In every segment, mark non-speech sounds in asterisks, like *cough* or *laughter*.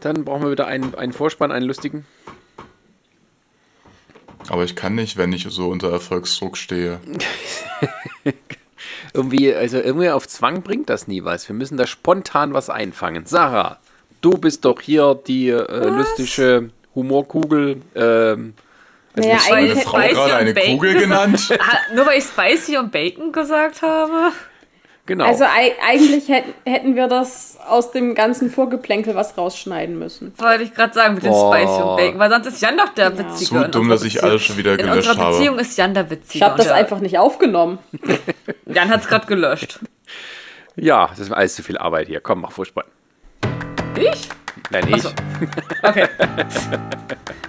Dann brauchen wir wieder einen, einen Vorspann, einen lustigen. Aber ich kann nicht, wenn ich so unter Erfolgsdruck stehe. *laughs* irgendwie, also irgendwie auf Zwang bringt das nie was. Wir müssen da spontan was einfangen. Sarah, du bist doch hier die äh, lustige Humorkugel. Ähm, also naja, meine Frau gerade eine Kugel genannt. Nur weil ich Spicy und Bacon gesagt habe. Genau. Also eigentlich hätten, hätten wir das aus dem ganzen Vorgeplänkel was rausschneiden müssen. Wollte ich gerade sagen mit dem. Spicy und Bacon, weil sonst ist Jan doch der ja. Witzige. Zu dumm, dass ich alles schon wieder gelöscht habe. In unserer Beziehung habe. ist Jan der Witzige. Ich habe das einfach nicht aufgenommen. *laughs* Jan hat es gerade gelöscht. Ja, das ist alles zu viel Arbeit hier. Komm, mach Vorspann. Ich? Nein, ich. So. Okay. *laughs*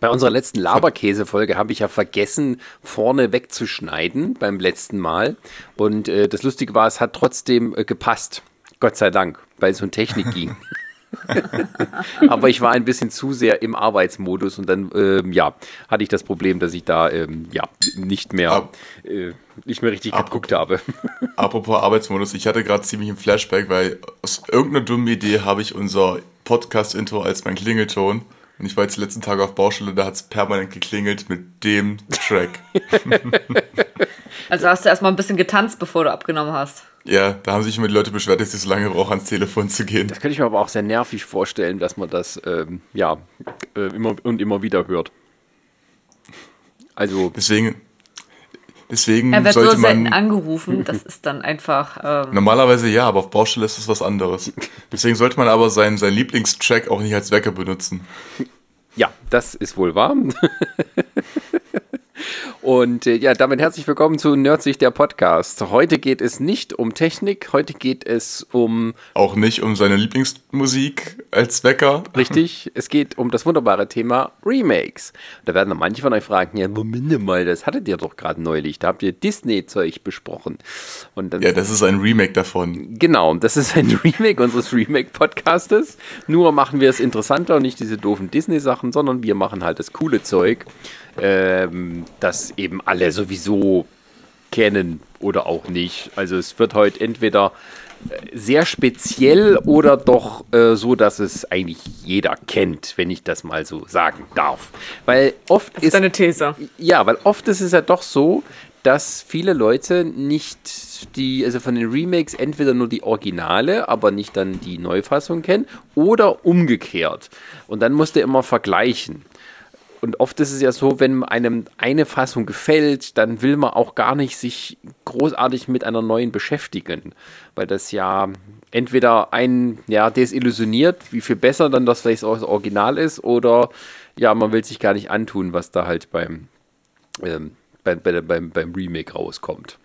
Bei unserer letzten Laberkäse-Folge habe ich ja vergessen, vorne wegzuschneiden beim letzten Mal. Und äh, das Lustige war, es hat trotzdem äh, gepasst. Gott sei Dank, weil es um Technik ging. *laughs* Aber ich war ein bisschen zu sehr im Arbeitsmodus und dann ähm, ja, hatte ich das Problem, dass ich da ähm, ja, nicht, mehr, äh, nicht mehr richtig geguckt habe. *laughs* Apropos Arbeitsmodus, ich hatte gerade ziemlich ein Flashback, weil aus irgendeiner dummen Idee habe ich unser Podcast-Intro als mein Klingelton und ich war jetzt die letzten Tage auf Baustelle, da hat es permanent geklingelt mit dem Track. *laughs* also hast du erstmal ein bisschen getanzt, bevor du abgenommen hast. Ja, da haben sich immer die Leute beschwert, dass ich so lange brauche, ans Telefon zu gehen. Das könnte ich mir aber auch sehr nervig vorstellen, dass man das ähm, ja äh, immer und immer wieder hört. Also. Deswegen, Deswegen er wird sollte so selten angerufen, das ist dann einfach. Ähm Normalerweise ja, aber auf Baustelle ist das was anderes. Deswegen sollte man aber seinen, seinen Lieblingstrack auch nicht als Wecker benutzen. Ja, das ist wohl wahr. *laughs* Und äh, ja, damit herzlich willkommen zu Nerdsicht der Podcast. Heute geht es nicht um Technik, heute geht es um. Auch nicht um seine Lieblingsmusik als Wecker. Richtig, es geht um das wunderbare Thema Remakes. Da werden manche von euch fragen: Ja, Moment mal, das hattet ihr doch gerade neulich. Da habt ihr Disney-Zeug besprochen. Und dann, ja, das ist ein Remake davon. Genau, das ist ein *laughs* Remake unseres Remake-Podcastes. Nur machen wir es interessanter und nicht diese doofen Disney-Sachen, sondern wir machen halt das coole Zeug ähm, das eben alle sowieso kennen oder auch nicht. Also es wird heute entweder äh, sehr speziell oder doch äh, so, dass es eigentlich jeder kennt, wenn ich das mal so sagen darf. Weil oft das ist eine These. Ja, weil oft ist es ja doch so, dass viele Leute nicht die, also von den Remakes entweder nur die Originale, aber nicht dann die Neufassung kennen oder umgekehrt. Und dann musst du immer vergleichen. Und oft ist es ja so, wenn einem eine Fassung gefällt, dann will man auch gar nicht sich großartig mit einer neuen beschäftigen, weil das ja entweder einen ja desillusioniert, wie viel besser dann das vielleicht das Original ist, oder ja, man will sich gar nicht antun, was da halt beim, ähm, bei, bei, beim, beim Remake rauskommt.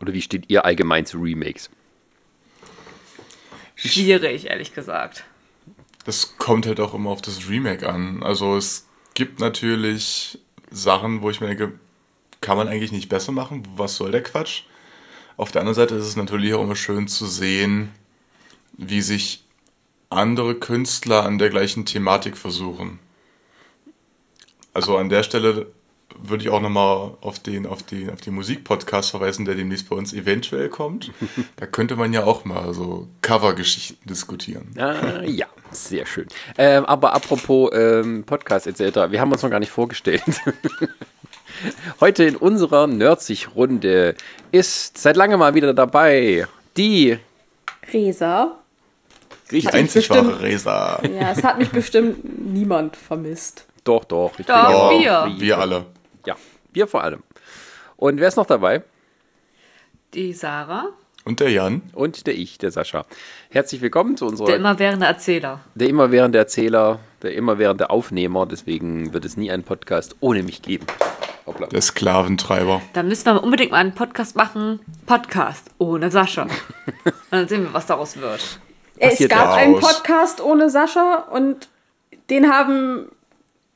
Oder wie steht ihr allgemein zu Remakes? Schwierig, ehrlich gesagt das kommt halt auch immer auf das Remake an. Also es gibt natürlich Sachen, wo ich mir denke, kann man eigentlich nicht besser machen? Was soll der Quatsch? Auf der anderen Seite ist es natürlich auch immer schön zu sehen, wie sich andere Künstler an der gleichen Thematik versuchen. Also an der Stelle würde ich auch nochmal auf den, auf den, auf den Musikpodcast verweisen, der demnächst bei uns eventuell kommt. *laughs* da könnte man ja auch mal so Covergeschichten diskutieren. Ah, ja, sehr schön. Ähm, aber apropos ähm, Podcast etc., wir haben uns noch gar nicht vorgestellt. *laughs* Heute in unserer Nerdsich-Runde ist seit langem mal wieder dabei die Resa. Die einzig wahre Resa. Ja, es hat mich bestimmt niemand vermisst. Doch, doch. Ich doch, wir. Wir alle. Ja, wir vor allem. Und wer ist noch dabei? Die Sarah. Und der Jan. Und der ich, der Sascha. Herzlich willkommen zu unserer. Der immerwährende Erzähler. Der immerwährende Erzähler, der immerwährende Aufnehmer. Deswegen wird es nie einen Podcast ohne mich geben. Hoppla. Der Sklaventreiber. Da müssen wir unbedingt mal einen Podcast machen. Podcast ohne Sascha. und *laughs* dann sehen wir, was daraus wird. Es gab einen Podcast ohne Sascha und den haben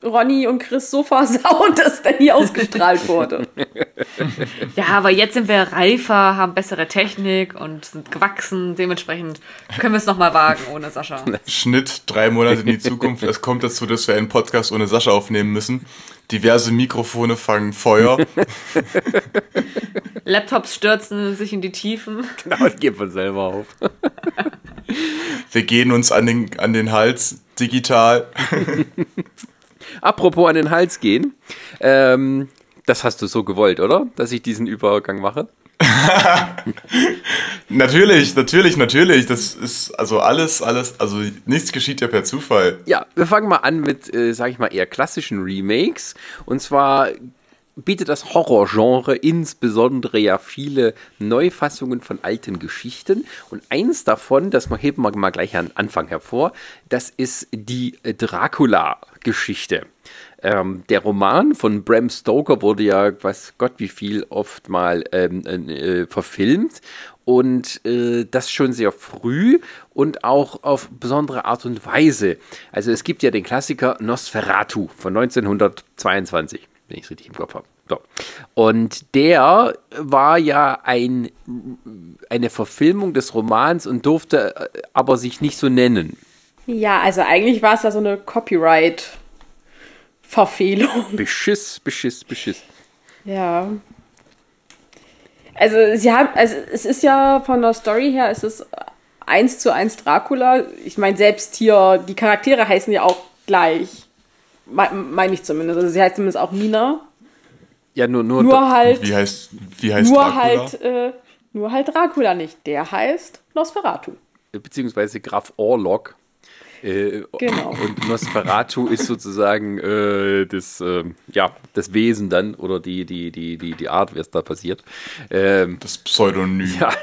Ronny und Chris so versaut, *laughs* dass der nie ausgestrahlt wurde. *laughs* Ja, aber jetzt sind wir reifer, haben bessere Technik und sind gewachsen. Dementsprechend können wir es nochmal wagen ohne Sascha. *laughs* Schnitt drei Monate in die Zukunft. Es kommt dazu, dass wir einen Podcast ohne Sascha aufnehmen müssen. Diverse Mikrofone fangen Feuer. Laptops stürzen sich in die Tiefen. Genau, das geht von selber auf. Wir gehen uns an den, an den Hals digital. Apropos an den Hals gehen. Ähm, das hast du so gewollt, oder? Dass ich diesen Übergang mache? *laughs* Natürlich, natürlich, natürlich. Das ist also alles, alles, also nichts geschieht ja per Zufall. Ja, wir fangen mal an mit, äh, sag ich mal, eher klassischen Remakes. Und zwar bietet das Horrorgenre insbesondere ja viele Neufassungen von alten Geschichten. Und eins davon, das heben wir mal gleich an Anfang hervor, das ist die Dracula-Geschichte. Ähm, der Roman von Bram Stoker wurde ja, weiß Gott wie viel, oft mal ähm, äh, verfilmt und äh, das schon sehr früh und auch auf besondere Art und Weise. Also es gibt ja den Klassiker Nosferatu von 1922, wenn ich es richtig im Kopf habe. So. Und der war ja ein, eine Verfilmung des Romans und durfte äh, aber sich nicht so nennen. Ja, also eigentlich war es ja so eine Copyright-Verfehlung. Beschiss, Beschiss, Beschiss. Ja. Also sie haben, also es ist ja von der Story her, es ist eins zu eins Dracula. Ich meine, selbst hier, die Charaktere heißen ja auch gleich. Me- Meine ich zumindest. Also sie heißt zumindest auch Mina. Ja, nur, nur, Nur halt, Wie heißt, wie heißt nur Dracula? halt, äh, nur halt Dracula nicht. Der heißt Nosferatu. beziehungsweise Graf Orlok. Äh, Genau. Und Nosferatu ist sozusagen äh, das, ähm, ja, das Wesen dann oder die, die, die, die, die Art, wie es da passiert. Ähm, Das Pseudonym. Ja.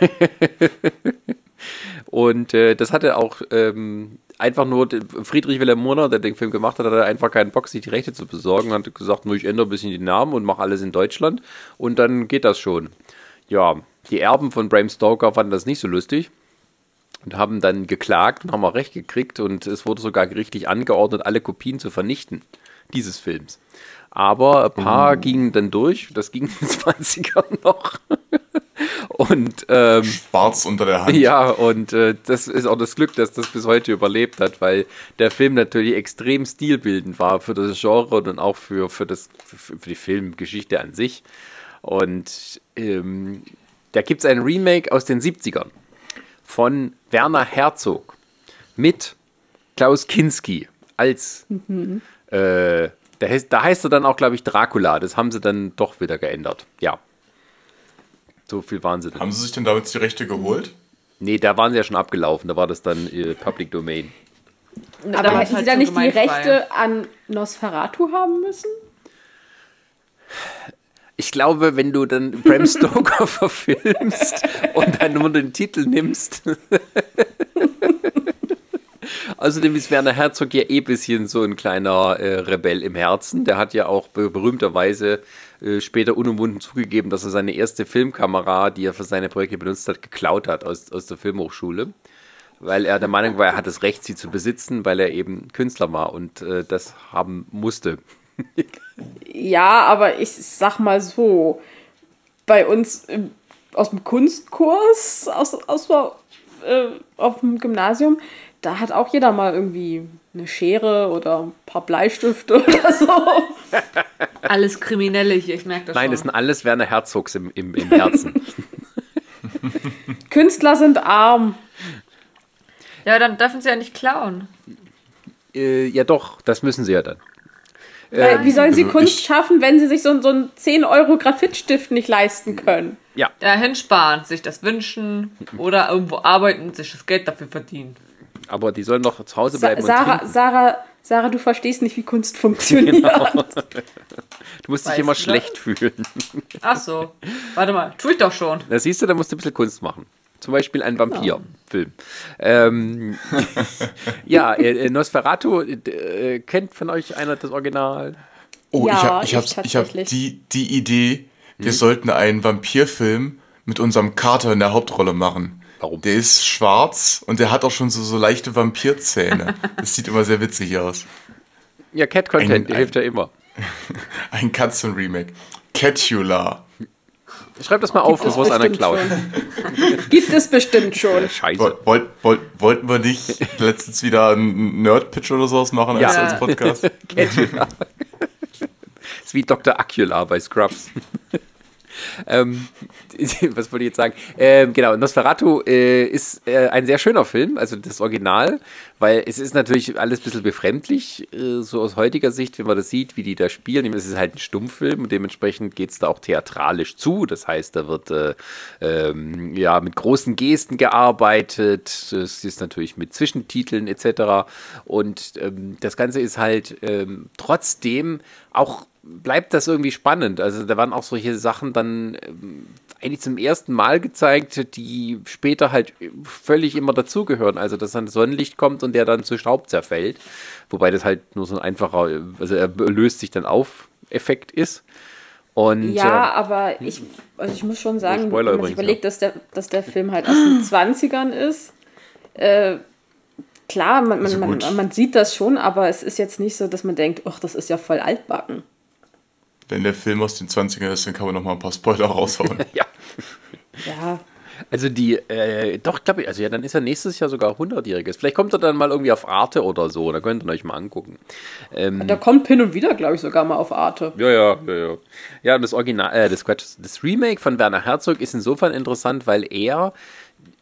*laughs* und äh, das hatte auch ähm, einfach nur Friedrich Wilhelm Murner, der den Film gemacht hat, hatte einfach keinen Bock, sich die Rechte zu besorgen. Hat gesagt, nur ich ändere ein bisschen die Namen und mache alles in Deutschland und dann geht das schon. Ja, die Erben von Bram Stoker fanden das nicht so lustig und haben dann geklagt und haben auch recht gekriegt und es wurde sogar gerichtlich angeordnet, alle Kopien zu vernichten dieses Films. Aber ein paar gingen dann durch, das ging *laughs* in den 20ern noch. und ähm, Schwarz unter der Hand. ja, und äh, das ist auch das Glück, dass das bis heute überlebt hat, weil der Film natürlich extrem stilbildend war für das Genre und auch für, für, das, für, für die Filmgeschichte an sich. Und ähm, da gibt es ein Remake aus den 70ern von Werner Herzog mit Klaus Kinski als, äh, da, heißt, da heißt er dann auch, glaube ich, Dracula. Das haben sie dann doch wieder geändert. Ja. So viel waren sie dann. Haben Sie sich denn damit die Rechte geholt? Nee, da waren sie ja schon abgelaufen. Da war das dann äh, Public Domain. Da Aber war hätten sie halt da so nicht die. Rechte an Nosferatu haben müssen? Ich glaube, wenn du dann Bram Stoker *laughs* verfilmst und dann nur den Titel nimmst. *laughs* Außerdem ist Werner Herzog ja eh bisschen so ein kleiner äh, Rebell im Herzen. Der hat ja auch be berühmterweise äh, später unumwunden zugegeben, dass er seine erste Filmkamera, die er für seine Projekte benutzt hat, geklaut hat aus, aus der Filmhochschule. Weil er der Meinung war, er hat das Recht, sie zu besitzen, weil er eben Künstler war und äh, das haben musste. *laughs* Ja, aber ich sag mal so, bei uns im, aus dem Kunstkurs, aus, aus äh, auf dem Gymnasium, da hat auch jeder mal irgendwie eine Schere oder ein paar Bleistifte *laughs* oder so. Alles Kriminelle hier, ich merke das Nein, schon. das sind alles Werner Herzogs im, im, im Herzen. *laughs* Künstler sind arm. ja, dann dürfen sie ja nicht klauen. äh, ja doch, das müssen sie ja dann. Weil, wie sollen sie also Kunst ich- schaffen, wenn sie sich so, so einen 10 Euro Graphitstift nicht leisten können? Ja, Dahin sparen, sich das wünschen oder irgendwo arbeiten, sich das Geld dafür verdienen. aber die sollen doch zu Hause Sa bleiben und Sarah, trinken. Sarah, Sarah, du verstehst nicht, wie Kunst funktioniert. Du musst dich Weißt immer du schlecht fühlen. Ach so. Warte mal, tu ich doch schon. Da siehst du, da musst du ein bisschen Kunst machen. Zum Beispiel ein Vampir-Film. Ähm, *laughs* ja, äh, Nosferatu, äh, kennt von euch einer das Original? Oh, Ja, ich habe ich ich hab die, die Idee, wir sollten einen Vampirfilm mit unserem Kater in der Hauptrolle machen. Warum? Der ist schwarz und der hat auch schon so, so leichte Vampirzähne. Das sieht immer sehr witzig aus. Ja, Cat-Content, hilft ja immer. *laughs* Ein Katzen-Remake. Catula. Schreib das mal auf, Gibt es bevor es einer klaut. schon. Gibt es bestimmt *laughs* schon. Scheiße. Woll, wollt, wollt, wollten wir nicht letztens wieder einen Nerd-Pitch oder sowas machen als, Ja. als Podcast? *laughs* *laughs* ist wie Dr. Acula bei Scrubs. Ähm, *laughs* was wollte ich jetzt sagen? Ähm, genau, Nosferatu äh, ist äh, ein sehr schöner Film, also das Original, weil es ist natürlich alles ein bisschen befremdlich, äh, so aus heutiger Sicht, wenn man das sieht, wie die da spielen. Es ist halt ein Stummfilm und dementsprechend geht es da auch theatralisch zu. Das heißt, da wird äh, ähm, ja mit großen Gesten gearbeitet. Es ist natürlich mit Zwischentiteln etc. Und ähm, das Ganze ist halt ähm, trotzdem auch bleibt das irgendwie spannend. Also da waren auch solche Sachen dann ähm, eigentlich zum ersten Mal gezeigt, die später halt völlig immer dazugehören. Also dass dann Sonnenlicht kommt und der dann zu Staub zerfällt. Wobei das halt nur so ein einfacher, also er löst sich dann auf Effekt ist. Und, Ja, äh, aber ich, also ich muss schon sagen, Spoiler wenn man sich überlegt, dass, der, dass der Film halt aus den *clears throat* 20ern ist, äh, klar, man, man, Also man, man sieht das schon, aber es ist jetzt nicht so, dass man denkt, ach, das ist ja voll altbacken. Wenn der Film aus den 20ern ist, dann kann man noch mal ein paar Spoiler raushauen. *laughs* ja. Ja, Also die, äh, doch, glaube ich, also ja, dann ist er nächstes Jahr sogar 100-jähriges. Vielleicht kommt er dann mal irgendwie auf Arte oder so, da könnt ihr euch mal angucken. Ähm, der kommt hin und wieder, glaube ich, sogar mal auf Arte. Ja, ja, ja, ja. Ja, und das Original, äh, das Quatsch, das Remake von Werner Herzog ist insofern interessant, weil er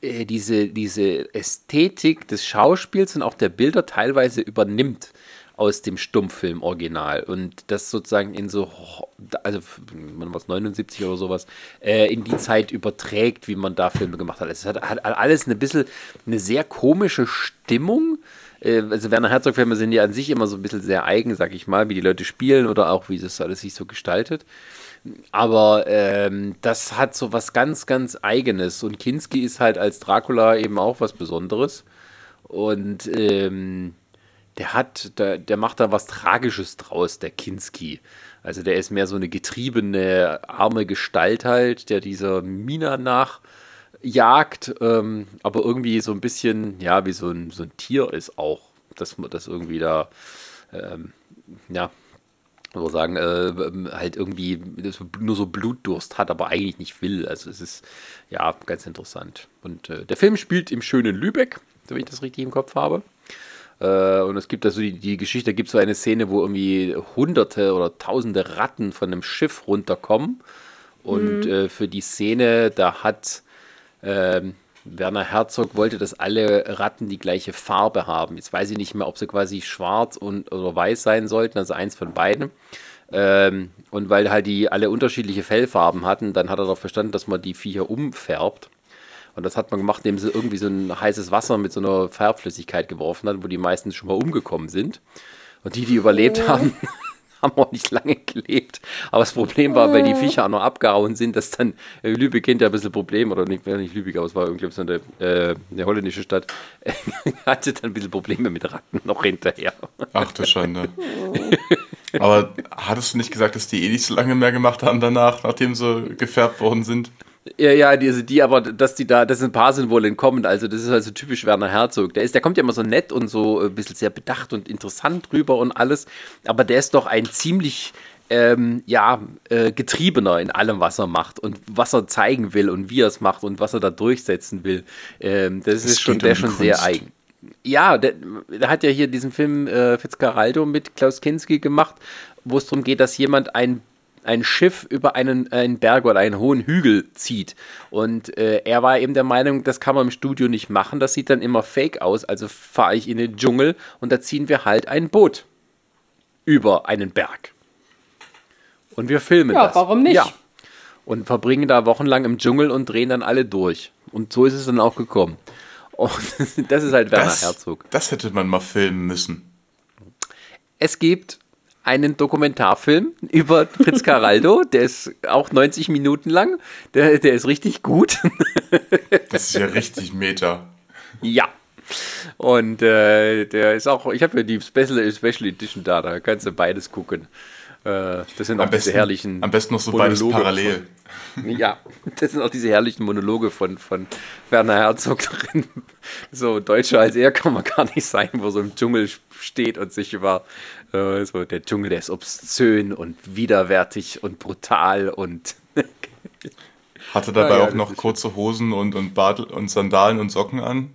äh, diese, diese Ästhetik des Schauspiels und auch der Bilder teilweise übernimmt aus dem Stummfilm-Original und das sozusagen in so, also man was 79 oder sowas, äh, in die Zeit überträgt, wie man da Filme gemacht hat. Es hat, hat alles ein bisschen eine sehr komische Stimmung. Äh, Also Werner Herzog-Filme sind ja an sich immer so ein bisschen sehr eigen, sag ich mal, wie die Leute spielen oder auch wie das alles sich so gestaltet. Aber ähm, das hat so was ganz, ganz Eigenes. Und Kinski ist halt als Dracula eben auch was Besonderes. Und ähm, der hat, der, der macht da was Tragisches draus, der Kinski. Also der ist mehr so eine getriebene, arme Gestalt halt, der dieser Mina nachjagt, ähm, aber irgendwie so ein bisschen, ja, wie so ein, so ein Tier ist auch, dass man das irgendwie da, ähm, ja, so sagen, äh, halt irgendwie nur so Blutdurst hat, aber eigentlich nicht will. Also es ist ja ganz interessant. Und äh, der Film spielt im schönen Lübeck, so wie ich das richtig im Kopf habe. Äh, und es gibt also die, die Geschichte, da gibt es so eine Szene, wo irgendwie hunderte oder tausende Ratten von einem Schiff runterkommen. Und äh, für die Szene, da hat ähm, Werner Herzog wollte, dass alle Ratten die gleiche Farbe haben. Jetzt weiß ich nicht mehr, ob sie quasi schwarz und, oder weiß sein sollten, also eins von beiden. Ähm, und weil halt die alle unterschiedliche Fellfarben hatten, dann hat er doch verstanden, dass man die Viecher umfärbt. Und das hat man gemacht, indem sie irgendwie so ein heißes Wasser mit so einer Färbflüssigkeit geworfen hat, wo die meistens schon mal umgekommen sind. Und die, die überlebt haben, *laughs* haben auch nicht lange gelebt. Aber das Problem war, weil die Viecher auch noch abgehauen sind, dass dann äh, Lübeck hinter ein bisschen Problem, oder nicht, nicht Lübeck, aber es war irgendwie so eine, äh, eine holländische Stadt, *laughs* hatte dann ein bisschen Probleme mit Ratten noch hinterher. Ach du Schande. Aber hattest du nicht gesagt, dass die eh nicht so lange mehr gemacht haben danach, nachdem sie gefärbt worden sind? Ja, ja, die, also die aber, dass die da, dass ein paar sind wohl entkommen. Also, das ist also typisch Werner Herzog. Der ist, der kommt ja immer so nett und so ein bisschen sehr bedacht und interessant drüber und alles. Aber der ist doch ein ziemlich, ähm, ja, äh, getriebener in allem, was er macht und was er zeigen will und wie er es macht und was er da durchsetzen will. Ähm, das, Es ist schon, der um schon Kunst. sehr eigen. Ja, der, der hat ja hier diesen Film äh, Fitzcarraldo mit Klaus Kinski gemacht, wo es darum geht, dass jemand ein ein Schiff über einen, einen Berg oder einen hohen Hügel zieht. Und äh, er war eben der Meinung, das kann man im Studio nicht machen, das sieht dann immer fake aus. Also fahre ich in den Dschungel und da ziehen wir halt ein Boot über einen Berg. Und wir filmen Ja, das. warum nicht? Ja. Und verbringen da wochenlang im Dschungel und drehen dann alle durch. Und so ist es dann auch gekommen. Und *laughs* das ist halt Werner Das, Herzog. das hätte man mal filmen müssen. Es gibt einen Dokumentarfilm über Fritz Caraldo, *laughs* der ist auch 90 Minuten lang. Der, der ist richtig gut. *laughs* Das ist ja richtig Meta. ja. Und äh, der ist auch, ich habe ja die Special, Special Edition da, da kannst du beides gucken. Äh, das sind auch Am diese besten, herrlichen. am besten noch so beides Monologe parallel. Von, *laughs* ja, das sind auch diese herrlichen Monologe von, von Werner Herzog drin. So deutscher als er kann man gar nicht sein, wo so im Dschungel steht und sich über äh, so der Dschungel, der ist obszön und widerwärtig und brutal und Hatte dabei Ah, ja, auch noch kurze Hosen und, und, Bart und Sandalen und Socken an.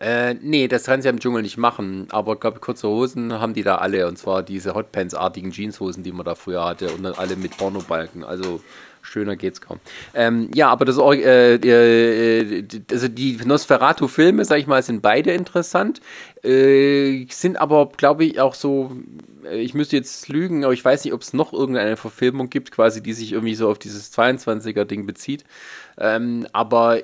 Äh, nee, das kann sie ja im Dschungel nicht machen. Aber ich glaube, kurze Hosen haben die da alle. Und zwar diese Hotpants-artigen Jeanshosen, die man da früher hatte. Und dann alle mit Pornobalken. Also schöner geht's kaum. Ähm, ja, aber das, äh, äh, die- also die Nosferatu-Filme, sag ich mal, sind beide interessant. Äh, sind aber, glaube ich, auch so. äh, Ich müsste jetzt lügen, aber ich weiß nicht, ob es noch irgendeine Verfilmung gibt, quasi, die sich irgendwie so auf dieses 22er-Ding bezieht. Ähm, aber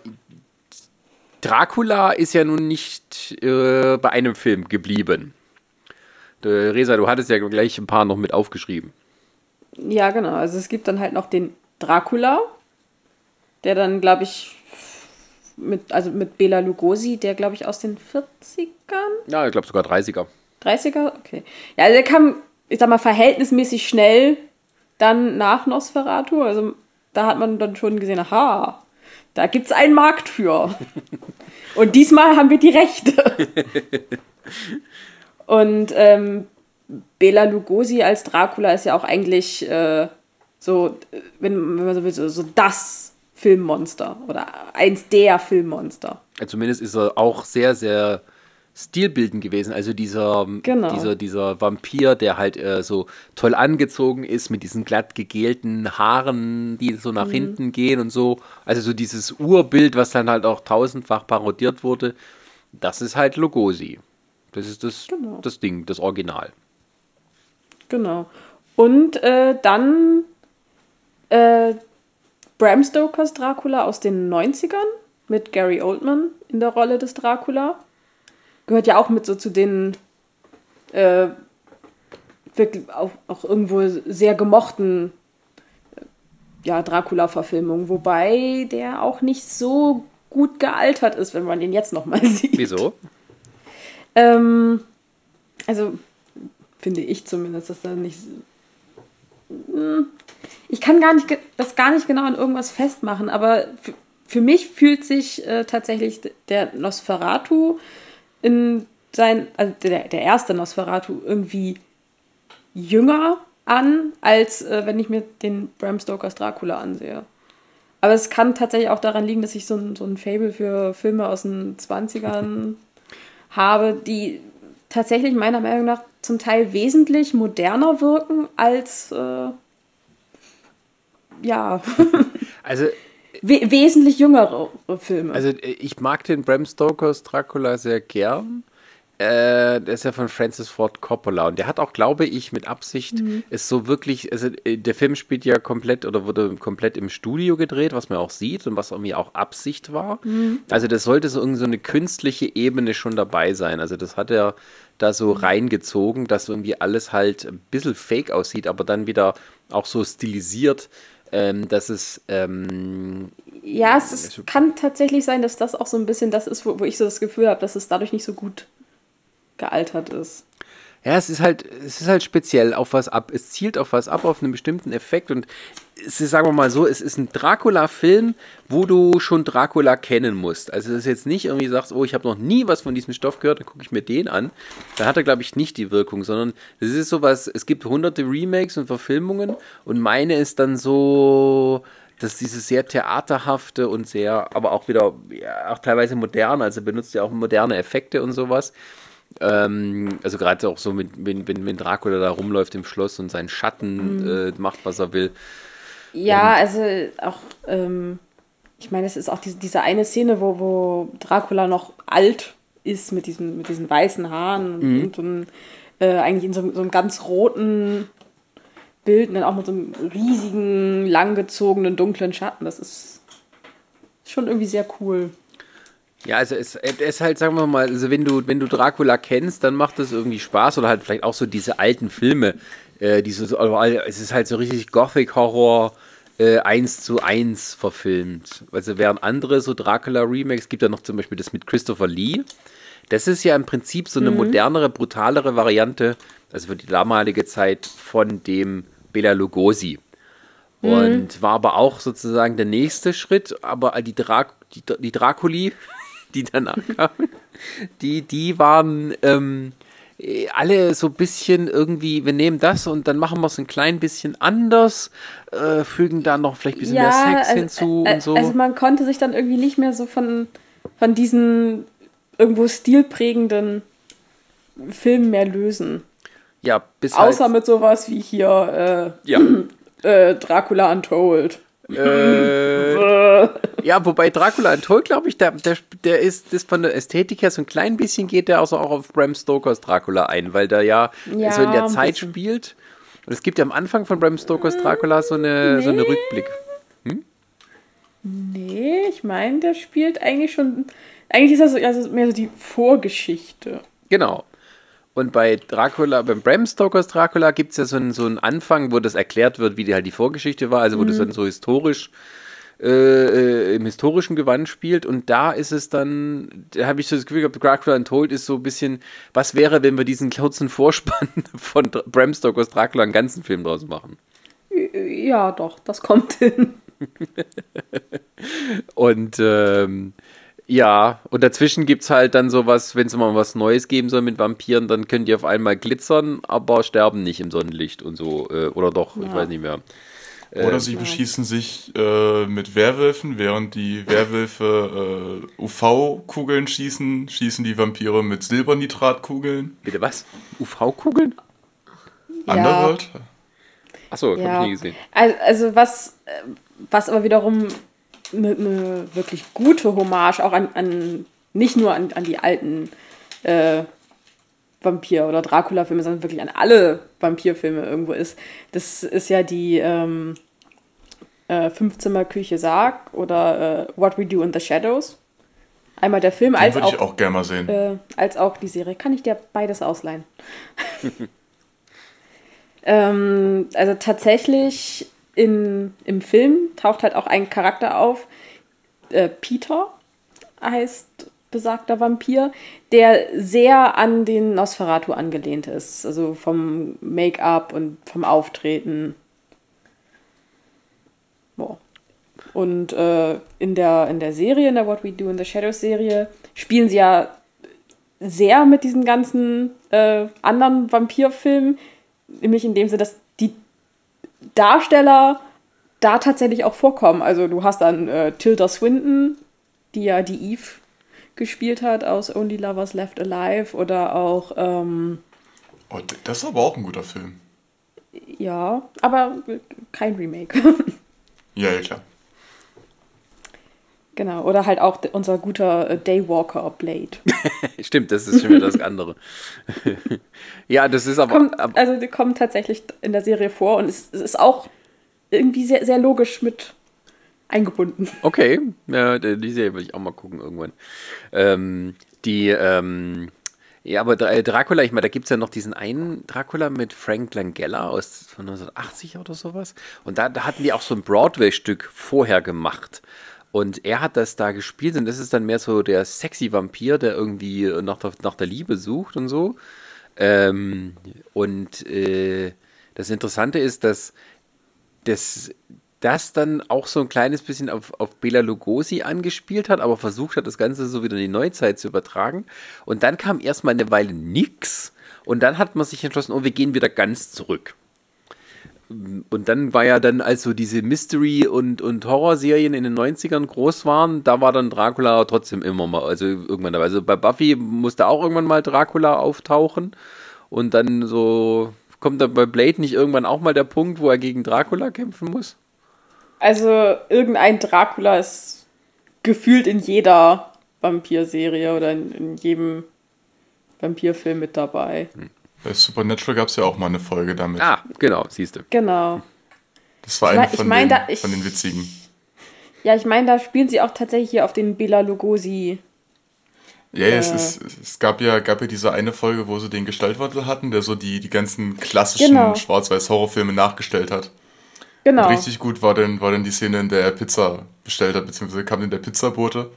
Dracula ist ja nun nicht äh, bei einem Film geblieben. Äh, Resa, du hattest ja gleich ein paar noch mit aufgeschrieben. Ja, genau. Also es gibt dann halt noch den Dracula, der dann, glaube ich, mit, also mit Bela Lugosi, der, glaube ich, aus den 40ern, Ja, ich glaube sogar 30er. 30er? Okay. Ja, also der kam, ich sag mal, verhältnismäßig schnell dann nach Nosferatu. Also da hat man dann schon gesehen, aha, da gibt es einen Markt für. Und diesmal haben wir die Rechte. Und ähm, Bela Lugosi als Dracula ist ja auch eigentlich äh, so, wenn, wenn man so will, so, so das Filmmonster oder eins der Filmmonster. Zumindest ist er auch sehr, sehr stilbildend gewesen. Also dieser, Genau. dieser, dieser Vampir, der halt äh, so toll angezogen ist mit diesen glatt gegelten Haaren, die so Mhm. nach hinten gehen und so. Also so dieses Urbild, was dann halt auch tausendfach parodiert wurde, das ist halt Lugosi. Das ist das, Genau. das Ding, das Original. Genau. Und äh, dann äh, Bram Stokers Dracula aus den 90ern mit Gary Oldman in der Rolle des Dracula. Gehört ja auch mit so zu den äh, wirklich auch, auch irgendwo sehr gemochten äh, ja, Dracula-Verfilmungen, wobei der auch nicht so gut gealtert ist, wenn man den jetzt nochmal *laughs* sieht. Wieso? Ähm, also finde ich zumindest, dass da nicht. Hm, Ich kann gar nicht das gar nicht genau an irgendwas festmachen, aber für, für mich fühlt sich äh, tatsächlich der Nosferatu in sein, also der, der erste Nosferatu irgendwie jünger an, als äh, wenn ich mir den Bram Stokers Dracula ansehe. Aber es kann tatsächlich auch daran liegen, dass ich so ein, so ein Fable für Filme aus den 20ern *laughs* habe, die tatsächlich meiner Meinung nach zum Teil wesentlich moderner wirken als äh, ja Also we wesentlich jüngere Filme. Also äh, ich mag den Bram Stokers Dracula sehr gern. Äh, der ist ja von Francis Ford Coppola und der hat auch, glaube ich, mit Absicht es so wirklich, also äh, der Film spielt ja komplett oder wurde komplett im Studio gedreht, was man auch sieht und was irgendwie auch Absicht war. Also das sollte so irgendwie so eine künstliche Ebene schon dabei sein. Also das hat er da so reingezogen, dass irgendwie alles halt ein bisschen fake aussieht, aber dann wieder auch so stilisiert, ähm, dass es ähm, ja, es ist, kann tatsächlich sein, dass das auch so ein bisschen das ist, wo, wo ich so das Gefühl habe, dass es dadurch nicht so gut gealtert ist. Ja, es ist halt, es ist halt speziell auf was ab. Es zielt auf was ab, auf einen bestimmten Effekt und es ist, sagen wir mal so, es ist ein Dracula-Film, wo du schon Dracula kennen musst. Also es ist jetzt nicht irgendwie sagst, oh, ich habe noch nie was von diesem Stoff gehört, dann gucke ich mir den an. Da hat er, glaube ich, nicht die Wirkung, sondern es ist sowas, es gibt hunderte Remakes und Verfilmungen und meine ist dann so, dass dieses sehr theaterhafte und sehr, aber auch wieder, ja, auch teilweise modern, also benutzt ja auch moderne Effekte und sowas. Ähm, also gerade auch so, mit, wenn, wenn, wenn Dracula da rumläuft im Schloss und seinen Schatten äh, macht, was er will. Ja, also auch, ähm, ich meine, es ist auch diese, diese eine Szene, wo, wo Dracula noch alt ist mit diesen, mit diesen weißen Haaren Mhm. und, und äh, eigentlich in so, so einem ganz roten Bild und dann auch mit so einem riesigen, langgezogenen, dunklen Schatten. Das ist schon irgendwie sehr cool. Ja, also es, es ist halt, sagen wir mal, also wenn du, wenn du Dracula kennst, dann macht das irgendwie Spaß oder halt vielleicht auch so diese alten Filme, äh, diese, so- also es ist halt so richtig Gothic-Horror äh, 1 zu 1 verfilmt. Also während andere so Dracula-Remakes, gibt ja noch zum Beispiel das mit Christopher Lee, das ist ja im Prinzip so eine modernere, brutalere Variante, also für die damalige Zeit von dem Bela Lugosi. Und war aber auch sozusagen der nächste Schritt, aber die, Dra die, die Draculi, *laughs* die danach kamen, die, die waren ähm, äh, alle so ein bisschen irgendwie, wir nehmen das und dann machen wir es ein klein bisschen anders, äh, fügen da noch vielleicht ein bisschen mehr Sex also, hinzu äh, und so. Also man konnte sich dann irgendwie nicht mehr so von, von diesen irgendwo stilprägenden Filmen mehr lösen. ja, bis Außer halt, mit sowas wie hier ja. äh, *clears throat* äh, Dracula Untold. Äh, *laughs* ja, wobei Dracula Untold, glaube ich, der, der, der ist das von der Ästhetik her so ein klein bisschen geht der also auch auf Bram Stokers Dracula ein, weil der ja, Ja, so in der ein Zeit bisschen. spielt. Und es gibt ja am Anfang von Bram Stokers Dracula so eine, so eine Nee. Rückblick. Nee, ich meine, der spielt eigentlich schon. Eigentlich ist das so- also mehr so die Vorgeschichte. Genau. Und bei Dracula, beim Bram Stokers Dracula gibt es ja so einen, so einen Anfang, wo das erklärt wird, wie die, halt die Vorgeschichte war, also wo das dann so historisch äh, äh, im historischen Gewand spielt. Und da ist es dann, da habe ich so das Gefühl gehabt, Dracula Untold ist so ein bisschen, was wäre, wenn wir diesen kurzen Vorspann *laughs* von Dr- Bram Stokers Dracula einen ganzen Film draus machen? Ja, doch, das kommt hin. *laughs* Und ähm, ja, und dazwischen gibt es halt dann sowas, wenn es mal was Neues geben soll mit Vampiren, dann können die auf einmal glitzern, aber sterben nicht im Sonnenlicht und so. Äh, oder doch, ich weiß nicht mehr. Oder sie beschießen sich äh, mit Werwölfen, während die Werwölfe äh, UV-Kugeln schießen, schießen die Vampire mit Silbernitratkugeln. Bitte was? UV-Kugeln? Underworld? Achso, hab Ja. ich nie gesehen. Also, also was, äh, was aber wiederum eine ne wirklich gute Hommage auch an, an nicht nur an, an die alten äh, Vampir- oder Dracula-Filme, sondern wirklich an alle Vampirfilme irgendwo ist. Das ist ja die ähm, äh, Fünfzimmer-Küche Sarg oder äh, What We Do in the Shadows. Einmal der Film Den als würde ich auch, auch gerne mal sehen. äh, als auch die Serie. Kann ich dir beides ausleihen? *laughs* ähm, also tatsächlich in, im Film taucht halt auch ein Charakter auf. Äh, Peter heißt besagter Vampir, der sehr an den Nosferatu angelehnt ist. Also vom Make-up und vom Auftreten. Boah. Und äh, in, der, in der Serie, in der What We Do in the Shadows Serie, spielen sie ja sehr mit diesen ganzen äh, anderen Vampirfilmen, nämlich in dem Sinne, dass Darsteller da tatsächlich auch vorkommen. Also du hast dann äh, Tilda Swinton, die ja die Eve gespielt hat aus Only Lovers Left Alive oder auch, ähm, Oh, das ist aber auch ein guter Film. ja, aber kein Remake. *laughs* Ja, ja, klar. Genau, oder halt auch unser guter äh, Daywalker Blade. *laughs* Stimmt, das ist schon wieder das andere. *laughs* ja, das ist aber. kommt, also die kommen tatsächlich in der Serie vor und es, es ist auch irgendwie sehr, sehr logisch mit eingebunden. okay, ja, die Serie will ich auch mal gucken irgendwann. Ähm, die, ähm, ja, aber Dra- Dracula, ich meine, da gibt es ja noch diesen einen Dracula mit Frank Langella aus von 1980 oder sowas. Und da, da hatten die auch so ein Broadway-Stück vorher gemacht. Und er hat das da gespielt und das ist dann mehr so der sexy Vampir, der irgendwie nach der, nach der Liebe sucht und so. Ähm, und äh, das Interessante ist, dass das, das dann auch so ein kleines bisschen auf, auf Bela Lugosi angespielt hat, aber versucht hat, das Ganze so wieder in die Neuzeit zu übertragen. Und dann kam erstmal eine Weile nix. Und dann hat man sich entschlossen, oh, wir gehen wieder ganz zurück. Und dann war ja dann, als so diese Mystery- und, und Horrorserien in den 90ern groß waren, da war dann Dracula trotzdem immer mal, also irgendwann dabei. Also bei Buffy musste auch irgendwann mal Dracula auftauchen. Und dann so, kommt dann bei Blade nicht irgendwann auch mal der Punkt, wo er gegen Dracula kämpfen muss? Also irgendein Dracula ist gefühlt in jeder Vampir-Serie oder in, in jedem Vampirfilm mit dabei. Bei Supernatural gab es ja auch mal eine Folge damit. Ah, genau, siehst du. Genau. Das war Ich eine mein- ich von, mein, den, da- ich- von den witzigen. Ja, ich meine, da spielen sie auch tatsächlich hier auf den Bela Lugosi. Ja, es, Äh. ist, es gab ja, gab ja diese eine Folge, wo sie den Gestaltwandel hatten, der so die, die ganzen klassischen Genau. Schwarz-Weiß-Horrorfilme nachgestellt hat. Genau. Und richtig gut war dann, war dann die Szene, in der er Pizza bestellt hat, beziehungsweise kam dann der Pizzabote.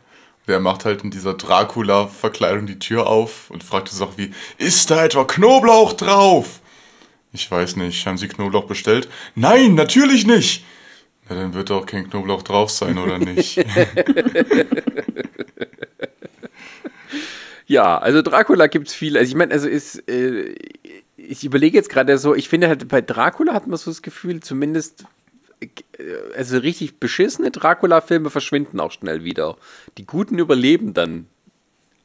Der macht halt in dieser Dracula-Verkleidung die Tür auf und fragt es auch wie, ist da etwa Knoblauch drauf? Ich weiß nicht, haben Sie Knoblauch bestellt? Nein, natürlich nicht! Na, dann wird auch kein Knoblauch drauf sein, oder nicht? *laughs* Ja, also Dracula gibt es viel. Also ich meine, also ist, äh, ich überlege jetzt gerade so, ich finde halt bei Dracula hat man so das Gefühl, zumindest also richtig beschissene Dracula-Filme verschwinden auch schnell wieder. Die guten überleben dann.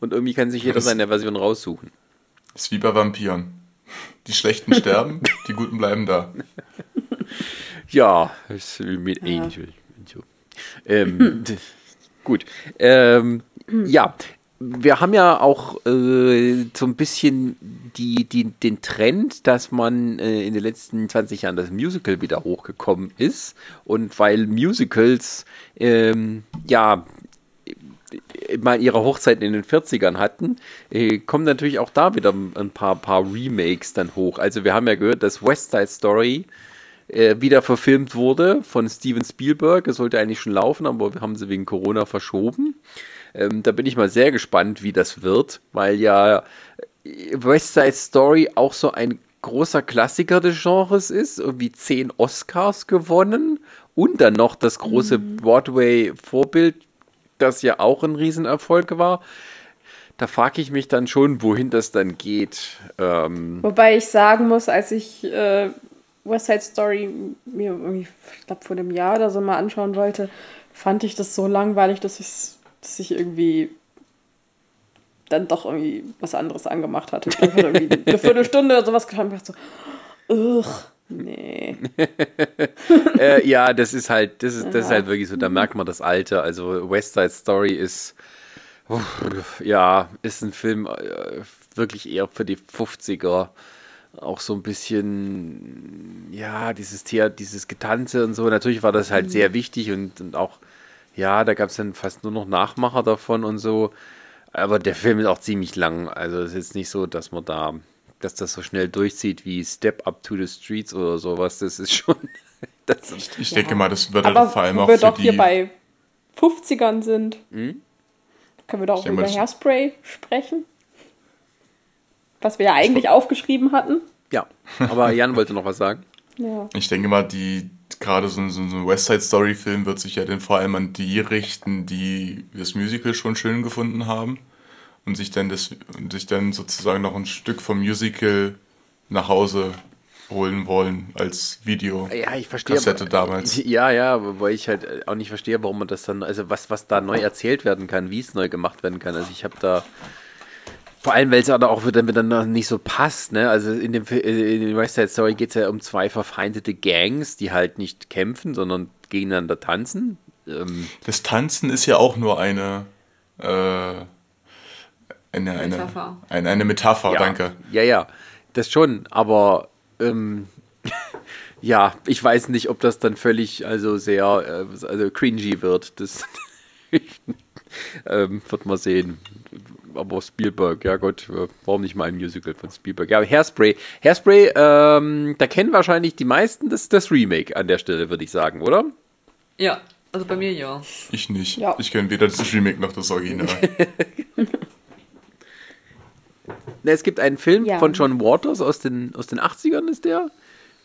Und irgendwie kann sich jeder Das- seine Version raussuchen. ist wie bei Vampiren. Die Schlechten *laughs* sterben, die Guten bleiben da. Ja, ist wie mit Angel. und So. Ähm, *laughs* gut. Ähm, ja, wir haben ja auch äh, so ein bisschen die, die, den Trend, dass man äh, in den letzten 20 Jahren das Musical wieder hochgekommen ist. Und weil Musicals ähm, ja mal ihre Hochzeit in den 40ern hatten, äh, kommen natürlich auch da wieder ein paar, paar Remakes dann hoch. Also wir haben ja gehört, dass West Side Story äh, wieder verfilmt wurde von Steven Spielberg. Es sollte eigentlich schon laufen, aber wir haben sie wegen Corona verschoben. Ähm, da bin ich mal sehr gespannt, wie das wird, weil ja äh, West Side Story auch so ein großer Klassiker des Genres ist, irgendwie zehn Oscars gewonnen und dann noch das große Broadway-Vorbild, das ja auch ein Riesenerfolg war. Da frage ich mich dann schon, wohin das dann geht. Ähm, Wobei ich sagen muss, als ich äh, West Side Story mir irgendwie, ich glaube, vor einem Jahr oder so mal anschauen wollte, fand ich das so langweilig, dass ich, dass ich irgendwie dann doch irgendwie was anderes angemacht hatte. Ich habe irgendwie *laughs* eine Viertelstunde oder sowas getan und dachte so, ugh, nee. *laughs* äh, ja, das ist halt, das ist, das ist halt wirklich so, da merkt man das Alter. Also West Side Story ist, uff, ja, ist ein Film äh, wirklich eher für die 50er. Auch so ein bisschen, ja, dieses Thea, dieses Getanze und so. Natürlich war das halt sehr wichtig und, und auch, ja, da gab es dann fast nur noch Nachmacher davon und so. Aber der Film ist auch ziemlich lang. Also es ist jetzt nicht so, dass man da, dass das so schnell durchzieht wie Step Up to the Streets oder sowas. Das ist schon. *laughs* Das, Ich denke mal, das wird Aber vor allem auch wir für doch die. hier bei 50ern sind, Hm? können wir doch auch mal, über Hairspray sprechen. Was wir ja eigentlich aufgeschrieben hatten. ja, aber Jan wollte noch was sagen. Ja. Ich denke mal, die gerade so, so, so ein West Side Story Film wird sich ja dann vor allem an die richten, die das Musical schon schön gefunden haben und sich dann das und sich dann sozusagen noch ein Stück vom Musical nach Hause holen wollen als Video. Ja, ich verstehe. Kassette damals. *laughs* Ja, ja, wobei ich halt auch nicht verstehe, warum man das dann, also was, was da neu erzählt werden kann, wie es neu gemacht werden kann. Also ich habe da, vor allem, weil es aber auch wieder miteinander nicht so passt, ne? Also in dem äh, in der West Side Story geht es ja um zwei verfeindete Gangs, die halt nicht kämpfen, sondern gegeneinander tanzen. Ähm, Das Tanzen ist ja auch nur eine äh, eine, eine, Metapher. eine, eine Metapher, ja, danke. Ja, ja, das schon, aber ähm, *laughs* ja, ich weiß nicht, ob das dann völlig, also sehr, äh, also cringy wird. Das *laughs* ähm, wird man sehen. Aber Spielberg, ja Gott, äh, warum nicht mal ein Musical von Spielberg? Ja, aber Hairspray, Hairspray, ähm, da kennen wahrscheinlich die meisten das, das Remake an der Stelle, würde ich sagen, oder? Ja, also bei mir ja. Ich nicht. Ja. Ich kenne weder das Remake noch das Original. *laughs* Ne, es gibt einen Film Ja. von John Waters aus den, aus den 80ern, ist der.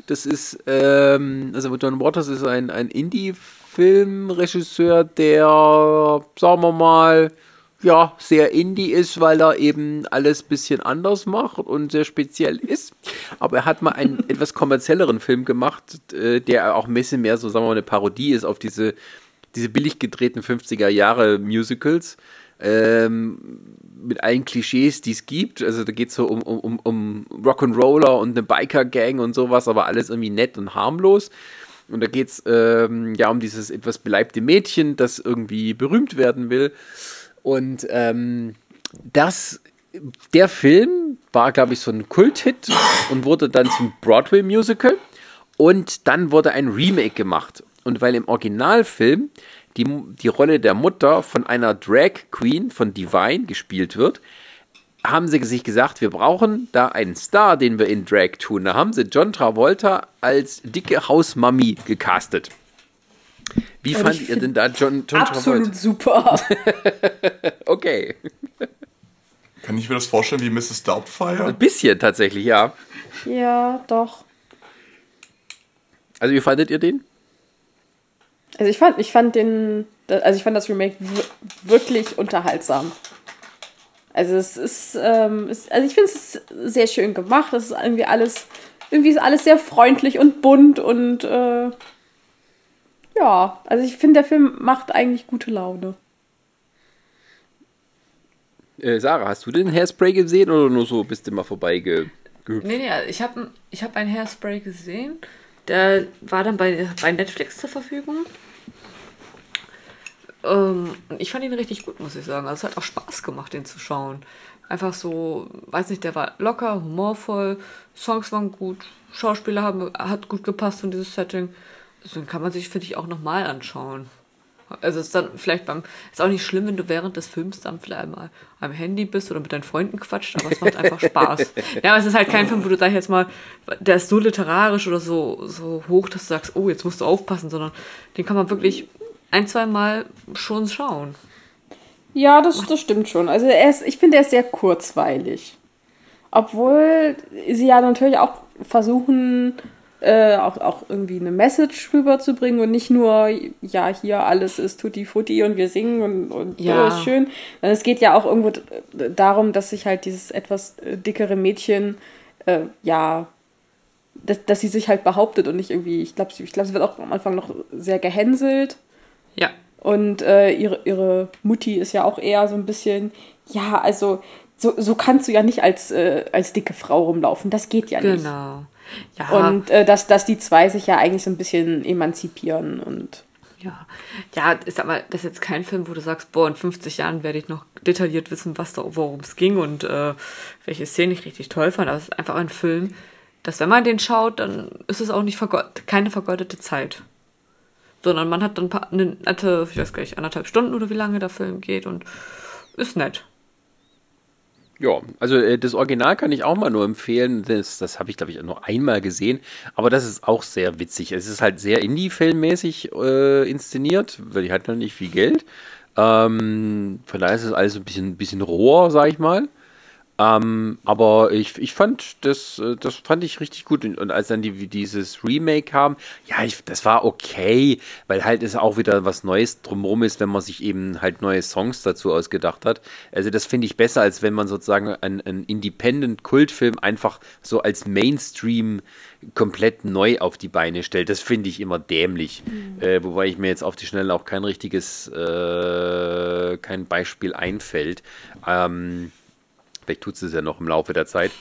Das ist, ähm, also John Waters ist ein, ein Indie-Filmregisseur, der, sagen wir mal, ja, sehr Indie ist, weil er eben alles ein bisschen anders macht und sehr speziell ist. Aber er hat mal einen *laughs* etwas kommerzielleren Film gemacht, äh, der auch ein bisschen mehr so, sagen wir mal, eine Parodie ist auf diese, diese billig gedrehten 50er Jahre Musicals. Ähm, mit allen Klischees, die es gibt. Also da geht es so um, um, um, um Rock'n'Roller und eine Biker-Gang und sowas, aber alles irgendwie nett und harmlos. Und da geht es ähm, ja um dieses etwas beleibte Mädchen, das irgendwie berühmt werden will. Und ähm, das, der Film war, glaube ich, so ein Kulthit und wurde dann zum Broadway-Musical. Und dann wurde ein Remake gemacht. Und weil im Originalfilm die, die Rolle der Mutter von einer Drag Queen von Divine gespielt wird, haben sie sich gesagt, wir brauchen da einen Star, den wir in Drag tun. Da haben sie John Travolta als dicke Hausmami gecastet. Wie Und fandet ihr denn da John, John Absolut Travolta? super. *laughs* Okay. Kann ich mir das vorstellen wie Mrs. Doubtfire? Ein bisschen tatsächlich, ja. ja, doch. Also wie fandet ihr den? Also ich fand, ich fand den, also ich fand das Remake wirklich unterhaltsam. Also es ist, ähm, es, also ich finde es sehr schön gemacht. Es ist irgendwie alles, irgendwie ist alles sehr freundlich und bunt und äh, ja, also ich finde, der Film macht eigentlich gute Laune. Äh, Sarah, hast du den Hairspray gesehen oder nur so bist du mal vorbeige... Nee, nee, ich habe ich hab einen Hairspray gesehen. Der war dann bei, bei Netflix zur Verfügung. Ähm, ich fand ihn richtig gut, muss ich sagen. Also es hat auch Spaß gemacht, den zu schauen. Einfach so, weiß nicht, der war locker, humorvoll, Songs waren gut, Schauspieler haben, hat gut gepasst in dieses Setting. Also den kann man sich, finde ich, auch nochmal anschauen. Also ist dann vielleicht beim, ist auch nicht schlimm, wenn du während des Films dann vielleicht mal am Handy bist oder mit deinen Freunden quatscht, aber es macht einfach Spaß. *laughs* ja, aber es ist halt kein Film, wo du da jetzt mal, der ist so literarisch oder so, so hoch, dass du sagst, oh, jetzt musst du aufpassen, sondern den kann man wirklich ein, zwei Mal schon schauen. Ja, das, das stimmt schon. Also er ist, ich finde, er ist sehr kurzweilig. Obwohl sie ja natürlich auch versuchen, äh, auch, auch irgendwie eine Message rüberzubringen und nicht nur, ja, hier alles ist Tutti Futti und wir singen und, und Ja. ja. ist schön. Es geht ja auch irgendwo darum, dass sich halt dieses etwas äh, dickere Mädchen, äh, ja, dass, dass sie sich halt behauptet und nicht irgendwie, ich glaube, ich glaub, sie wird auch am Anfang noch sehr gehänselt. Ja. Und äh, ihre, ihre Mutti ist ja auch eher so ein bisschen, ja, also so, so kannst du ja nicht als, äh, als dicke Frau rumlaufen. Das geht ja nicht. Genau. Ja, Und äh, dass, dass die zwei sich ja eigentlich so ein bisschen emanzipieren und ja. Ja, ich sag mal, das ist jetzt kein Film, wo du sagst, boah, in 50 Jahren werde ich noch detailliert wissen, was da, worum es ging und äh, welche Szene ich richtig toll fand. Aber es ist einfach ein Film, dass wenn man den schaut, dann ist es auch nicht vergeudet, keine vergeudete Zeit. Sondern man hat dann ein paar, eine nette, ich weiß gar nicht, anderthalb Stunden oder wie lange der Film geht und ist nett. Ja, also äh, das Original kann ich auch mal nur empfehlen. Das, das habe ich, glaube ich, nur einmal gesehen. Aber das ist auch sehr witzig. Es ist halt sehr Indie-Filmmäßig äh, inszeniert, weil die hatten halt nicht viel Geld. Ähm, von daher ist es alles ein bisschen, bisschen roher, sag ich mal. Ähm, aber ich, ich fand das, äh, das fand ich richtig gut. Und, und als dann die, dieses Remake kam, ja, ich, das war okay, weil halt es auch wieder was Neues drumherum ist, wenn man sich eben halt neue Songs dazu ausgedacht hat. Also das finde ich besser, als wenn man sozusagen einen, einen Independent-Kultfilm einfach so als Mainstream komplett neu auf die Beine stellt. Das finde ich immer dämlich. Äh, wobei ich mir jetzt auf die Schnelle auch kein richtiges, äh, kein Beispiel einfällt. Ähm, Vielleicht tut es ja noch im Laufe der Zeit.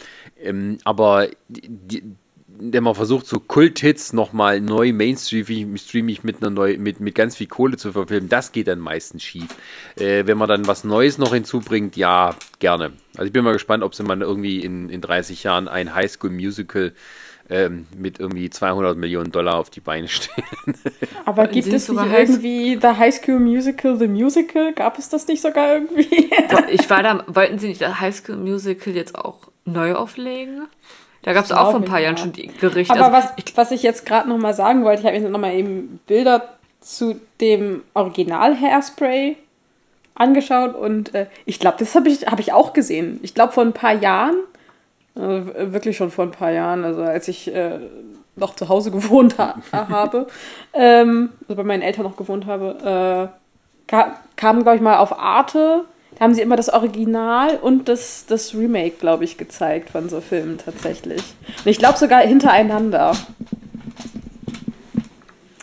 Ähm, aber die, wenn man versucht, so Kulthits nochmal neu mainstreamig mit, einer neu, mit, mit ganz viel Kohle zu verfilmen, das geht dann meistens schief. Äh, wenn man dann was Neues noch hinzubringt, ja, gerne. Also ich bin mal gespannt, ob sie mal irgendwie in, in 30 Jahren ein Highschool-Musical ähm, mit irgendwie 200 Millionen Dollar auf die Beine stellen. *laughs* Aber Wollten gibt es sogar nicht irgendwie The High School Musical, The Musical? Gab es das nicht sogar irgendwie? Ich war da, wollten sie nicht das High School Musical jetzt auch neu auflegen? Da gab es auch vor ein paar ja. Jahren schon die Gerichte. Aber also, was, was ich jetzt gerade noch mal sagen wollte, ich habe mir noch mal eben Bilder zu dem Original Hairspray angeschaut und äh, ich glaube, das habe ich, hab ich auch gesehen. Ich glaube, vor ein paar Jahren, w- wirklich schon vor ein paar Jahren, also als ich äh, noch zu Hause *laughs* gewohnt ha habe, ähm, also bei meinen Eltern noch gewohnt habe, äh, ka kam, glaube ich, mal auf Arte. Da haben sie immer das Original und das, das Remake, glaube ich, gezeigt von so Filmen tatsächlich. Und ich glaube sogar hintereinander.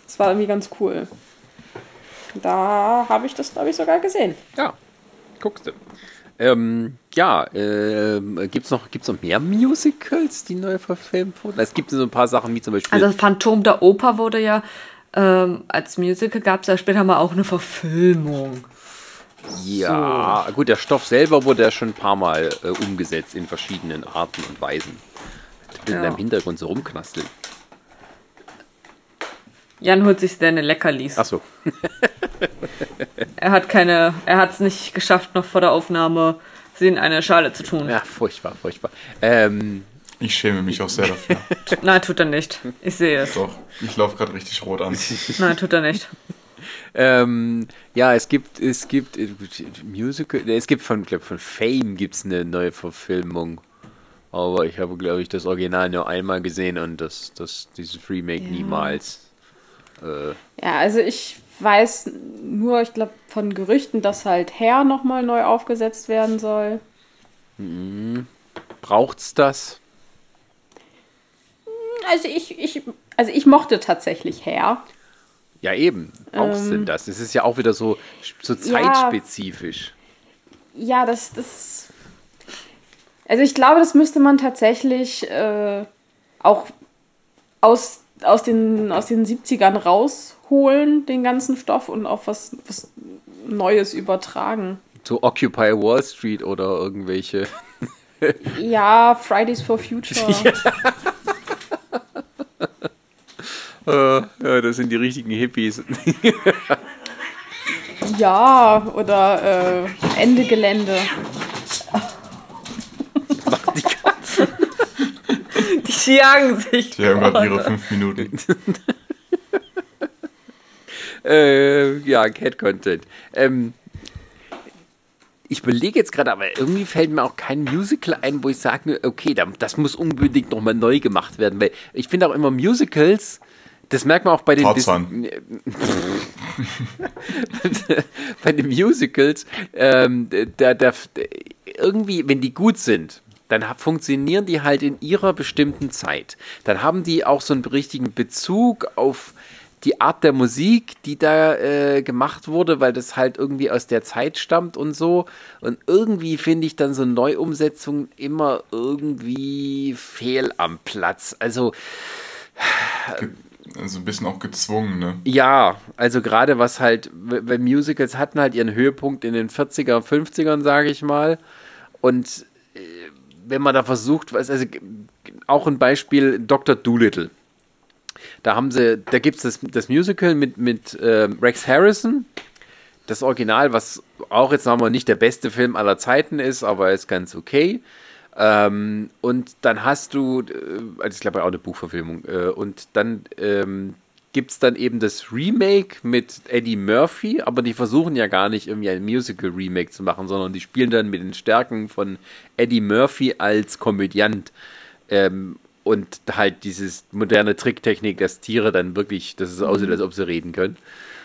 Das war irgendwie ganz cool. Da habe ich das, glaube ich, sogar gesehen. ja, guckst du. Ähm, ja, ähm, gibt es noch, gibt's noch mehr Musicals, die neu verfilmt wurden? Es gibt so ein paar Sachen wie zum Beispiel. also Phantom der Oper wurde ja ähm, als Musical gab es ja später mal auch eine Verfilmung. Ja, gut, der Stoff selber wurde ja schon ein paar Mal äh, umgesetzt in verschiedenen Arten und Weisen. Will in Ja. deinem Hintergrund so rumknasteln. Jan holt sich seine Leckerlis. Achso, Er hat keine, er hat es nicht geschafft, noch vor der Aufnahme sie in eine Schale zu tun. ja, furchtbar, furchtbar. Ähm, Ich schäme mich auch sehr dafür. *laughs* Nein, tut er nicht. Ich sehe es. Doch, ich laufe gerade richtig rot an. *laughs* *laughs* Nein, tut er nicht. ähm, ja, es gibt, es gibt äh, Musical, es gibt von, glaub, von Fame gibt es eine neue Verfilmung. Aber ich habe, glaube ich, das Original nur einmal gesehen und das, das, dieses Remake Ja. niemals. Äh, Ja, also ich weiß nur, ich glaube, von Gerüchten, dass halt Hair nochmal neu aufgesetzt werden soll. Braucht's das? Also ich, ich, also ich mochte tatsächlich Hair. Ja, eben. Braucht's Ähm. denn das? Es ist ja auch wieder so, so Ja. zeitspezifisch. Ja, das, das. Also ich glaube, das müsste man tatsächlich äh, auch aus, aus, den, aus den 70ern rausholen, den ganzen Stoff, und auf was, was Neues übertragen. So Occupy Wall Street oder irgendwelche. *laughs* Ja, Fridays for Future. *laughs* *laughs* Äh, ja, das sind die richtigen Hippies. Ja, oder äh, Ende Gelände. Die jagen sich. Die haben gerade ihre fünf Minuten. *laughs* Äh, ja, Cat-Content. Ähm, ich überlege jetzt gerade, aber irgendwie fällt mir auch kein Musical ein, wo ich sage, okay, da- das muss unbedingt nochmal neu gemacht werden. Weil ich finde auch immer Musicals, das merkt man auch bei den Tarzan. *laughs* bei den Musicals, ähm, da, da, irgendwie, wenn die gut sind, dann funktionieren die halt in ihrer bestimmten Zeit. Dann haben die auch so einen richtigen Bezug auf die Art der Musik, die da äh, gemacht wurde, weil das halt irgendwie aus der Zeit stammt und so. Und irgendwie finde ich dann so Neuumsetzungen immer irgendwie fehl am Platz. Also Also ein bisschen auch gezwungen, ne? ja, also gerade was halt, weil Musicals hatten halt ihren Höhepunkt in den 40er, 50ern, sage ich mal. Und äh, wenn man da versucht, also auch ein Beispiel Dr. Doolittle. Da haben sie, da gibt es das, das Musical mit, mit ähm, Rex Harrison. Das Original, was auch jetzt wir nicht der beste Film aller Zeiten ist, aber ist ganz okay. Ähm, und dann hast du, äh, also ich glaube auch eine Buchverfilmung, äh, und dann ähm, gibt es dann eben das Remake mit Eddie Murphy, aber die versuchen ja gar nicht irgendwie ein Musical-Remake zu machen, sondern die spielen dann mit den Stärken von Eddie Murphy als Komödiant. Ähm, und halt dieses moderne Tricktechnik, dass Tiere dann wirklich, dass es aussieht, als ob sie reden können.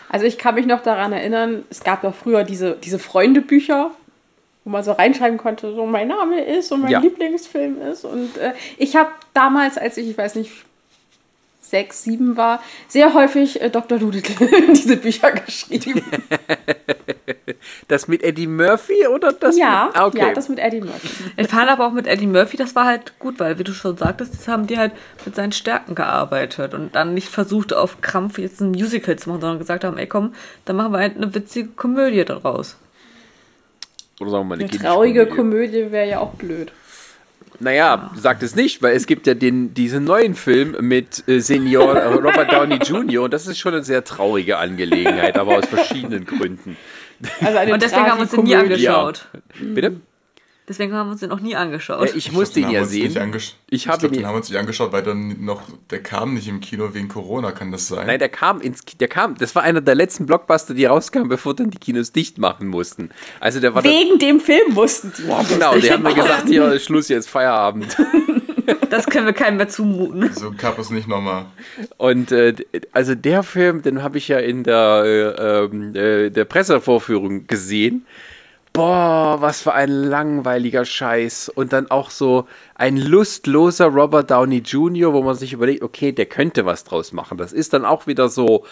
Also ich kann mich noch daran erinnern, es gab doch früher diese, diese Freundebücher, wo man so reinschreiben konnte, so mein Name ist und mein Ja. Lieblingsfilm ist. Und äh, ich habe damals, als ich, ich weiß nicht, sechs, sieben war, sehr häufig äh, Dr. Doolittle in diese Bücher geschrieben. *laughs* Das mit Eddie Murphy oder das ja, mit, Ah, okay. ja, das mit Eddie Murphy. Ich fand aber auch mit Eddie Murphy, das war halt gut, weil, wie du schon sagtest, das haben die halt mit seinen Stärken gearbeitet und dann nicht versucht, auf Krampf jetzt ein Musical zu machen, sondern gesagt haben, ey komm, dann machen wir halt eine witzige Komödie daraus. oder sagen wir mal eine Eine traurige Kindeskomödie. Komödie wäre ja auch blöd. Naja, sagt es nicht, weil es gibt ja den, diesen neuen Film mit äh, Senior äh, Robert Downey Jr. und das ist schon eine sehr traurige Angelegenheit, aber aus verschiedenen Gründen. Und Also eine deswegen haben wir uns den nie angeschaut. Bitte? Deswegen haben wir uns den noch nie angeschaut. Ja, ich muss den glaub, ja sehen. Ich Ich, habe ihn- den haben wir uns nicht angeschaut, weil dann noch, der kam nicht im Kino wegen Corona, kann das sein? Nein, der kam ins, der kam, das war einer der letzten Blockbuster, die rauskamen, bevor dann die Kinos dicht machen mussten. Also der war Wegen dem Film mussten die. genau, die haben mir gesagt, hier Schluss jetzt Feierabend. *laughs* Das können wir keinem mehr zumuten. So gab es nicht nochmal. Und äh, also der Film, den habe ich ja in der, äh, ähm, äh, der Pressevorführung gesehen. Boah, was für ein langweiliger Scheiß. Und dann auch so ein lustloser Robert Downey Jr., wo man sich überlegt, okay, der könnte was draus machen. Das ist dann auch wieder so,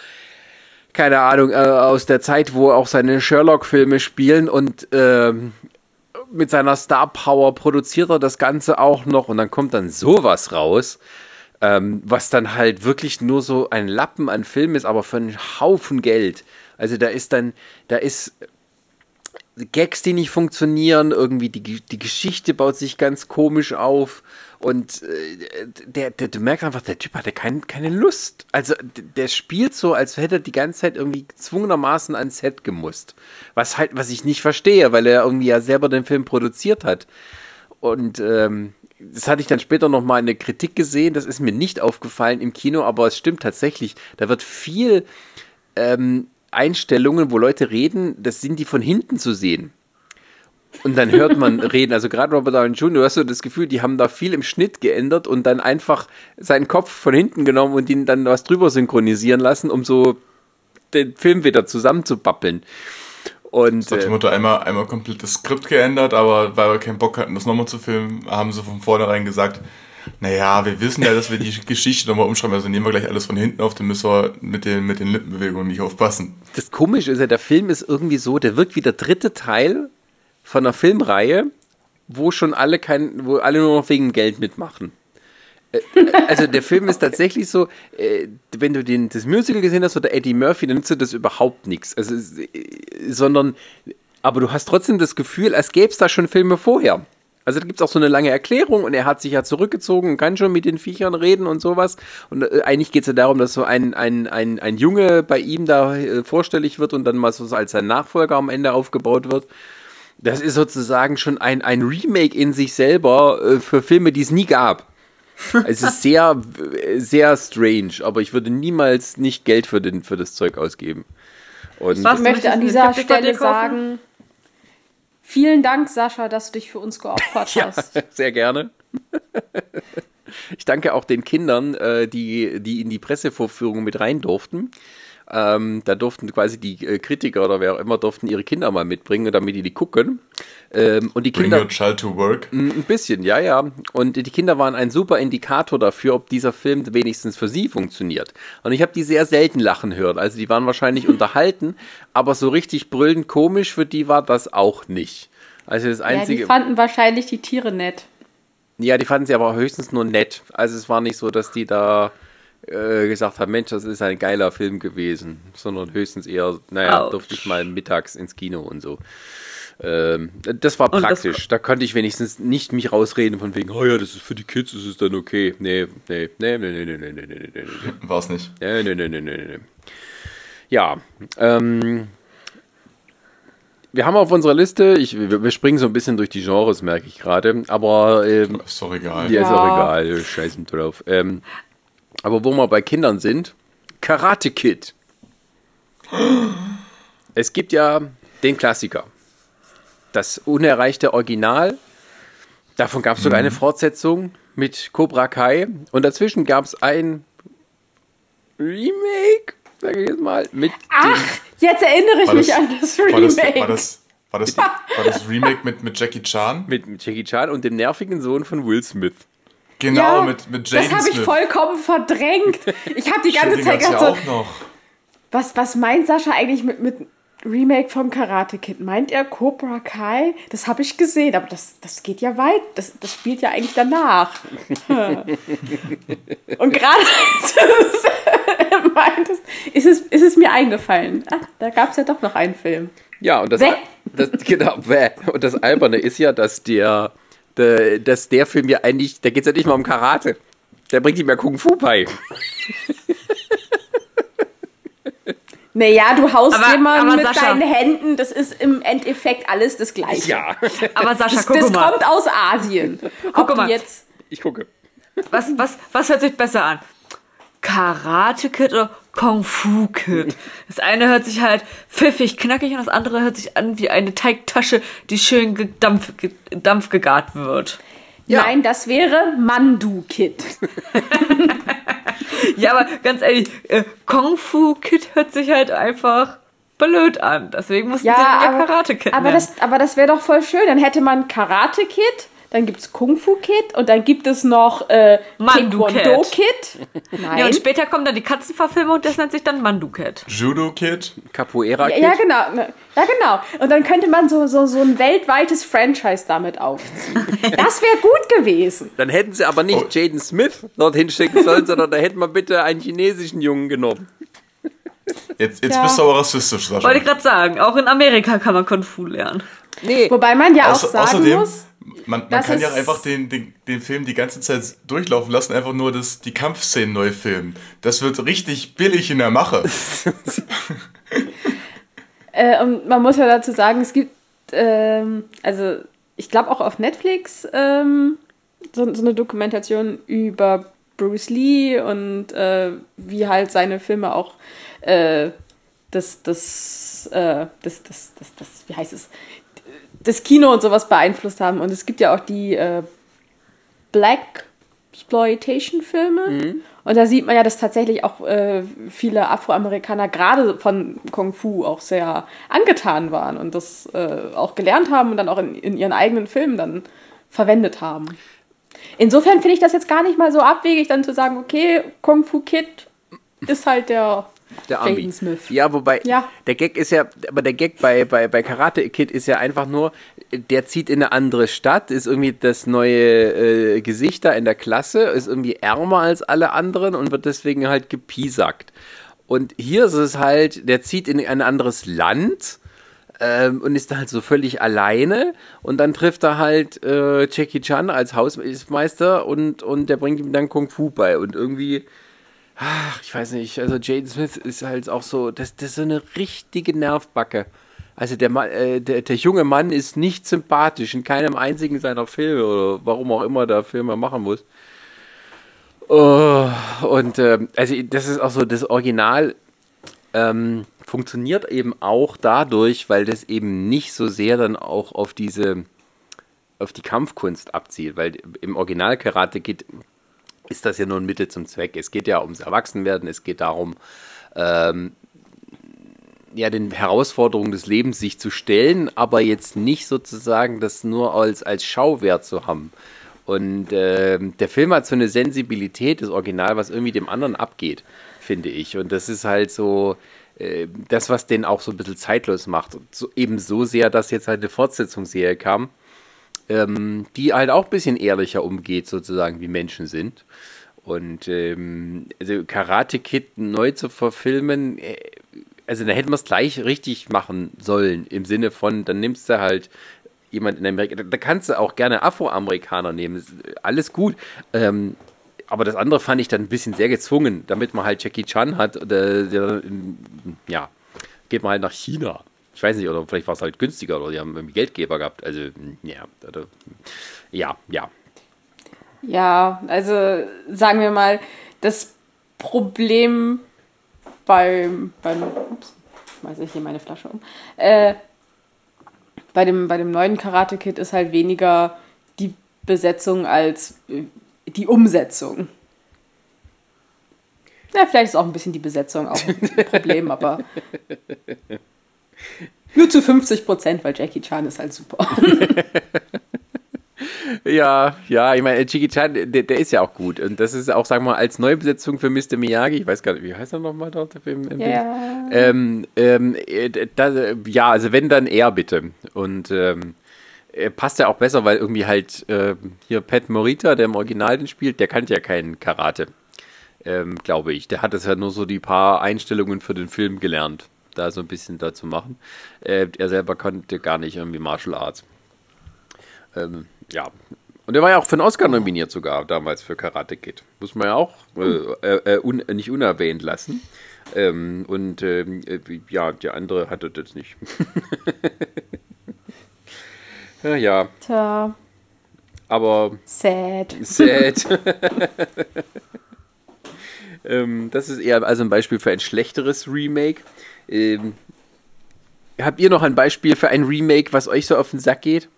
keine Ahnung, äh, aus der Zeit, wo auch seine Sherlock-Filme spielen und ähm, mit seiner Star Power produziert er das Ganze auch noch und dann kommt dann sowas raus, ähm, was dann halt wirklich nur so ein Lappen an Film ist, aber für einen Haufen Geld. Also da ist dann, da ist Gags, die nicht funktionieren, irgendwie die, die Geschichte baut sich ganz komisch auf und äh, der, der, du merkst einfach, der Typ hatte kein, keine Lust. Also der spielt so, als hätte er die ganze Zeit irgendwie gezwungenermaßen ans Set gemusst. Was halt, was ich nicht verstehe, weil er irgendwie ja selber den Film produziert hat. Und ähm, das hatte ich dann später nochmal in der Kritik gesehen, das ist mir nicht aufgefallen im Kino, aber es stimmt tatsächlich. Da wird viel ähm, Einstellungen, wo Leute reden, das sind die von hinten zu sehen. Und dann hört man *laughs* reden, also gerade Robert Downey Jr., du hast so das Gefühl, die haben da viel im Schnitt geändert und dann einfach seinen Kopf von hinten genommen und ihn dann was drüber synchronisieren lassen, um so den Film wieder zusammenzubappeln. Und Nach dem äh, Motto einmal, einmal komplett das Skript geändert, aber weil wir keinen Bock hatten, das nochmal zu filmen, haben sie von vornherein gesagt, naja, wir wissen ja, dass wir die Geschichte nochmal umschreiben, also nehmen wir gleich alles von hinten auf, dann müssen wir mit den, mit den Lippenbewegungen nicht aufpassen. das Komische ist ja, der Film ist irgendwie so, der wirkt wie der dritte Teil von einer Filmreihe, wo schon alle kein, wo alle nur noch wegen Geld mitmachen. Äh, Also der Film ist tatsächlich so, äh, wenn du den, das Musical gesehen hast oder Eddie Murphy, dann nützt dir das überhaupt nichts. Also, äh, sondern, aber du hast trotzdem das Gefühl, als gäbe es da schon Filme vorher. Also da gibt es auch so eine lange Erklärung und er hat sich ja zurückgezogen und kann schon mit den Viechern reden und sowas. Und äh, eigentlich geht es ja darum, dass so ein, ein, ein, ein Junge bei ihm da äh, vorstellig wird und dann mal so als sein Nachfolger am Ende aufgebaut wird. Das ist sozusagen schon ein, ein Remake in sich selber äh, für Filme, die es nie gab. *laughs* Es ist sehr, sehr strange, aber ich würde niemals nicht Geld für, den, für das Zeug ausgeben. Und Was? Ich möchte an dieser Stelle sagen, vielen Dank, Sascha, dass du dich für uns geopfert *laughs* Ja, hast. sehr gerne. Ich danke auch den Kindern, äh, die, die in die Pressevorführung mit rein durften. Ähm, da durften quasi die äh, Kritiker oder wer auch immer durften ihre Kinder mal mitbringen, damit die die gucken. Ähm, und die Bring Kinder your child to work. ein bisschen, ja, ja. Und die Kinder waren ein super Indikator dafür, ob dieser Film wenigstens für sie funktioniert. Und ich habe die sehr selten lachen hören. Also die waren wahrscheinlich *laughs* unterhalten, aber so richtig brüllend komisch für die war das auch nicht. Also das Ja, einzige. die fanden wahrscheinlich die Tiere nett. Ja, die fanden sie aber höchstens nur nett. Also es war nicht so, dass die da äh, gesagt haben, Mensch, das ist ein geiler Film gewesen, sondern höchstens eher, naja, Autsch. durfte ich mal mittags ins Kino und so. Ähm, das war Und das- praktisch. da konnte ich wenigstens nicht mich rausreden von wegen, oh ja, das ist für die Kids, das ist dann okay. Nee, nee, nee, nee, nee, nee, nee, nee, nee, nee, nee. War es nicht. Nee, nee, nee, nee, nee, nee. Ja, ähm, wir haben auf unserer Liste, ich, wir, springen so ein bisschen durch die Genres, merke ich gerade, aber ähm, Ist doch egal. ja, ist auch egal, scheißen drauf. Ähm, aber wo wir bei Kindern sind, Karate Kid. Es gibt ja den Klassiker. Das unerreichte Original. Davon gab es sogar eine Fortsetzung mit Cobra Kai. Und dazwischen gab es ein Remake, sage ich jetzt mal, mit Ach, jetzt erinnere ich War mich das- an das War das, Remake. war das, war das, war das Remake mit, mit Jackie Chan? mit, mit Jackie Chan und dem nervigen Sohn von Will Smith. Genau, ja, mit, mit Jaden das habe ich vollkommen verdrängt. Ich habe die ganze Zeit gedacht, ja so, auch noch. was, was meint Sascha eigentlich mit, mit Remake vom Karate Kid? Meint er Cobra Kai? Das habe ich gesehen, aber das, das geht ja weit. Das, das spielt ja eigentlich danach. *laughs* Und gerade als du es *laughs* meintest, ist es, ist es mir eingefallen. Ach, da gab es ja doch noch einen Film. Ja, und das, das, genau, und das Alberne ist ja, dass der, dass der Film ja eigentlich, da geht es ja nicht mal um Karate. Der bringt ihm ja Kung Fu bei. *laughs* Naja, du haust Aber- jemanden aber mit Sascha- deinen Händen. Das ist im Endeffekt alles das Gleiche. Ja, Aber Sascha, Das, guck das mal. kommt aus Asien. Du mal. jetzt ich gucke. Was, was, was hört sich besser an? Karate Kid oder Kung Fu Kid? *laughs* Das eine hört sich halt pfiffig, knackig und das andere hört sich an wie eine Teigtasche, die schön gedampf, ge- Dampf gegart wird. Ja. Nein, das wäre Mandu Kid. *laughs* Ja, aber ganz ehrlich, äh, Kung Fu Kid hört sich halt einfach blöd an. Deswegen mussten Ja, sie ja aber, Karate Kid aber nennen. das, aber das wäre doch voll schön. Dann hätte man Karate Kid, dann gibt es Kung Fu Kid und dann gibt es noch äh, Mandu Taekwondo Kid. Kid. *laughs* ja, Nein. und später kommt dann die Katzenverfilmung und das nennt sich dann Mandu Kid. Judo Kid? Capoeira Ja, Kid. ja, genau. ne, Ja, genau. Und dann könnte man so, so, so ein weltweites Franchise damit aufziehen. *laughs* Das wäre gut gewesen. Dann hätten sie aber nicht Oh. Jaden Smith dorthin schicken sollen, sondern da hätten wir bitte einen chinesischen Jungen genommen. Jetzt, jetzt Ja. bist du aber rassistisch, Sascha. Wollte ich gerade sagen, auch in Amerika kann man Kung Fu lernen. Nee, Wobei man ja auch Außer, sagen außerdem, muss, man, man kann ja einfach den, den, den Film die ganze Zeit durchlaufen lassen, einfach nur das, die Kampfszenen neu filmen. Das wird richtig billig in der Mache. *laughs* Äh, und man muss ja dazu sagen, es gibt, ähm, also ich glaube auch auf Netflix ähm, so, so eine Dokumentation über Bruce Lee und äh, wie halt seine Filme auch äh, das, das, äh, das, das, das, das, wie heißt es, das Kino und sowas beeinflusst haben. Und es gibt ja auch die äh, Black Exploitation-Filme. Und da sieht man ja, dass tatsächlich auch äh, viele Afroamerikaner gerade von Kung Fu auch sehr angetan waren und das äh, auch gelernt haben und dann auch in, in ihren eigenen Filmen dann verwendet haben. Insofern finde ich das jetzt gar nicht mal so abwegig, dann zu sagen, okay, Kung Fu Kid ist halt der, Der Ami. Jaden Smith. Ja, wobei Ja. der Gag ist ja, aber der Gag bei, bei, bei Karate Kid ist ja einfach nur, der zieht in eine andere Stadt, ist irgendwie das neue äh, Gesicht da in der Klasse, ist irgendwie ärmer als alle anderen und wird deswegen halt gepiesackt. Und hier ist es halt, der zieht in ein anderes Land ähm, und ist da halt so völlig alleine und dann trifft er halt äh, Jackie Chan als Hausmeister und, und der bringt ihm dann Kung Fu bei und irgendwie Ach, ich weiß nicht, also Jaden Smith ist halt auch so, das, das ist so eine richtige Nervbacke. Also der, äh, der, der junge Mann ist nicht sympathisch in keinem einzigen seiner Filme oder warum auch immer der Filme machen muss. Oh, und ähm, also das ist auch so, das Original ähm, funktioniert eben auch dadurch, weil das eben nicht so sehr dann auch auf diese auf die Kampfkunst abzielt, weil im Original Karate Kid ist das ja nur ein Mittel zum Zweck. Es geht ja ums Erwachsenwerden, es geht darum, ähm, ja, den Herausforderungen des Lebens sich zu stellen, aber jetzt nicht sozusagen das nur als, als Schauwert zu haben. Und ähm, der Film hat so eine Sensibilität, das Original, was irgendwie dem anderen abgeht, finde ich. Und das ist halt so äh, das, was den auch so ein bisschen zeitlos macht. So, eben so sehr, dass jetzt halt eine Fortsetzungsserie kam, ähm, die halt auch ein bisschen ehrlicher umgeht, sozusagen, wie Menschen sind. Und ähm, also Karate Kid neu zu verfilmen, äh, also da hätten wir es gleich richtig machen sollen, im Sinne von, dann nimmst du halt jemand in Amerika, da, da kannst du auch gerne Afroamerikaner nehmen, ist alles gut. Ähm, aber das andere fand ich dann ein bisschen sehr gezwungen, damit man halt Jackie Chan hat, der, der, ja, geht man halt nach China. Ich weiß nicht, oder vielleicht war es halt günstiger oder die haben irgendwie Geldgeber gehabt. Also, ja, ja, ja. Ja, also sagen wir mal, das Problem beim, beim ups, weiß ich hier meine Flasche um, äh, bei dem, bei dem neuen Karate Kid ist halt weniger die Besetzung als äh, die Umsetzung. Ja, vielleicht ist auch ein bisschen die Besetzung auch ein Problem, aber *laughs* *laughs* nur zu 50 Prozent, weil Jackie Chan ist halt super. *laughs* Ja, ja, ich meine, Jackie Chan, der, der ist ja auch gut. Und das ist auch, sagen wir mal, als Neubesetzung für Mr. Miyagi, ich weiß gar nicht, wie heißt er nochmal dort im, im Ja. ähm, ähm, äh, das, ja, also wenn, dann er bitte. Und ähm, er passt ja auch besser, weil irgendwie halt äh, hier Pat Morita, der im Original den spielt, der kannte ja keinen Karate, ähm, glaube ich. Der hat es ja nur so die paar Einstellungen für den Film gelernt, da so ein bisschen dazu machen. Äh, er selber konnte gar nicht irgendwie Martial Arts. Ähm, ja. Und er war ja auch für einen Oscar nominiert sogar damals für Karate Kid. Muss man ja auch äh, äh, äh, un nicht unerwähnt lassen. Ähm, und ähm, äh, ja, der andere hatte das nicht. *laughs* ja, ja, Tja, aber sad. sad. *laughs* ähm, das ist eher also ein Beispiel für ein schlechteres Remake. Ähm, habt ihr noch ein Beispiel für ein Remake, was euch so auf den Sack geht?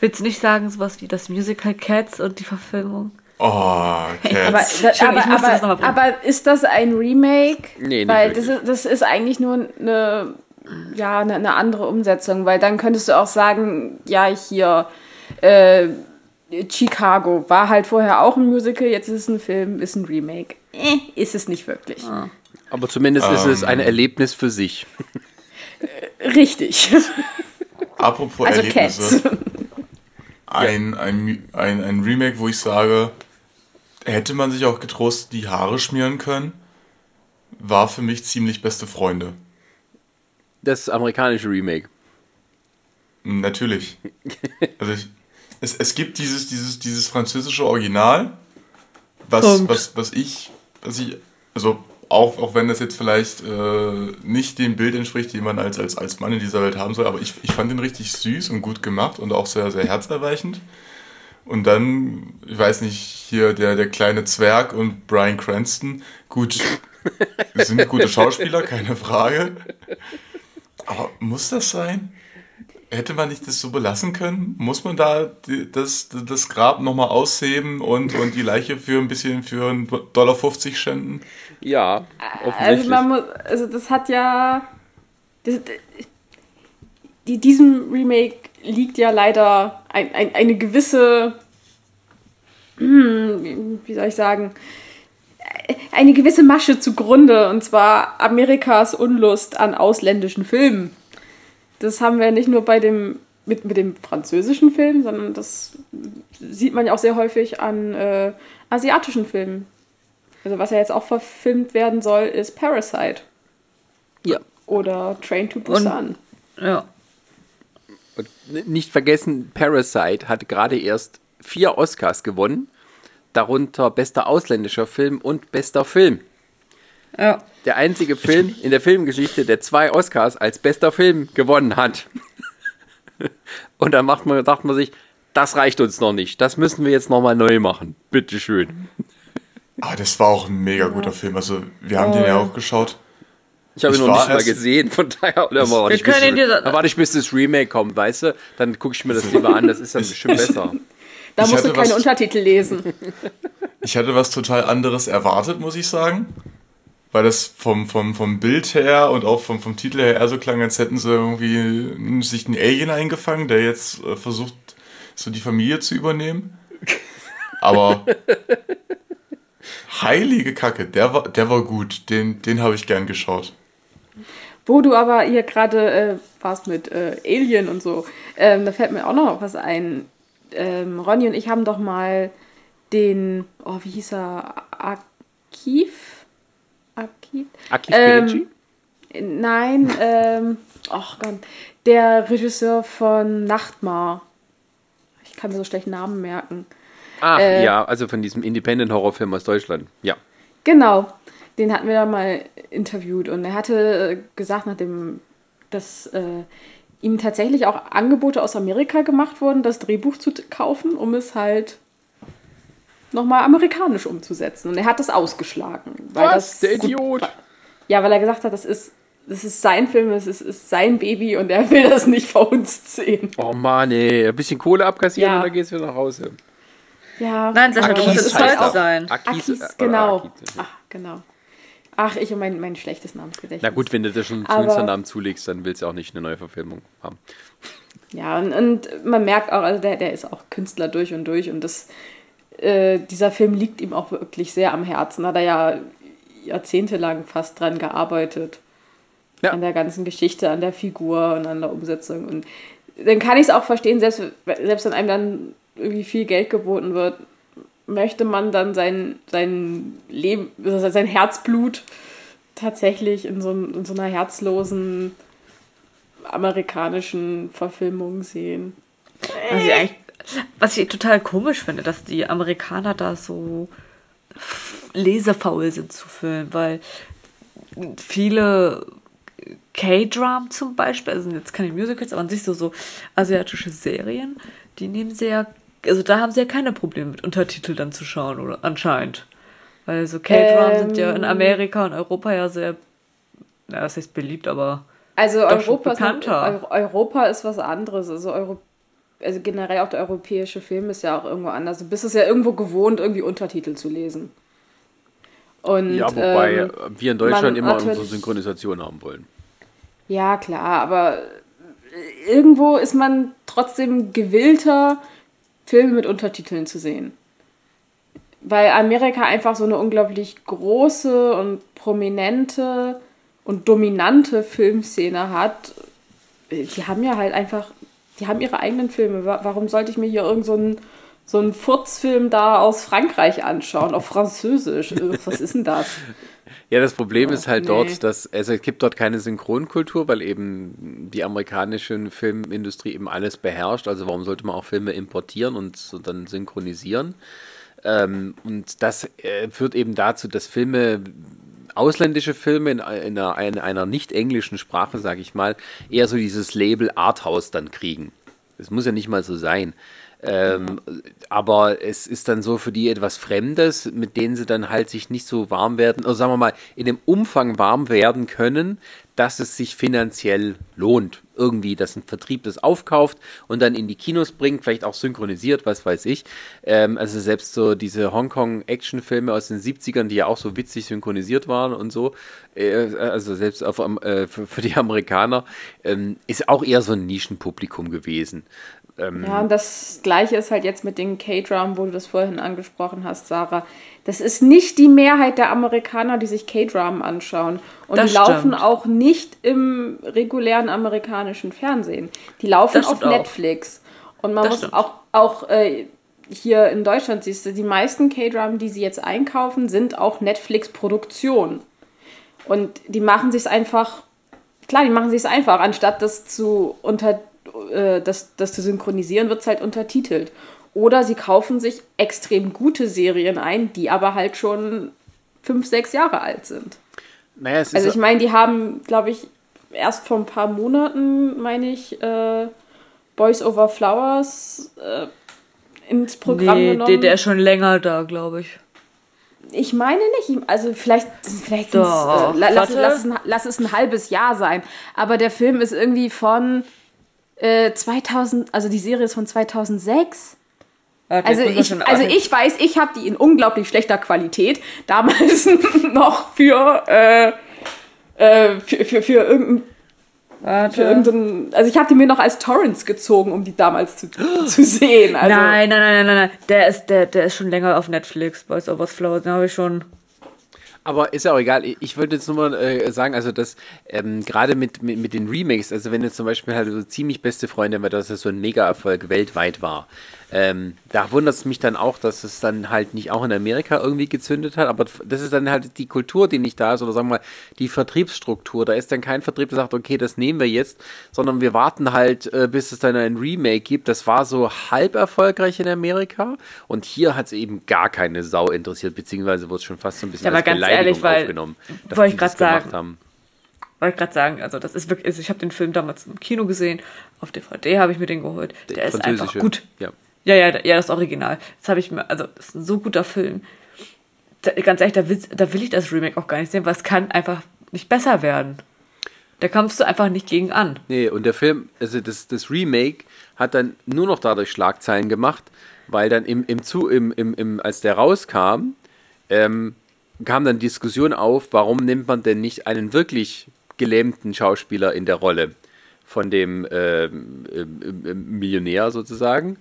Willst du nicht sagen, sowas wie das Musical Cats und die Verfilmung? Oh, Aber, Cats. aber, aber, bringen. aber ist das ein Remake? Nee, nicht Weil das ist, das ist eigentlich nur eine, ja, eine, eine andere Umsetzung, weil dann könntest du auch sagen, ja, hier, äh, Chicago war halt vorher auch ein Musical, jetzt ist es ein Film, ist ein Remake. Eh, ist es nicht wirklich. Aber zumindest ist es ein Erlebnis für sich. Richtig. *laughs* Apropos Also Erlebnisse. Cats. Ein, ein, ein, ein Remake, wo ich sage, hätte man sich auch getrost die Haare schmieren können, war für mich ziemlich beste Freunde. Das amerikanische Remake. Natürlich. Also ich, es, es gibt dieses, dieses, dieses französische Original, was, Punkt. was, was ich, was ich, also auch, auch wenn das jetzt vielleicht äh, nicht dem Bild entspricht, den man als, als, als Mann in dieser Welt haben soll, aber ich, ich fand den richtig süß und gut gemacht und auch sehr, sehr herzerweichend. Und dann, ich weiß nicht, hier der, der kleine Zwerg und Brian Cranston, gut, *laughs* sind gute Schauspieler, keine Frage. Aber muss das sein? hätte man nicht das so belassen können? Muss man da das, das Grab nochmal ausheben und, und die Leiche für ein bisschen für 1,50 Dollar schänden? Ja, Also, man muss, also das hat ja. Das, die, diesem Remake liegt ja leider ein, ein, eine gewisse. Hm, wie- wie soll ich sagen? Eine gewisse Masche zugrunde, und zwar Amerikas Unlust an ausländischen Filmen. Das haben wir nicht nur bei dem mit, mit dem französischen Film, sondern das sieht man ja auch sehr häufig an äh, asiatischen Filmen. Also was ja jetzt auch verfilmt werden soll, ist Parasite ja. oder Train to Busan. Ja. Und nicht vergessen, Parasite hat gerade erst vier Oscars gewonnen, darunter bester ausländischer Film und bester Film. Ja. Der einzige Film in der Filmgeschichte, der zwei Oscars als bester Film gewonnen hat. *laughs* Und dann macht man, dachte man sich, das reicht uns noch nicht. Das müssen wir jetzt nochmal neu machen. Bitteschön. Aber das war auch ein mega guter Film. Also, wir haben den ja auch geschaut. Ich habe ihn noch nicht mal gesehen, von daher. Oder warte Wir ich, bis, können ihn dir- warte ich, bis das Remake kommt, weißt du? Dann gucke ich mir das lieber an, das ist dann bestimmt besser. Da Ich musst du keine was- Untertitel lesen. Ich hatte was total anderes erwartet, muss ich sagen. Weil das vom, vom, vom Bild her und auch vom, vom Titel her eher so klang, als hätten sie irgendwie sich einen Alien eingefangen, der jetzt äh, versucht, so die Familie zu übernehmen. Aber heilige Kacke, der war, der war gut. Den, den habe ich gern geschaut. Wo du aber hier gerade äh, warst mit äh, Alien und so, ähm, da fällt mir auch noch was ein. Ähm, Ronny und ich haben doch mal den, oh, wie hieß er? Archiv? Archiv? Aki Ähm? Nein, ähm, ach Gott, der Regisseur von Nachtmar. Ich kann mir so schlecht Namen merken. Ach äh, ja, also von diesem Independent-Horrorfilm aus Deutschland. Ja. Genau, den hatten wir da mal interviewt und er hatte äh, gesagt, nachdem dass äh, ihm tatsächlich auch Angebote aus Amerika gemacht wurden, das Drehbuch zu kaufen, um es halt nochmal amerikanisch umzusetzen. Und er hat das ausgeschlagen. Weil Was? das Der Idiot. Ja, weil er gesagt hat, das ist, das ist sein Film, das ist, ist sein Baby und er will das nicht verhunzt sehen. Oh Mann, ey. Ein bisschen Kohle abkassieren Ja. und dann geht's wieder nach Hause. Ja, Nein, Sascha, du musst stolz sein. Akis, Akis, äh, genau. Akis. Ach, genau. Ach, ich und mein, mein schlechtes Namensgedächtnis. Na gut, wenn du das schon Aber- Künstlernamen zulegst, dann willst du auch nicht eine neue Verfilmung haben. Ja, und, und man merkt auch, also der, der ist auch Künstler durch und durch und das, äh, dieser Film liegt ihm auch wirklich sehr am Herzen. Hat er ja jahrzehntelang fast dran gearbeitet. Ja. An der ganzen Geschichte, an der Figur und an der Umsetzung. Und dann kann ich es auch verstehen, selbst, selbst wenn einem dann irgendwie viel Geld geboten wird, möchte man dann sein, sein Leben, also sein Herzblut tatsächlich in so, in so einer herzlosen amerikanischen Verfilmung sehen. Was ich, eigentlich, was ich total komisch finde, dass die Amerikaner da so lesefaul sind zu filmen, weil viele K-Dram zum Beispiel, also jetzt keine Musicals, aber an sich so, so asiatische Serien, die nehmen sehr, also da haben sie ja keine Probleme mit Untertitel dann zu schauen, oder anscheinend. Weil so K-Dram sind ja in Ähm. Amerika und Europa ja sehr, na, das heißt beliebt, aber Also Europa ist, Europa ist was anderes. Also, Euro, also generell auch der europäische Film ist ja auch irgendwo anders. Du bist es ja irgendwo gewohnt, irgendwie Untertitel zu lesen. Und, ja, wobei ähm, wir in Deutschland immer unsere natürlich- Synchronisation haben wollen. Ja, klar, aber irgendwo ist man trotzdem gewillter, Filme mit Untertiteln zu sehen. Weil Amerika einfach so eine unglaublich große und prominente und dominante Filmszene hat. Die haben ja halt einfach, die haben ihre eigenen Filme. Wa- Warum sollte ich mir hier irgend so so einen Furzfilm da aus Frankreich anschauen, auf Französisch? Äh, Was ist denn das? *laughs* *laughs* Ja, das Problem ist halt nee. dort, dass also es gibt dort keine Synchronkultur, weil eben die amerikanische Filmindustrie eben alles beherrscht. Also warum sollte man auch Filme importieren und so dann synchronisieren? Ähm, und das äh, führt eben dazu, dass Filme, ausländische Filme in, einer, in einer nicht englischen Sprache, sage ich mal, eher so dieses Label Arthouse dann kriegen. Das muss ja nicht mal so sein. Ähm, aber es ist dann so für die etwas Fremdes, mit denen sie dann halt sich nicht so warm werden, oder sagen wir mal, in dem Umfang warm werden können, dass es sich finanziell lohnt. Irgendwie, dass ein Vertrieb das aufkauft und dann in die Kinos bringt, vielleicht auch synchronisiert, was weiß ich. Ähm, also selbst so diese Hongkong-Actionfilme aus den 70ern, die ja auch so witzig synchronisiert waren und so, äh, also selbst auf, äh, für, für, die Amerikaner, ähm, ist auch eher so ein Nischenpublikum gewesen. Ähm, ja, und das Gleiche ist halt jetzt mit den K-Drum, wo du das vorhin angesprochen hast, Sarah. Das ist nicht die Mehrheit der Amerikaner, die sich K-Drum anschauen. Und das die stimmt. laufen auch nicht im regulären amerikanischen Fernsehen. Die laufen auf Netflix. Auch. Und man das muss stimmt. auch, auch äh, hier in Deutschland, siehst du, die meisten K-Drum, die sie jetzt einkaufen, sind auch Netflix-Produktionen. Und die machen sich einfach, klar, die machen sich einfach, anstatt das zu unter äh, das, das zu synchronisieren, wird es halt untertitelt. Oder sie kaufen sich extrem gute Serien ein, die aber halt schon fünf, sechs Jahre alt sind. Naja, also ich meine, die haben, glaube ich, erst vor ein paar Monaten, meine ich, äh, Boys Over Flowers äh, ins Programm nee, genommen. Der, der ist schon länger da, glaube ich. Ich meine nicht, also vielleicht, vielleicht äh, lass, lass, lass, es, lass es ein halbes Jahr sein. Aber der Film ist irgendwie von 2000, äh, also die Serie ist von 2006. Okay, also, ich, also ich weiß, ich habe die in unglaublich schlechter Qualität damals *laughs* noch für, äh, äh, für, für, für irgendein Warte. Also ich habe die mir noch als Torrents gezogen, um die damals zu, *gasps* zu sehen. Also nein, nein, nein, nein, nein. Der ist, der, der ist schon länger auf Netflix, Boys Over Flowers, den habe ich schon. Aber ist ja auch egal. Ich wollte jetzt nur mal äh, sagen, also dass ähm, gerade mit, mit, mit, den Remakes, also wenn jetzt zum Beispiel halt so ziemlich beste Freunde, weil das ja so ein Mega-Erfolg weltweit war, ähm, da wundert es mich dann auch, dass es dann halt nicht auch in Amerika irgendwie gezündet hat, aber das ist dann halt die Kultur, die nicht da ist, oder sagen wir mal, die Vertriebsstruktur. Da ist dann kein Vertrieb, der sagt, okay, das nehmen wir jetzt, sondern wir warten halt, äh, bis es dann ein Remake gibt. Das war so halb erfolgreich in Amerika und hier hat es eben gar keine Sau interessiert, beziehungsweise wurde es schon fast so ein bisschen ja, als ganz Beleidigung ehrlich, weil, aufgenommen, dass wollte ich gerade sagen. Haben. Wollte ich gerade sagen, also das ist wirklich, also ich habe den Film damals im Kino gesehen, auf DVD habe ich mir den geholt. Der, Der ist einfach gut. Ja. Ja, ja, ja, das Original. Das habe ich mir, also das ist ein so guter Film. Da, ganz ehrlich, da will, da will ich das Remake auch gar nicht sehen, weil es kann einfach nicht besser werden. Da kommst du einfach nicht gegen an. Nee, und der Film, also das, das Remake hat dann nur noch dadurch Schlagzeilen gemacht, weil dann im, im, Zu, im, im, im als der rauskam, ähm, kam dann Diskussion auf, warum nimmt man denn nicht einen wirklich gelähmten Schauspieler in der Rolle von dem äh, äh, Millionär sozusagen.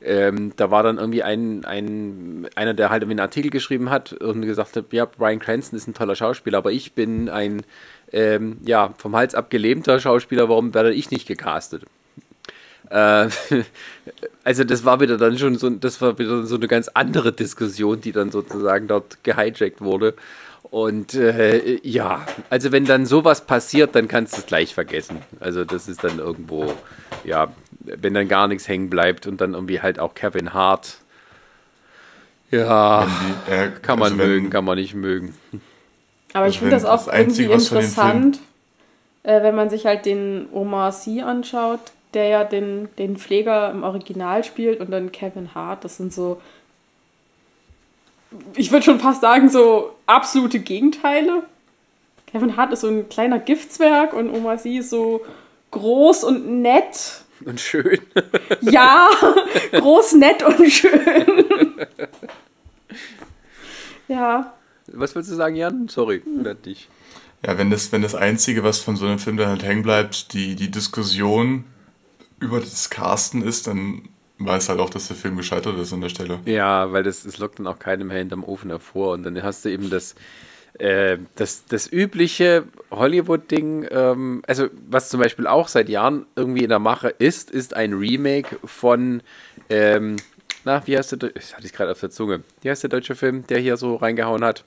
Ähm, da war dann irgendwie ein, ein, einer, der halt einen Artikel geschrieben hat und gesagt hat, ja, Brian Cranston ist ein toller Schauspieler, aber ich bin ein ähm, ja, vom Hals abgelähmter Schauspieler, warum werde ich nicht gecastet? Äh, *laughs* also das war wieder dann schon so, das war wieder so eine ganz andere Diskussion, die dann sozusagen dort gehijackt wurde. Und äh, ja, also wenn dann sowas passiert, dann kannst du es gleich vergessen. Also das ist dann irgendwo, ja, wenn dann gar nichts hängen bleibt und dann irgendwie halt auch Kevin Hart. Ja, die, äh, kann man also mögen, wenn, kann man nicht mögen. Aber also ich finde das auch das Einzige, irgendwie interessant, äh, wenn man sich halt den Omar Sy anschaut, der ja den, den Pfleger im Original spielt und dann Kevin Hart. Das sind so ich würde schon fast sagen, so absolute Gegenteile. Kevin Hart ist so ein kleiner Giftzwerg und Oma Sie ist so groß und nett. Und schön. *laughs* Ja, groß, nett und schön. ja. Was willst du sagen, Jan? Sorry, oder dich. Ja, wenn das, wenn das Einzige, was von so einem Film dann halt hängen bleibt, die, die Diskussion über das Casten ist, dann weiß halt auch, dass der Film gescheitert ist an der Stelle. Ja, weil das, das lockt dann auch keinem mehr hinterm Ofen hervor. Und dann hast du eben das, äh, das, das übliche Hollywood-Ding, ähm, also was zum Beispiel auch seit Jahren irgendwie in der Mache ist, ist ein Remake von, ähm, na, wie heißt der, das hatte ich gerade auf der Zunge, wie heißt der deutsche Film, der hier so reingehauen hat?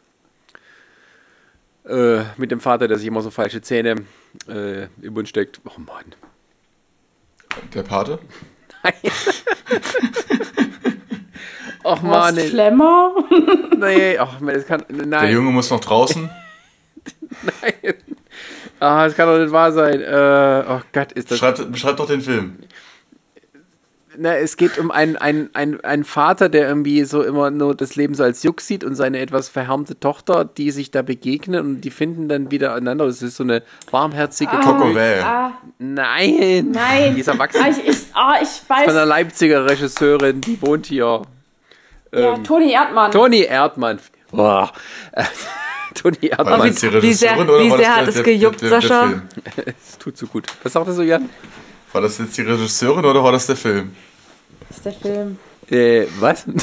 Äh, mit dem Vater, der sich immer so falsche Zähne äh, im Mund steckt. Oh Mann. Der Pate? *laughs* Nein. *laughs* Och man. Flemmer? *laughs* nee, ach das kann. Nein. Der Junge muss noch draußen. *laughs* nein. Ah, das kann doch nicht wahr sein. Äh, oh Gott, ist das. Beschreib, beschreib doch den Film. Na, es geht um einen, einen, einen, einen Vater, der irgendwie so immer nur das Leben so als Juck sieht und seine etwas verhärmte Tochter, die sich da begegnen und die finden dann wieder einander. Das ist so eine warmherzige Coco Vell. Ah, Nein! nein. Die ist erwachsen. Ah, ich, ich, ah, ich Von einer weiß. Leipziger Regisseurin, die wohnt hier. Ja, Toni Erdmann. Toni Erdmann. Boah. Äh, *laughs* Toni Erdmann. wie- wie sehr- wie sehr das hat der, es der, gejuckt, der, der, Sascha? Film? *laughs* Es tut so gut. Was sagt er so, Jan? War das jetzt die Regisseurin oder war das der Film? Das ist der Film. Äh, was? *laughs*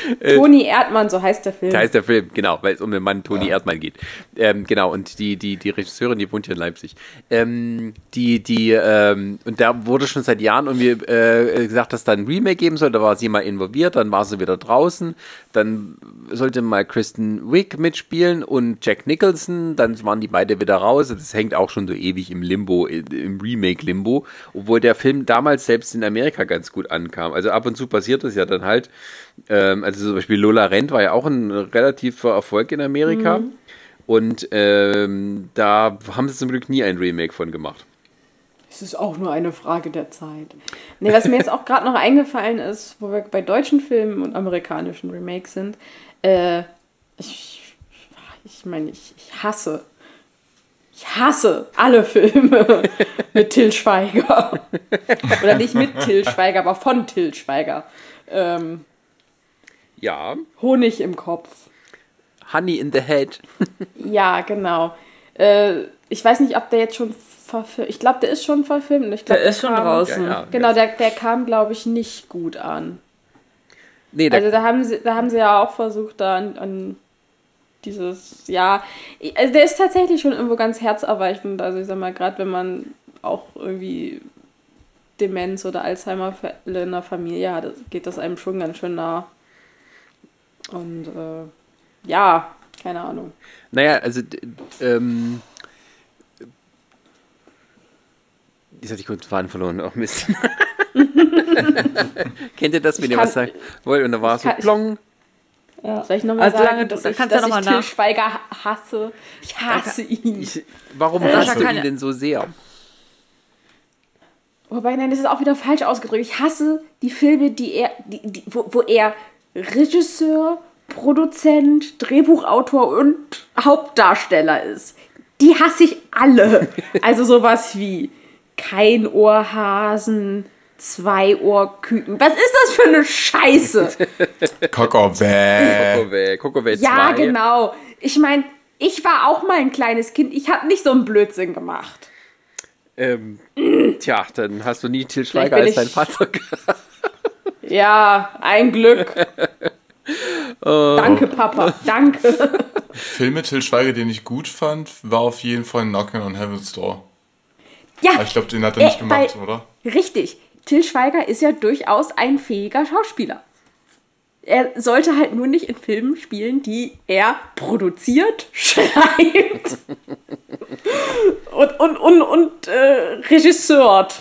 *laughs* Toni Erdmann, so heißt der Film. Da ist der Film, genau, weil es um den Mann Toni Erdmann geht. Ähm, genau, und die, die, die Regisseurin, die wohnt hier in Leipzig. Ähm, die, die, ähm, und da wurde schon seit Jahren irgendwie äh, gesagt, dass es da ein Remake geben soll. Da war sie mal involviert, dann war sie wieder draußen. Dann sollte mal Kristen Wiig mitspielen und Jack Nicholson. Dann waren die beide wieder raus. Das hängt auch schon so ewig im Limbo, im Remake-Limbo. Obwohl der Film damals selbst in Amerika ganz gut ankam. Also ab und zu passiert das ja dann halt. Ähm, also zum Beispiel Lola Rent war ja auch ein relativer Erfolg in Amerika. Und ähm, da haben sie zum Glück nie ein Remake von gemacht. Es ist auch nur eine Frage der Zeit. Nee, was mir jetzt auch gerade noch eingefallen ist, wo wir bei deutschen Filmen und amerikanischen Remakes sind, äh, ich, ich meine, ich, ich hasse, ich hasse alle Filme *laughs* mit Till Schweiger. Oder nicht mit Till Schweiger, aber von Till Schweiger. Ähm, Ja, Honig im Kopf. Honey in the Head. *laughs* Ja, genau. Äh, ich weiß nicht, ob der jetzt schon verfilmt. Ich glaube, der ist schon verfilmt. Ich glaub, Der ist schon kam- draußen. Ja, ja. Genau, der, der kam, glaube ich, nicht gut an. Nee, der, Also da haben sie, da haben sie ja auch versucht, da an, an dieses, ja, also der ist tatsächlich schon irgendwo ganz herzerweichend. Also ich sag mal, gerade wenn man auch irgendwie Demenz oder Alzheimer-Fälle in der Familie hat, geht das einem schon ganz schön nah. Und äh, ja, keine Ahnung. Naja, also, ähm. Jetzt hatte ich kurz den Faden verloren. Oh Mist. *laughs* Kennt ihr das, wenn Ich ihr kann- was sagen wollt? Und da war es so plong. Soll ich nochmal Also sagen, lange- dass ich, kannst du dass ja noch ich Till Schweiger hasse? Ich hasse ihn. Ich, warum Sascha hast du ihn ja- denn so sehr? Wobei, nein, das ist auch wieder falsch ausgedrückt. Ich hasse die Filme, die er, die, die, wo, wo er Regisseur, Produzent, Drehbuchautor und Hauptdarsteller ist. Die hasse ich alle. *laughs* Also sowas wie kein Ohrhasen, zwei Ohrküken. Was ist das für eine Scheiße? Coco Vell. Kokoway, Kokoway 2. ja, genau. Ich meine, ich war auch mal ein kleines Kind. Ich habe nicht so einen Blödsinn gemacht. Ähm, tja, dann hast du nie Till Schweiger als dein Vater gehabt. Ja, ein Glück. *laughs* Danke, Papa. Danke. Film mit Till Schweiger, den ich gut fand, war auf jeden Fall Knocking on Heaven's Door. Ja, Aber ich glaube, den hat er nicht Äh, gemacht, weil- oder? Richtig. Till Schweiger ist ja durchaus ein fähiger Schauspieler. Er sollte halt nur nicht in Filmen spielen, die er produziert, *laughs* schreibt *laughs* und, und, und, und äh, regisseurt.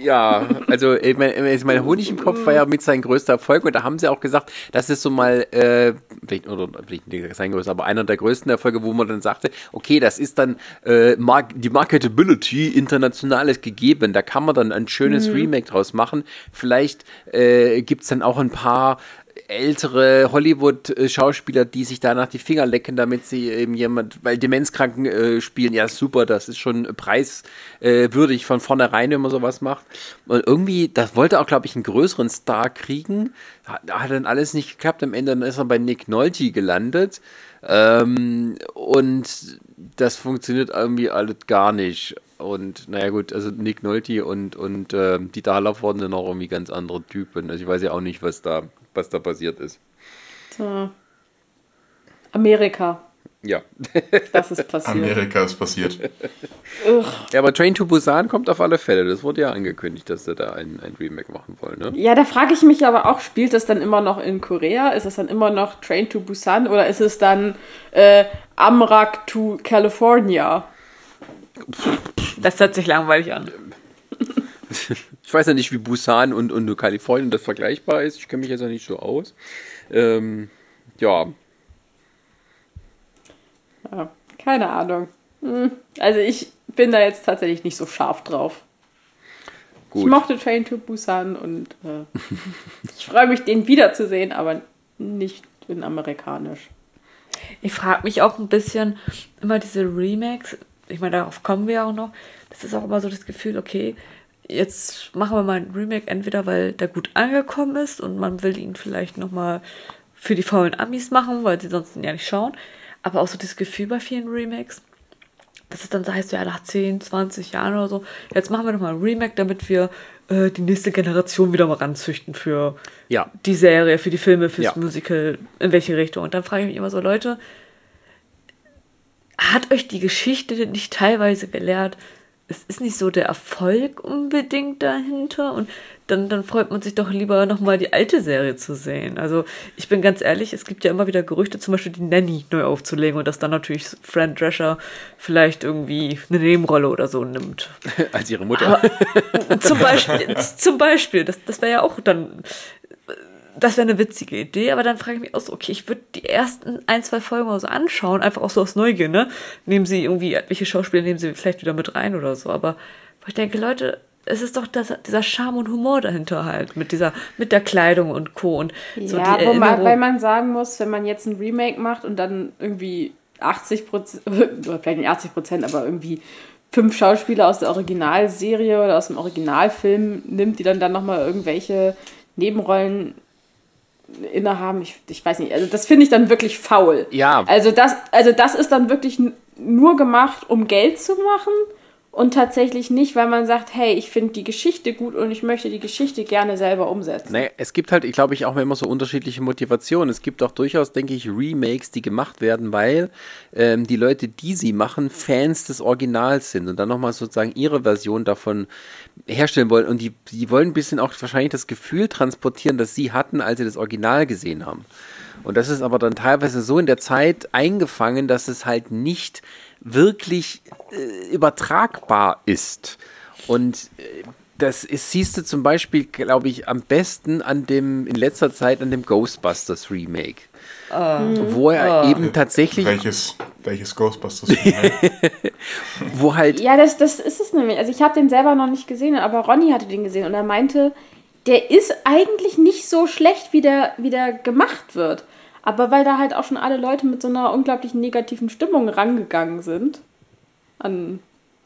Ja, also ich mein, mein Honig im Kopf war ja mit sein größter Erfolg und da haben sie auch gesagt, das ist so mal, äh, vielleicht, oder vielleicht nicht sein größter, aber einer der größten Erfolge, wo man dann sagte, okay, das ist dann äh, Mark die Marketability international ist gegeben, da kann man dann ein schönes Remake draus machen. Vielleicht äh, gibt es dann auch ein paar ältere Hollywood-Schauspieler, die sich danach die Finger lecken, damit sie eben jemand, weil Demenzkranken äh, spielen, ja super, das ist schon preiswürdig von vornherein, wenn man sowas macht. Und irgendwie, das wollte auch, glaube ich, einen größeren Star kriegen. Hat, hat dann alles nicht geklappt. Am Ende ist er bei Nick Nolte gelandet. Ähm, und das funktioniert irgendwie alles gar nicht. Und naja gut, also Nick Nolte und, und äh, Dieter Haller wurden dann auch irgendwie ganz andere Typen. Also ich weiß ja auch nicht, was da, was da passiert ist. So. Amerika. Ja. Das ist passiert. Amerika ist passiert. ja, aber Train to Busan kommt auf alle Fälle. Das wurde ja angekündigt, dass sie da ein, ein Remake machen wollen, ne? Ja, da frage ich mich aber auch, spielt das dann immer noch in Korea? Ist es dann immer noch Train to Busan oder ist es dann äh, Amrak to California? Das hört sich langweilig an. *laughs* Ich weiß ja nicht, wie Busan und, und Kalifornien das vergleichbar ist. Ich kenne mich jetzt ja nicht so aus. Ähm, ja, Ja, keine Ahnung. Hm, Also ich bin da jetzt tatsächlich nicht so scharf drauf. Ich mochte Train to Busan und äh, *laughs* ich freue mich, den wiederzusehen, aber nicht in amerikanisch. Ich frage mich auch ein bisschen immer diese Remakes. Ich meine, darauf kommen wir auch noch. Das ist auch immer so das Gefühl, okay, jetzt machen wir mal ein Remake, entweder weil der gut angekommen ist und man will ihn vielleicht nochmal für die faulen Amis machen, weil sie sonst ja nicht schauen. Aber auch so das Gefühl bei vielen Remakes, dass es dann so heißt, ja, nach 10, 20 Jahren oder so, jetzt machen wir nochmal ein Remake, damit wir äh, die nächste Generation wieder mal ranzüchten für Ja. die Serie, für die Filme, fürs Ja. Musical, in welche Richtung. Und dann frage ich mich immer so, Leute, hat euch die Geschichte nicht teilweise gelehrt, es ist nicht so der Erfolg unbedingt dahinter und dann, dann freut man sich doch lieber nochmal die alte Serie zu sehen. Also ich bin ganz ehrlich, es gibt ja immer wieder Gerüchte, zum Beispiel die Nanny neu aufzulegen und dass dann natürlich Fran Drescher vielleicht irgendwie eine Nebenrolle oder so nimmt. *laughs* Als ihre Mutter. zum Beispiel, zum Beispiel das, das wäre ja auch dann, das wäre eine witzige Idee, aber dann frage ich mich auch so, okay, ich würde die ersten ein, zwei Folgen oder so anschauen, einfach auch so aus Neugier, ne? Nehmen sie irgendwie, welche Schauspieler nehmen sie vielleicht wieder mit rein oder so, aber ich denke, Leute, es ist doch das, dieser Charme und Humor dahinter halt, mit dieser, mit der Kleidung und Co. und so ja, die Erinnerung. weil man sagen muss, wenn man jetzt ein Remake macht und dann irgendwie 80 Prozent, *laughs* oder vielleicht nicht 80 Prozent, aber irgendwie fünf Schauspieler aus der Originalserie oder aus dem Originalfilm nimmt, die dann dann nochmal irgendwelche Nebenrollen innehaben, ich, ich weiß nicht, also das finde ich dann wirklich faul. Ja. Also das, also das ist dann wirklich nur gemacht, um Geld zu machen und tatsächlich nicht, weil man sagt, hey, ich finde die Geschichte gut und ich möchte die Geschichte gerne selber umsetzen. Naja, es gibt halt, ich glaube, ich auch immer so unterschiedliche Motivationen. Es gibt auch durchaus, denke ich, Remakes, die gemacht werden, weil ähm, die Leute, die sie machen, Fans des Originals sind und dann nochmal sozusagen ihre Version davon herstellen wollen. Und die, die wollen ein bisschen auch wahrscheinlich das Gefühl transportieren, das sie hatten, als sie das Original gesehen haben. Und das ist aber dann teilweise so in der Zeit eingefangen, dass es halt nicht wirklich äh, übertragbar ist. Und äh, das ist, siehst du zum Beispiel, glaube ich, am besten an dem, in letzter Zeit an dem Ghostbusters Remake. Wo er eben tatsächlich, Welches, welches Ghostbusters? Remake? *laughs* wo halt, Ja, das, das ist es nämlich. Also ich habe den selber noch nicht gesehen, aber Ronny hatte den gesehen und er meinte, der ist eigentlich nicht so schlecht, wie der, wie der gemacht wird. Aber weil da halt auch schon alle Leute mit so einer unglaublich negativen Stimmung rangegangen sind, an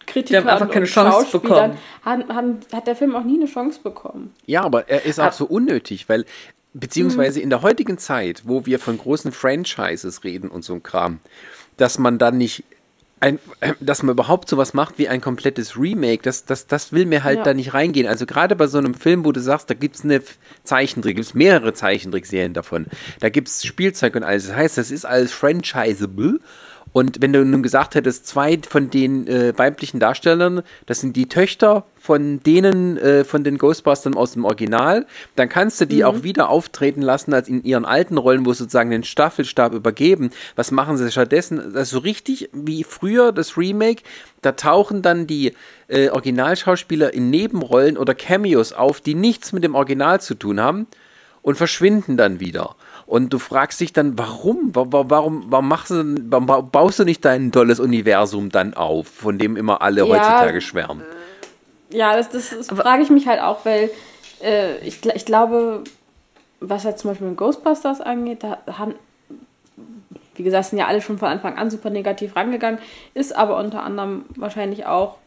Kritikern Die haben einfach keine und Chance Schauspielern, bekommen. haben, haben, hat der Film auch nie eine Chance bekommen. ja, aber er ist auch so unnötig, weil, beziehungsweise in der heutigen Zeit, wo wir von großen Franchises reden und so ein Kram, dass man dann nicht ein, äh, dass man überhaupt sowas macht wie ein komplettes Remake, das, das, das will mir halt Ja. da nicht reingehen. Also gerade bei so einem Film, wo du sagst, da gibt es eine Zeichentrick, gibt es mehrere Zeichentrickserien davon, da gibt es Spielzeug und alles. Das heißt, das ist alles franchisable. Und wenn du nun gesagt hättest, zwei von den äh, weiblichen Darstellern, das sind die Töchter von denen, äh, von den Ghostbusters aus dem Original, dann kannst du die auch wieder auftreten lassen als in ihren alten Rollen, wo sie sozusagen den Staffelstab übergeben. Was machen sie stattdessen? Das ist so richtig wie früher das Remake. Da tauchen dann die äh, Originalschauspieler in Nebenrollen oder Cameos auf, die nichts mit dem Original zu tun haben und verschwinden dann wieder. Und du fragst dich dann, warum? Wa- wa- Warum, warum, machst du, warum ba- baust du nicht dein tolles Universum dann auf, von dem immer alle Ja. heutzutage schwärmen? Ja, das, das, das frage ich mich halt auch, weil äh, ich, ich glaube, was halt zum Beispiel mit Ghostbusters angeht, da haben, wie gesagt, sind ja alle schon von Anfang an super negativ rangegangen, ist aber unter anderem wahrscheinlich auch,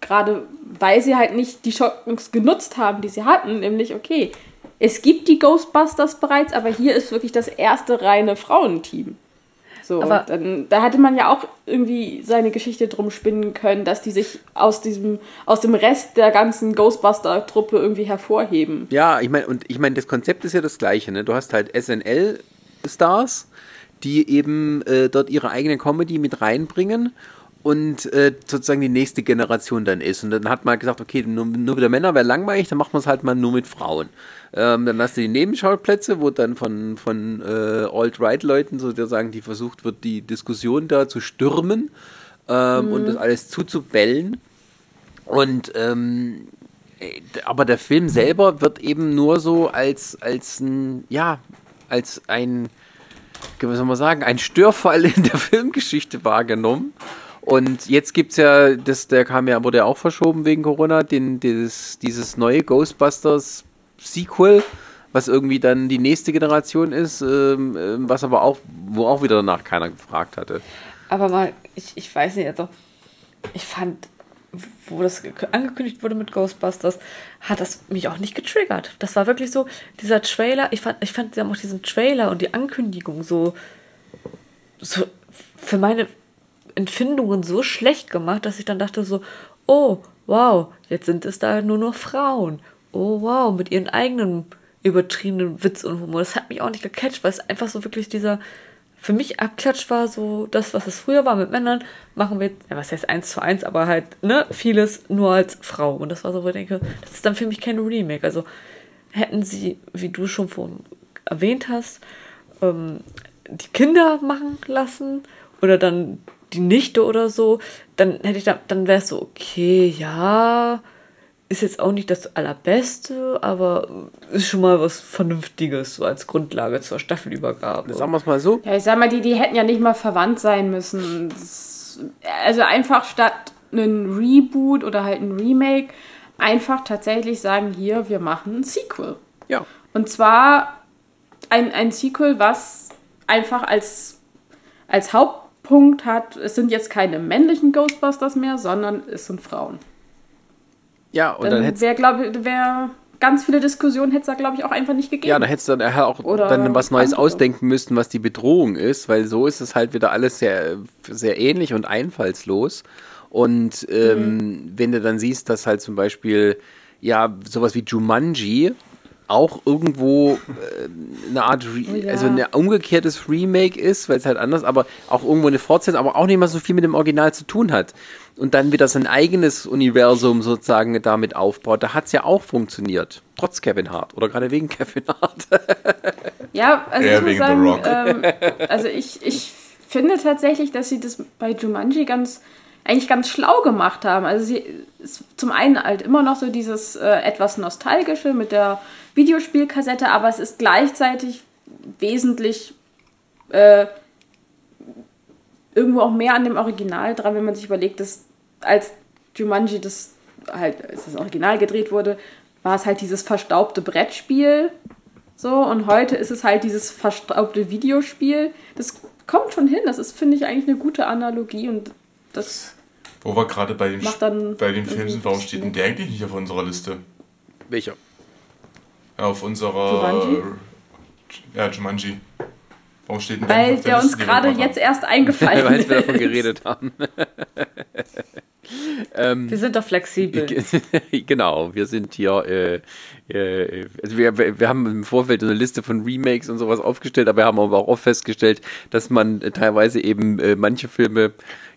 gerade weil sie halt nicht die Chance genutzt haben, die sie hatten, nämlich, okay, es gibt die Ghostbusters bereits, aber hier ist wirklich das erste reine Frauenteam. So, Aber- dann, da hätte man ja auch irgendwie seine Geschichte drum spinnen können, dass die sich aus diesem, aus dem Rest der ganzen Ghostbuster-Truppe irgendwie hervorheben. Ja, ich meine, und ich meine, das Konzept ist ja das gleiche, ne? Du hast halt SNL-Stars, die eben äh, dort ihre eigene Comedy mit reinbringen und äh, sozusagen die nächste Generation dann ist. Und dann hat man gesagt, okay, nur, nur wieder Männer wäre langweilig, dann macht man es halt mal nur mit Frauen. Ähm, dann hast du die Nebenschauplätze, wo dann von, von äh, Alt-Right-Leuten sozusagen, die versucht wird, die Diskussion da zu stürmen ähm, und das alles zuzubellen. Und ähm, äh, aber der Film selber wird eben nur so als, als ein, ja, als ein, wie soll man sagen, ein Störfall in der *laughs* Filmgeschichte wahrgenommen. Und jetzt gibt es ja, das, der kam ja, wurde ja auch verschoben wegen Corona, den, dieses, dieses neue Ghostbusters Sequel, was irgendwie dann die nächste Generation ist, ähm, ähm, was aber auch, wo auch wieder danach keiner gefragt hatte. Aber mal, ich, ich weiß nicht, also ich fand, wo das angekündigt wurde mit Ghostbusters, hat das mich auch nicht getriggert. Das war wirklich so, dieser Trailer, ich fand, ich fand, sie haben auch diesen Trailer und die Ankündigung so, so für meine Empfindungen so schlecht gemacht, dass ich dann dachte so, oh, wow, jetzt sind es da nur noch Frauen. Oh, wow, mit ihren eigenen übertriebenen Witz und Humor. Das hat mich auch nicht gecatcht, weil es einfach so wirklich dieser, für mich abklatscht war so das, was es früher war mit Männern, machen wir, ja, was heißt eins zu eins, aber halt, ne, vieles nur als Frau. Und das war so, wo ich denke, das ist dann für mich kein Remake. Also hätten sie, wie du schon vorhin erwähnt hast, ähm, die Kinder machen lassen oder dann die Nichte oder so, dann hätte ich da, dann wäre es so, okay, ja, ist jetzt auch nicht das Allerbeste, aber ist schon mal was Vernünftiges, so als Grundlage zur Staffelübergabe. Sagen wir es mal so. Ja, ich sag mal, die, die hätten ja nicht mal verwandt sein müssen. Das, also einfach statt einen Reboot oder halt ein Remake, einfach tatsächlich sagen, hier, wir machen ein Sequel. Ja. Und zwar ein, ein Sequel, was einfach als, als Hauptpunkt hat, es sind jetzt keine männlichen Ghostbusters mehr, sondern es sind Frauen. Ja, und dann, Dann wäre, glaube ich, wär ganz viele Diskussionen hätte es da, glaube ich, auch einfach nicht gegeben. Ja, da hättest du dann auch Oder dann was Neues andere. ausdenken müssen, was die Bedrohung ist, weil so ist es halt wieder alles sehr, sehr ähnlich und einfallslos. Und ähm, Mhm. wenn du dann siehst, dass halt zum Beispiel, ja, sowas wie Jumanji auch irgendwo äh, eine Art, Re Oh ja. also ein umgekehrtes Remake ist, weil es halt anders, aber auch irgendwo eine Fortsetzung, aber auch nicht mal so viel mit dem Original zu tun hat. Und dann wieder sein eigenes Universum sozusagen damit aufbaut. Da hat es ja auch funktioniert. Trotz Kevin Hart oder gerade wegen *laughs* Kevin Hart. Ja, also Eher ich muss wegen sagen, The Rock. ähm, also ich, ich finde tatsächlich, dass sie das bei Jumanji ganz eigentlich ganz schlau gemacht haben. Also sie ist zum einen halt immer noch so dieses äh, etwas nostalgische mit der Videospielkassette, aber es ist gleichzeitig wesentlich äh, irgendwo auch mehr an dem Original dran, wenn man sich überlegt, dass als Jumanji das halt als das Original gedreht wurde, war es halt dieses verstaubte Brettspiel so, und heute ist es halt dieses verstaubte Videospiel. Das kommt schon hin. Das ist, finde ich, eigentlich eine gute Analogie und das. Wo wir gerade bei bei den Filmen sind, warum steht denn der eigentlich nicht auf unserer Liste? Welcher? Ja, auf unserer. Jumanji? Ja, Jumanji. Warum steht denn der Weil nicht auf der uns Liste, wir gerade jetzt erst eingefallen *laughs* Weil wir ist. davon geredet haben. *laughs* Wir sind doch flexibel. *laughs* genau, wir sind hier, äh, äh, also wir, wir haben im Vorfeld eine Liste von Remakes und sowas aufgestellt, aber wir haben aber auch oft festgestellt, dass man teilweise eben äh, manche Filme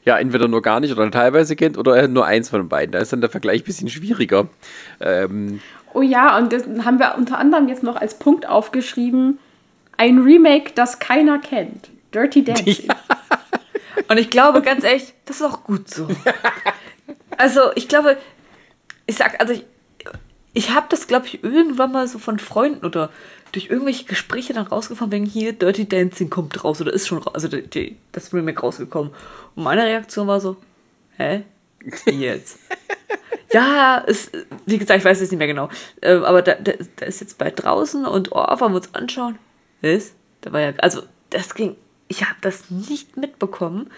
ja entweder nur gar nicht oder teilweise kennt oder nur eins von beiden. Da ist dann der Vergleich ein bisschen schwieriger. Ähm, Oh ja, und das haben wir unter anderem jetzt noch als Punkt aufgeschrieben: ein Remake, das keiner kennt. Dirty *laughs* Dancing. Und ich glaube, ganz ehrlich, das ist auch gut so. *laughs* Also, ich glaube, ich sag, also ich, ich habe das, glaube ich, irgendwann mal so von Freunden oder durch irgendwelche Gespräche dann rausgefahren, wegen hier Dirty Dancing kommt raus oder ist schon raus, also die, die, das Remake rausgekommen. Und meine Reaktion war so, hä? Wie jetzt? *laughs* ja, ist, wie gesagt, ich weiß es nicht mehr genau. Ähm, aber da, da, da ist jetzt bald draußen und oh, wollen wir uns anschauen. Was? Da war ja, also das ging, ich habe das nicht mitbekommen.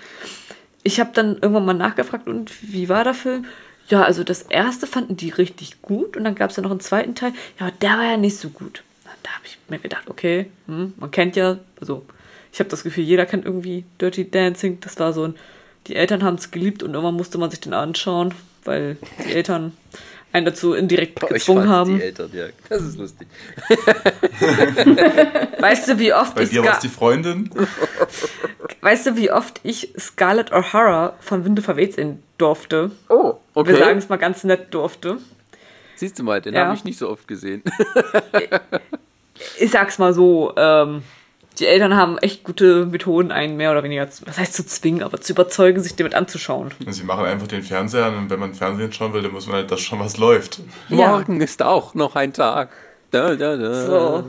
Ich habe dann irgendwann mal nachgefragt, und wie war der Film? Ja, also das erste fanden die richtig gut und dann gab es ja noch einen zweiten Teil. Ja, aber der war ja nicht so gut. Da habe ich mir gedacht, okay, hm, man kennt ja, also ich habe das Gefühl, jeder kennt irgendwie Dirty Dancing. Das war so ein, die Eltern haben es geliebt und irgendwann musste man sich den anschauen, weil die Eltern einen dazu indirekt bei euch gezwungen haben. die Eltern, ja. Das ist lustig. *laughs* Weißt du, wie oft Bei ich dir war es die Freundin? *laughs* weißt du, wie oft ich Scarlett O'Hara von Winde verweht sehen durfte? Oh, okay. Wir sagen es mal ganz nett durfte. Siehst du mal, den Ja. habe ich nicht so oft gesehen. *laughs* Ich sag's mal so, ähm, die Eltern haben echt gute Methoden, einen mehr oder weniger, zu, was heißt zu zwingen, aber zu überzeugen, sich damit anzuschauen. Sie machen einfach den Fernseher an und wenn man Fernsehen schauen will, dann muss man halt das schon, was läuft. Ja. *laughs* Morgen ist auch noch ein Tag. Da, da, da. So.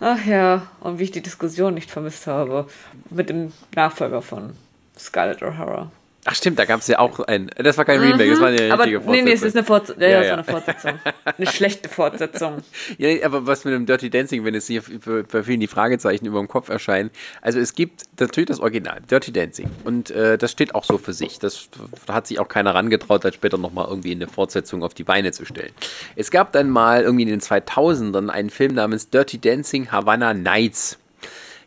Ach ja, und wie ich die Diskussion nicht vermisst habe mit dem Nachfolger von Scarlett O'Hara. Ach stimmt, da gab es ja auch ein. Das war kein Remake, das war eine Mhm. Aber richtige nee, nee, es ist eine Fortsetzung. Ja, Ja, ja, eine Fortsetzung. eine schlechte Fortsetzung. *laughs* Ja, aber was mit dem Dirty Dancing, wenn es hier bei vielen die Fragezeichen über dem Kopf erscheinen. Also es gibt natürlich das Original, Dirty Dancing. Und äh, das steht auch so für sich. Das da hat sich auch keiner rangetraut, das später nochmal irgendwie in der Fortsetzung auf die Beine zu stellen. Es gab dann mal irgendwie in den 2000ern einen Film namens Dirty Dancing Havana Nights.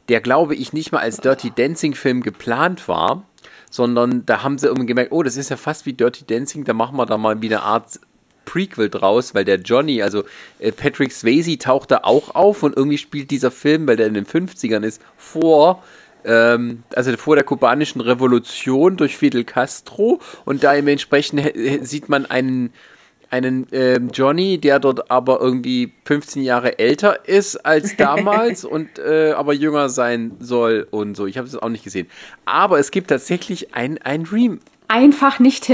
Der, glaube ich, nicht mal als Dirty Dancing Film geplant war, sondern da haben sie irgendwie gemerkt, oh, das ist ja fast wie Dirty Dancing, da machen wir da mal wie eine Art Prequel draus, weil der Johnny, also äh, Patrick Swayze taucht da auch auf und irgendwie spielt dieser Film, weil der in den 50ern ist, vor, ähm, also vor der kubanischen Revolution durch Fidel Castro und da dementsprechend äh, sieht man einen einen ähm, Johnny, der dort aber irgendwie 15 Jahre älter ist als *laughs* damals und äh, aber jünger sein soll und so. Ich habe es auch nicht gesehen. Aber es gibt tatsächlich ein, ein Remake. Einfach nicht Ja,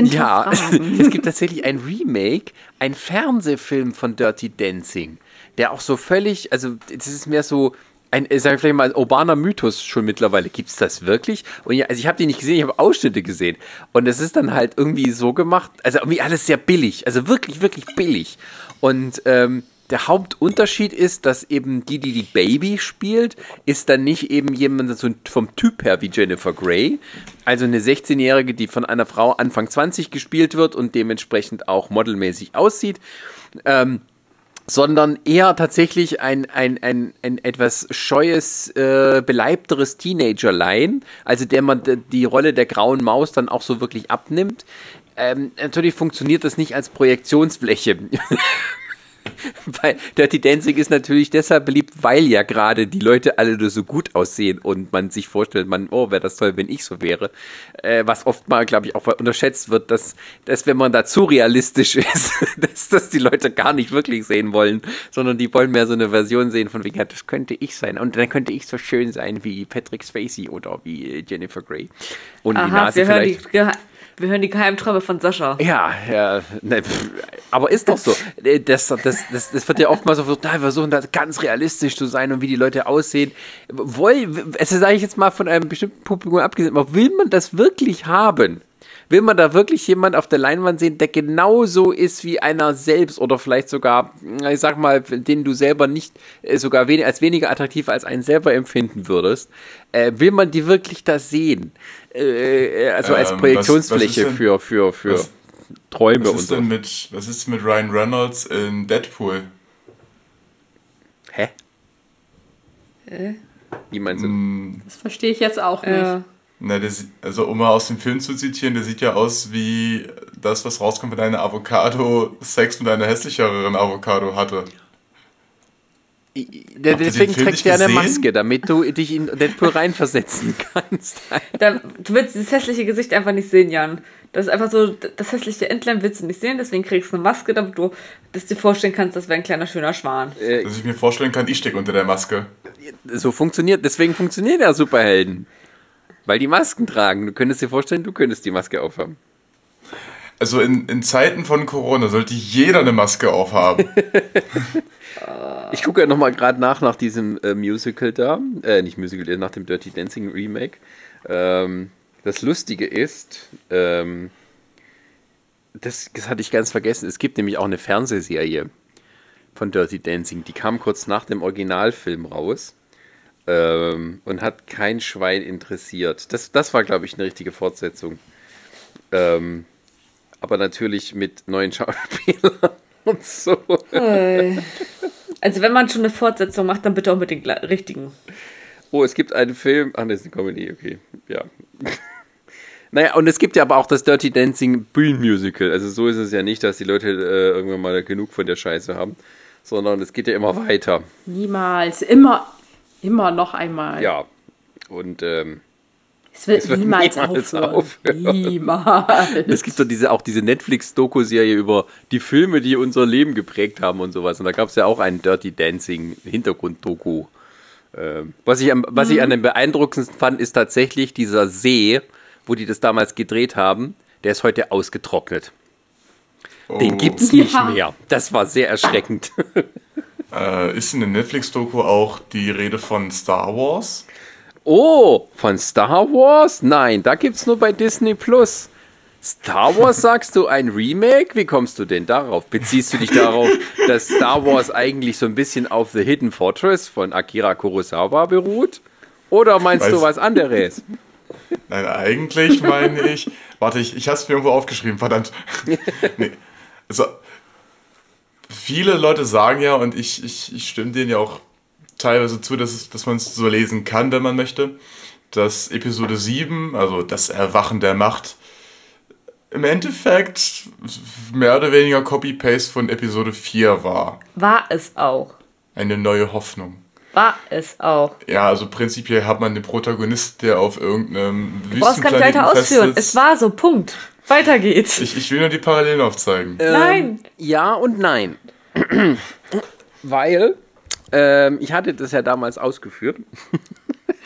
hinterfragen. *laughs* es gibt tatsächlich ein Remake, ein Fernsehfilm von Dirty Dancing, der auch so völlig, also das ist mehr so ein, äh, sagen wir vielleicht mal, urbaner Mythos schon mittlerweile. Gibt es das wirklich? Und ja, also ich habe die nicht gesehen, ich habe Ausschnitte gesehen. Und es ist dann halt irgendwie so gemacht, also irgendwie alles sehr billig, also wirklich, wirklich billig. Und ähm, der Hauptunterschied ist, dass eben die, die die Baby spielt, ist dann nicht eben jemand so vom Typ her wie Jennifer Grey. Also eine 16-Jährige, die von einer Frau Anfang 20 gespielt wird und dementsprechend auch modelmäßig aussieht. Ähm, sondern eher tatsächlich ein, ein, ein, ein etwas scheues, äh, beleibteres Teenagerlein, also der man die Rolle der grauen Maus dann auch so wirklich abnimmt. Ähm, natürlich funktioniert das nicht als Projektionsfläche. *laughs* *laughs* Weil Dirty Dancing ist natürlich deshalb beliebt, weil ja gerade die Leute alle nur so gut aussehen und man sich vorstellt, man, oh, wäre das toll, wenn ich so wäre. Äh, was oft mal, glaube ich, auch unterschätzt wird, dass, dass wenn man da zu realistisch *laughs* ist, dass das die Leute gar nicht wirklich sehen wollen, sondern die wollen mehr so eine Version sehen von wegen, ja, das könnte ich sein. Und dann könnte ich so schön sein wie Patrick Swayze oder wie Jennifer Grey. Und die Aha, Nase die, vielleicht. Gehe- wir hören die Geheimträume von Sascha. Ja, ja, ne, pff, aber ist doch so. Äh, Das, das, das, das wird ja oftmals so versucht, na, wir versuchen da ganz realistisch zu sein und wie die Leute aussehen. Woll, also sage ich jetzt mal von einem bestimmten Publikum abgesehen, aber will man das wirklich haben? Will man da wirklich jemand auf der Leinwand sehen, der genauso ist wie einer selbst oder vielleicht sogar, ich sag mal, den du selber nicht äh, sogar wen, als weniger attraktiv als einen selber empfinden würdest? Äh, will man die wirklich da sehen? Äh, also als Ähm, was- Projektionsfläche was denn- für, für, für was- Träume Was und ist so. denn mit, was ist mit Ryan Reynolds in Deadpool? Hä? Wie meinst du? Hm, Das verstehe ich jetzt auch nicht. Ja. na, der, also um mal aus dem Film zu zitieren, der sieht ja aus wie das, was rauskommt, wenn deine Avocado Sex mit einer hässlicheren Avocado hatte. Der, deswegen trägt nicht er eine? Maske, damit du dich in Deadpool reinversetzen *laughs* kannst. Da, du willst dieses hässliche Gesicht einfach nicht sehen, Jan. Das ist einfach so, das hässliche Entlein willst du nicht sehen, deswegen kriegst du eine Maske, damit du das dir vorstellen kannst, das wäre ein kleiner schöner Schwan. Dass ich mir vorstellen kann, ich stecke unter der Maske. So funktioniert, deswegen funktionieren ja Superhelden. Weil die Masken tragen. Du könntest dir vorstellen, du könntest die Maske aufhaben. Also in, in Zeiten von Corona sollte jeder eine Maske aufhaben. *laughs* Ich gucke ja nochmal gerade nach, nach diesem äh, Musical da. Äh, nicht Musical, äh, nach dem Dirty Dancing Remake. Ähm, das Lustige ist, ähm, das, das hatte ich ganz vergessen. Es gibt nämlich auch eine Fernsehserie von Dirty Dancing. Die kam kurz nach dem Originalfilm raus. Ähm, und hat kein Schwein interessiert. Das, das war, glaube ich, eine richtige Fortsetzung. Ähm, aber natürlich mit neuen Schauspielern und so. Also wenn man schon eine Fortsetzung macht, dann bitte auch mit den richtigen. Oh, es gibt einen Film. Ach, das ist eine Comedy, okay. Ja. *laughs* naja, und es gibt ja aber auch das Dirty Dancing Bühnenmusical. Also so ist es ja nicht, dass die Leute äh, irgendwann mal genug von der Scheiße haben, sondern es geht ja immer weiter. Niemals. Immer, immer noch einmal. Ja. Und ähm, Es wird, Es wird niemals, niemals aufhören. aufhören. Niemals. es gibt doch diese, auch diese Netflix-Doku-Serie über die Filme, die unser Leben geprägt haben und sowas. Und da gab es ja auch einen Dirty Dancing Hintergrund-Doku. Ähm, was ich, am, was ich an dem beeindruckendsten fand, ist tatsächlich dieser See, wo die das damals gedreht haben. Der ist heute ausgetrocknet. Den Oh. gibt's nicht Ja. mehr. Das war sehr erschreckend. Äh, ist in der Netflix-Doku auch die Rede von Star Wars? Oh, von Star Wars? Nein, da gibt's nur bei Disney Plus. Star Wars *laughs* sagst du ein Remake? Wie kommst du denn darauf? Beziehst du dich darauf, *laughs* dass Star Wars eigentlich so ein bisschen auf The Hidden Fortress von Akira Kurosawa beruht? Oder meinst Weiß- du was anderes? *laughs* Nein, eigentlich meine ich. Warte, ich, ich habe es mir irgendwo aufgeschrieben, verdammt. nee. Also, viele Leute sagen ja, und ich, ich, ich stimme denen ja auch teilweise zu, dass, es, dass man es so lesen kann, wenn man möchte, dass Episode 7, also das Erwachen der Macht, im Endeffekt mehr oder weniger Copy-Paste von Episode 4 war. War es auch. Eine neue Hoffnung. War es auch. Ja, also prinzipiell hat man den Protagonist, der auf irgendeinem Du brauchst gar nicht weiter ausführen. Es war so, Punkt. Weiter geht's. Ich, ich will nur die Parallelen aufzeigen. Nein. Ja und nein. *clears throat* Weil ähm, ich hatte das ja damals ausgeführt.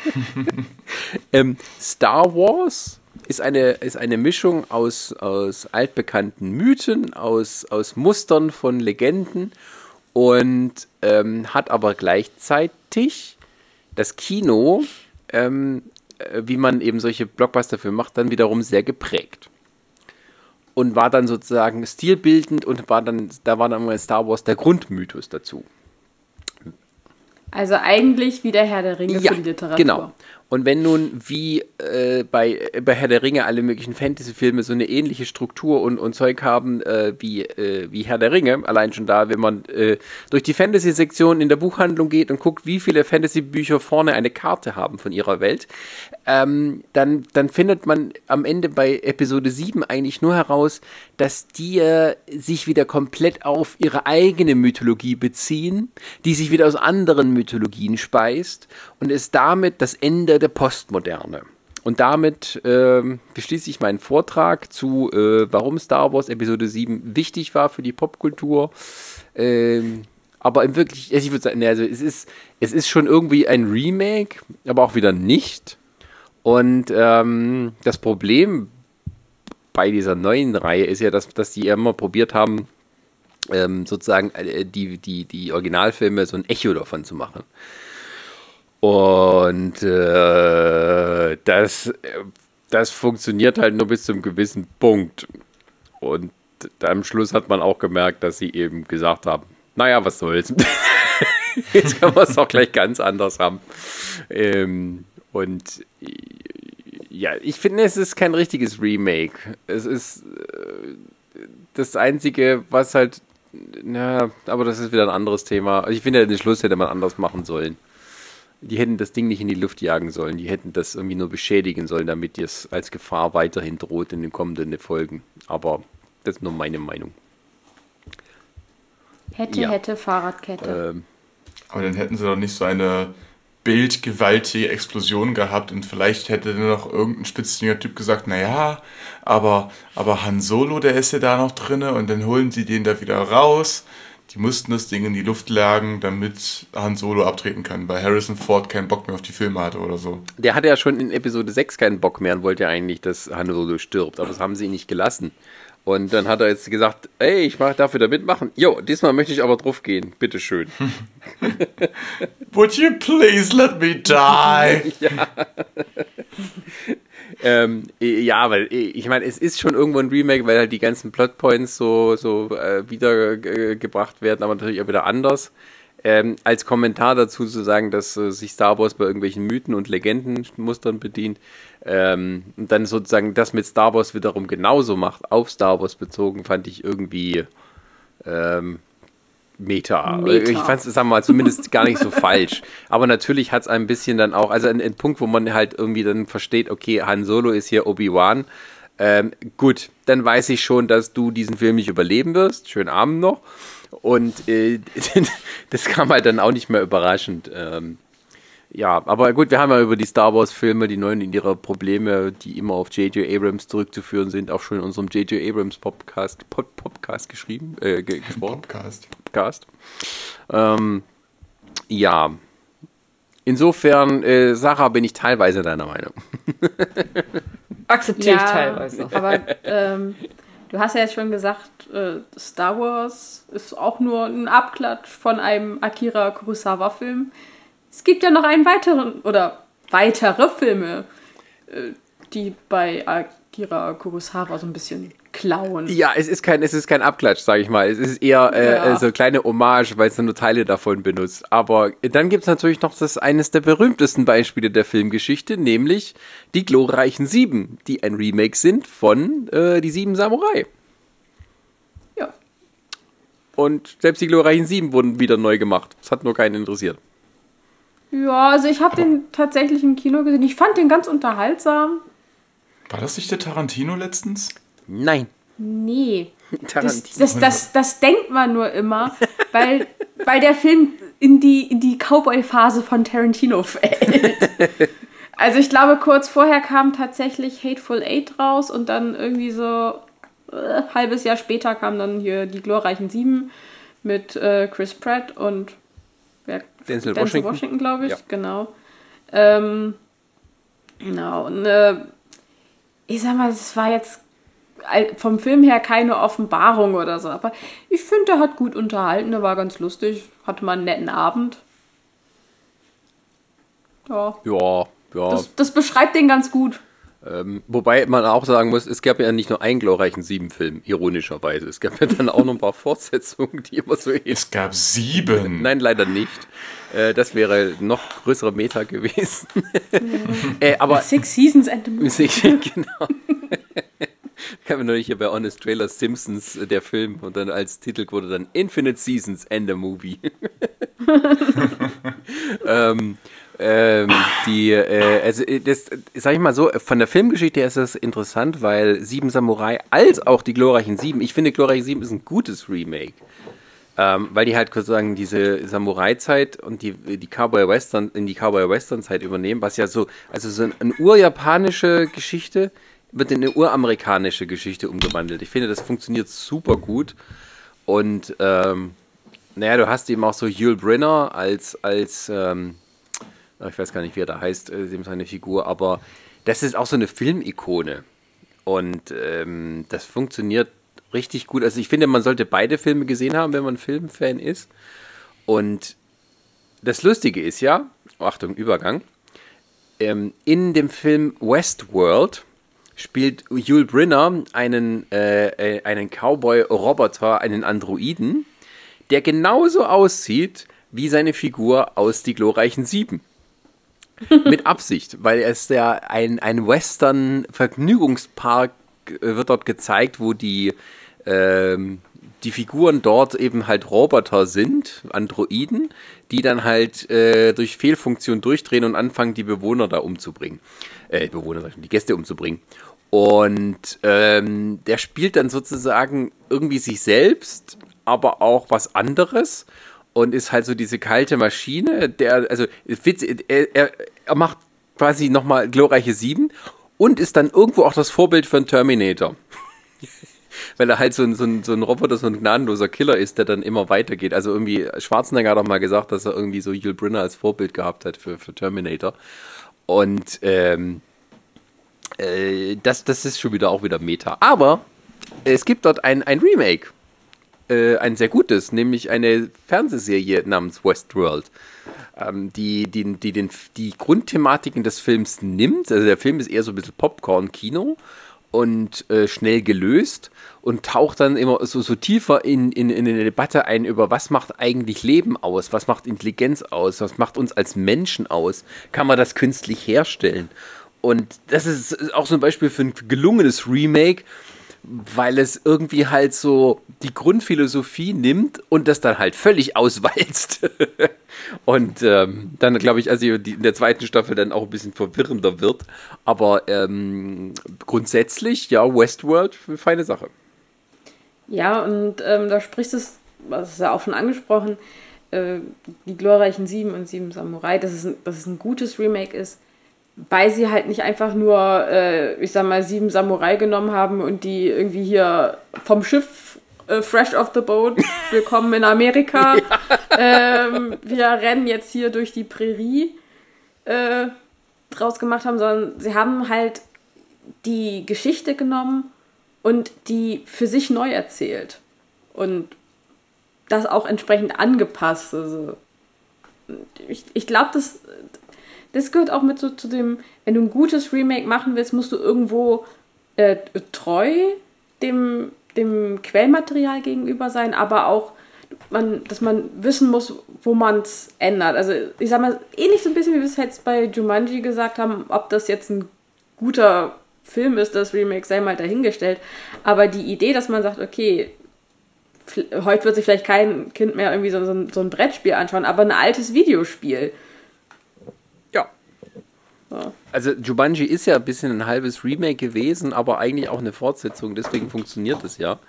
*laughs* ähm, Star Wars ist eine, ist eine Mischung aus, aus altbekannten Mythen, aus, aus Mustern von Legenden und ähm, hat aber gleichzeitig das Kino, ähm, äh, wie man eben solche Blockbuster-Filme macht, dann wiederum sehr geprägt und war dann sozusagen stilbildend und war dann, da war dann mal Star Wars der Grundmythos dazu. Also eigentlich wie der Herr der Ringe für die Literatur. genau. Und wenn nun wie äh, bei, äh, bei Herr der Ringe alle möglichen Fantasy-Filme so eine ähnliche Struktur und, und Zeug haben äh, wie, äh, wie Herr der Ringe, allein schon da, wenn man äh, durch die Fantasy-Sektion in der Buchhandlung geht und guckt, wie viele Fantasy-Bücher vorne eine Karte haben von ihrer Welt, ähm, dann, dann findet man am Ende bei Episode 7 eigentlich nur heraus, dass die äh, sich wieder komplett auf ihre eigene Mythologie beziehen, die sich wieder aus anderen Mythologien speist und ist damit das Ende der Postmoderne. Und damit ähm, beschließe ich meinen Vortrag zu, äh, warum Star Wars Episode 7 wichtig war für die Popkultur. Ähm, aber im wirklich, ich würde sagen, also es ist, es ist schon irgendwie ein Remake, aber auch wieder nicht. Und ähm, das Problem bei dieser neuen Reihe ist ja, dass, dass die immer probiert haben, ähm, sozusagen äh, die, die, die Originalfilme so ein Echo davon zu machen. Und äh, das, das funktioniert halt nur bis zum gewissen Punkt. Und am Schluss hat man auch gemerkt, dass sie eben gesagt haben, naja, was soll's. *laughs* Jetzt können wir es doch gleich ganz anders haben. Ähm, und ja, ich finde, es ist kein richtiges Remake. Es ist äh, das Einzige, was halt, na, aber das ist wieder ein anderes Thema. Ich finde, den Schluss hätte man anders machen sollen. Die hätten das Ding nicht in die Luft jagen sollen. Die hätten das irgendwie nur beschädigen sollen, damit es als Gefahr weiterhin droht in den kommenden Folgen. Aber das ist nur meine Meinung. Hätte, Ja. hätte, Fahrradkette. Ähm, Aber dann hätten sie doch nicht so eine bildgewaltige Explosion gehabt und vielleicht hätte dann noch irgendein spitzlinger Typ gesagt, naja, aber, aber Han Solo, der ist ja da noch drinne und dann holen sie den da wieder raus. Die mussten das Ding in die Luft jagen, damit Han Solo abtreten kann, weil Harrison Ford keinen Bock mehr auf die Filme hatte oder so. der hatte ja schon in Episode 6 keinen Bock mehr und wollte ja eigentlich, dass Han Solo stirbt, aber das haben sie ihn nicht gelassen. Und dann hat er jetzt gesagt, ey, ich mach, darf wieder mitmachen. Jo, diesmal möchte ich aber drauf gehen. Bitteschön. *laughs* Would you please let me die? *laughs* Ähm, äh, ja, aber äh, ich meine, es ist schon irgendwo ein Remake, weil halt die ganzen Plotpoints so, so äh, wiedergebracht werden, aber natürlich auch wieder anders. Ähm, als Kommentar dazu zu sagen, dass äh, sich Star Wars bei irgendwelchen Mythen und Legendenmustern bedient ähm, und dann sozusagen das mit Star Wars wiederum genauso macht, auf Star Wars bezogen, fand ich irgendwie ähm, Meta. Meta. Ich fand es, sagen wir mal, zumindest gar nicht so falsch. Aber natürlich hat es ein bisschen dann auch, also ein, ein Punkt, wo man halt irgendwie dann versteht, okay, Han Solo ist hier Obi-Wan. Ähm, gut, dann weiß ich schon, dass du diesen Film nicht überleben wirst. Schönen Abend noch. Und äh, *laughs* das kam halt dann auch nicht mehr überraschend. Ähm, ja, aber gut, wir haben ja über die Star Wars-Filme, die neuen in ihrer Probleme, die immer auf J.J. Abrams zurückzuführen sind, auch schon in unserem J.J. Abrams Podcast, Pod, Podcast geschrieben, äh, ge- gesprochen. Podcast. Podcast. Ähm, ja. Insofern, äh, Sarah, bin ich teilweise deiner Meinung. *laughs* Akzeptiere ich teilweise. Aber ähm, du hast ja jetzt schon gesagt, äh, Star Wars ist auch nur ein Abklatsch von einem Akira Kurosawa-Film. Es gibt ja noch einen weiteren oder weitere Filme, äh, die bei Akira Kurosawa so ein bisschen klauen. Ja, es ist kein, es ist kein Abklatsch, sage ich mal. Es ist eher äh, Ja. so eine kleine Hommage, weil es nur Teile davon benutzt. Aber dann gibt es natürlich noch das eines der berühmtesten Beispiele der Filmgeschichte, nämlich die glorreichen Sieben, die ein Remake sind von äh, Die Sieben Samurai. Ja. Und selbst die glorreichen Sieben wurden wieder neu gemacht. Das hat nur keinen interessiert. Ja, also ich habe den tatsächlich im Kino gesehen. Ich fand den ganz unterhaltsam. War das nicht der Tarantino letztens? Nein. Nee. *laughs* Das, das, das, das denkt man nur immer, weil, weil der Film in die, in die Cowboy-Phase von Tarantino *laughs* fällt. Also ich glaube, kurz vorher kam tatsächlich Hateful Eight raus und dann irgendwie so äh, halbes Jahr später kam dann hier die glorreichen Sieben mit äh, Chris Pratt und wer, Denzel Denzel Washington. Washington, glaube ich, Ja. genau. Ähm, genau, und äh, ich sag mal, es war jetzt vom Film her keine Offenbarung oder so, aber ich finde, er hat gut unterhalten, er war ganz lustig, hatte mal einen netten Abend. Ja, Ja, ja. das, das beschreibt den ganz gut. Ähm, wobei man auch sagen muss, es gab ja nicht nur einen glorreichen Sieben-Film, ironischerweise. Es gab ja dann auch noch ein paar *laughs* Fortsetzungen, die immer so ähnlich Es gab sieben. Nein, leider nicht. Äh, das wäre noch größere Meta gewesen. *laughs* äh, aber Six Seasons and a Movie. Musik, genau. Ich habe neulich hier bei Honest Trailer Simpsons äh, der Film und dann als Titel wurde dann Infinite Seasons and a Movie. *laughs* ähm, ähm, die, äh, also äh, das, äh, sag ich mal so, von der Filmgeschichte her ist das interessant, weil Sieben Samurai als auch die glorreichen Sieben, ich finde glorreiche Sieben ist ein gutes Remake. Ähm, weil die halt sozusagen diese Samurai-Zeit und die, die Cowboy-Western in die Cowboy-Western-Zeit übernehmen, was ja so, also so eine urjapanische Geschichte wird in eine uramerikanische Geschichte umgewandelt. Ich finde, das funktioniert super gut. Und ähm, naja, du hast eben auch so Yul Brynner als, als ähm, ich weiß gar nicht, wie er da heißt, äh, seine Figur, aber das ist auch so eine Filmikone. Und ähm, das funktioniert richtig gut. Also ich finde, man sollte beide Filme gesehen haben, wenn man Filmfan ist. Und das Lustige ist ja, Achtung, Übergang, ähm, in dem Film Westworld spielt Yul Brynner einen, äh, äh, einen Cowboy-Roboter, einen Androiden, der genauso aussieht wie seine Figur aus Die glorreichen Sieben. *laughs* Mit Absicht, weil es ja ein, ein Western-Vergnügungspark äh, wird dort gezeigt, wo die, ähm, die Figuren dort eben halt Roboter sind, Androiden, die dann halt äh, durch Fehlfunktion durchdrehen und anfangen, die Bewohner da umzubringen. Äh, Bewohner, die Gäste umzubringen. Und ähm, der spielt dann sozusagen irgendwie sich selbst, aber auch was anderes und ist halt so diese kalte Maschine, der, also er, er, macht quasi nochmal glorreiche Sieben und ist dann irgendwo auch das Vorbild einen Terminator. *laughs* Weil er halt so ein, so, ein, so ein Roboter, so ein gnadenloser Killer ist, der dann immer weitergeht. Also irgendwie, Schwarzenegger hat auch mal gesagt, dass er irgendwie so Yul Brynner als Vorbild gehabt hat für, für Terminator. Und ähm, äh, das, das ist schon wieder auch wieder Meta. Aber es gibt dort ein, ein Remake. Äh, ein sehr gutes, nämlich eine Fernsehserie namens Westworld, ähm, die, die, die den, die Grundthematiken des Films nimmt. Also der Film ist eher so ein bisschen Popcorn-Kino und äh, schnell gelöst und taucht dann immer so, so tiefer in, in, in eine Debatte ein über, was macht eigentlich Leben aus, was macht Intelligenz aus, was macht uns als Menschen aus, kann man das künstlich herstellen. Und das ist auch so ein Beispiel für ein gelungenes Remake, weil es irgendwie halt so die Grundphilosophie nimmt und das dann halt völlig auswalzt. *laughs* und ähm, dann glaube ich, also in der zweiten Staffel dann auch ein bisschen verwirrender wird. Aber ähm, grundsätzlich, ja, Westworld, feine Sache. Ja, und ähm, da sprichst du es, das ist ja auch schon angesprochen, äh, die glorreichen Sieben und Sieben Samurai, dass es, ein, dass es ein gutes Remake ist, weil sie halt nicht einfach nur, äh, ich sag mal, Sieben Samurai genommen haben und die irgendwie hier vom Schiff äh, fresh off the boat, *laughs* willkommen in Amerika, ähm, wir rennen jetzt hier durch die Prärie äh, draus gemacht haben, sondern sie haben halt die Geschichte genommen und die für sich neu erzählt. Und das auch entsprechend angepasst. Also ich, ich glaube, das, das gehört auch mit so zu dem, wenn du ein gutes Remake machen willst, musst du irgendwo äh, treu dem, dem Quellmaterial gegenüber sein, aber auch, man, dass man wissen muss, wo man es ändert. Also ich sag mal, ähnlich so ein bisschen, wie wir es jetzt bei Jumanji gesagt haben, ob das jetzt ein guter Film ist, das Remake, sei mal dahingestellt. Aber die Idee, dass man sagt, okay, heute wird sich vielleicht kein Kind mehr irgendwie so, so, ein, so ein Brettspiel anschauen, aber ein altes Videospiel. Ja. So. Also Jumanji ist ja ein bisschen ein halbes Remake gewesen, aber eigentlich auch eine Fortsetzung, deswegen funktioniert es ja.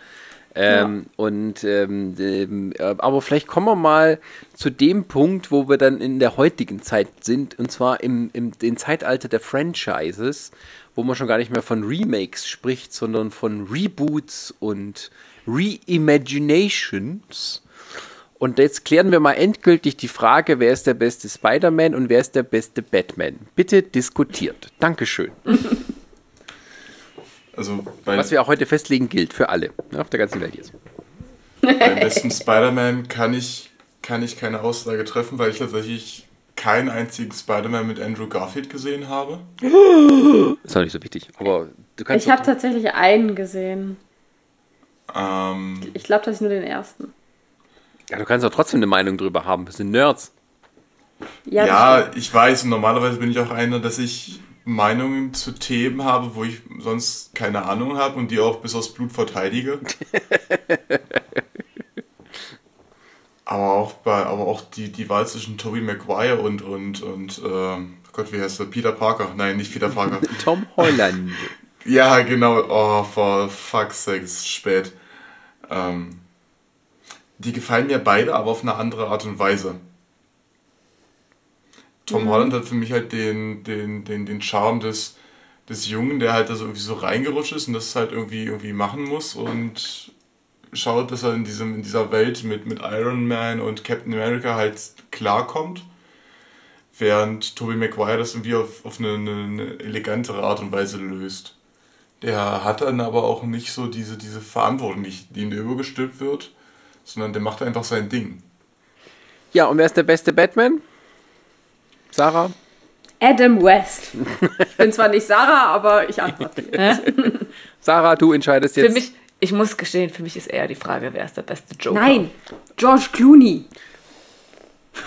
Ähm, Und ähm, äh, aber vielleicht kommen wir mal zu dem Punkt, wo wir dann in der heutigen Zeit sind, und zwar im, im dem Zeitalter der Franchises, wo man schon gar nicht mehr von Remakes spricht, sondern von Reboots und Reimaginations. Und jetzt klären wir mal endgültig die Frage, wer ist der beste Spider-Man und wer ist der beste Batman. Bitte diskutiert. Dankeschön. *laughs* Also bei, Was wir auch heute festlegen, gilt für alle ne, auf der ganzen Welt jetzt. beim besten Spider-Man kann ich, kann ich keine Aussage treffen, weil ich tatsächlich keinen einzigen Spider-Man mit Andrew Garfield gesehen habe. *gasps* Ist auch nicht so wichtig, aber du kannst. Ich habe tatsächlich einen gesehen. Ähm, Ich glaube, dass ich nur den ersten. Ja, du kannst doch trotzdem eine Meinung drüber haben. Wir sind Nerds. Ja, ja, ich weiß, und normalerweise bin ich auch einer, dass ich Meinungen zu Themen habe, wo ich sonst keine Ahnung habe und die auch bis aufs Blut verteidige. *laughs* aber auch bei, aber auch die, die Wahl zwischen Tobey Maguire und, und, und ähm, Gott, wie heißt der? Peter Parker. Nein, nicht Peter Parker. *laughs* Tom Holland. Ja, genau. Oh, for fuck's sake, es ist spät. Ähm, die gefallen mir beide, aber auf eine andere Art und Weise. Tom Holland hat für mich halt den, den, den, den Charme des, des Jungen, der halt da so irgendwie so reingerutscht ist und das halt irgendwie, irgendwie machen muss und schaut, dass er in, diesem, in dieser Welt mit, mit Iron Man und Captain America halt klarkommt. Während Tobey Maguire das irgendwie auf, auf eine, eine, elegantere Art und Weise löst. Der hat dann aber auch nicht so diese, diese Verantwortung, die, die ihm übergestülpt wird, sondern der macht einfach sein Ding. Ja, und wer ist der beste Batman? Sarah? Adam West. Ich bin zwar nicht Sarah, aber ich antworte *laughs* jetzt. Sarah, du entscheidest jetzt. Für mich, ich muss gestehen, für mich ist eher die Frage, wer ist der beste Joker? Nein, George Clooney. *laughs*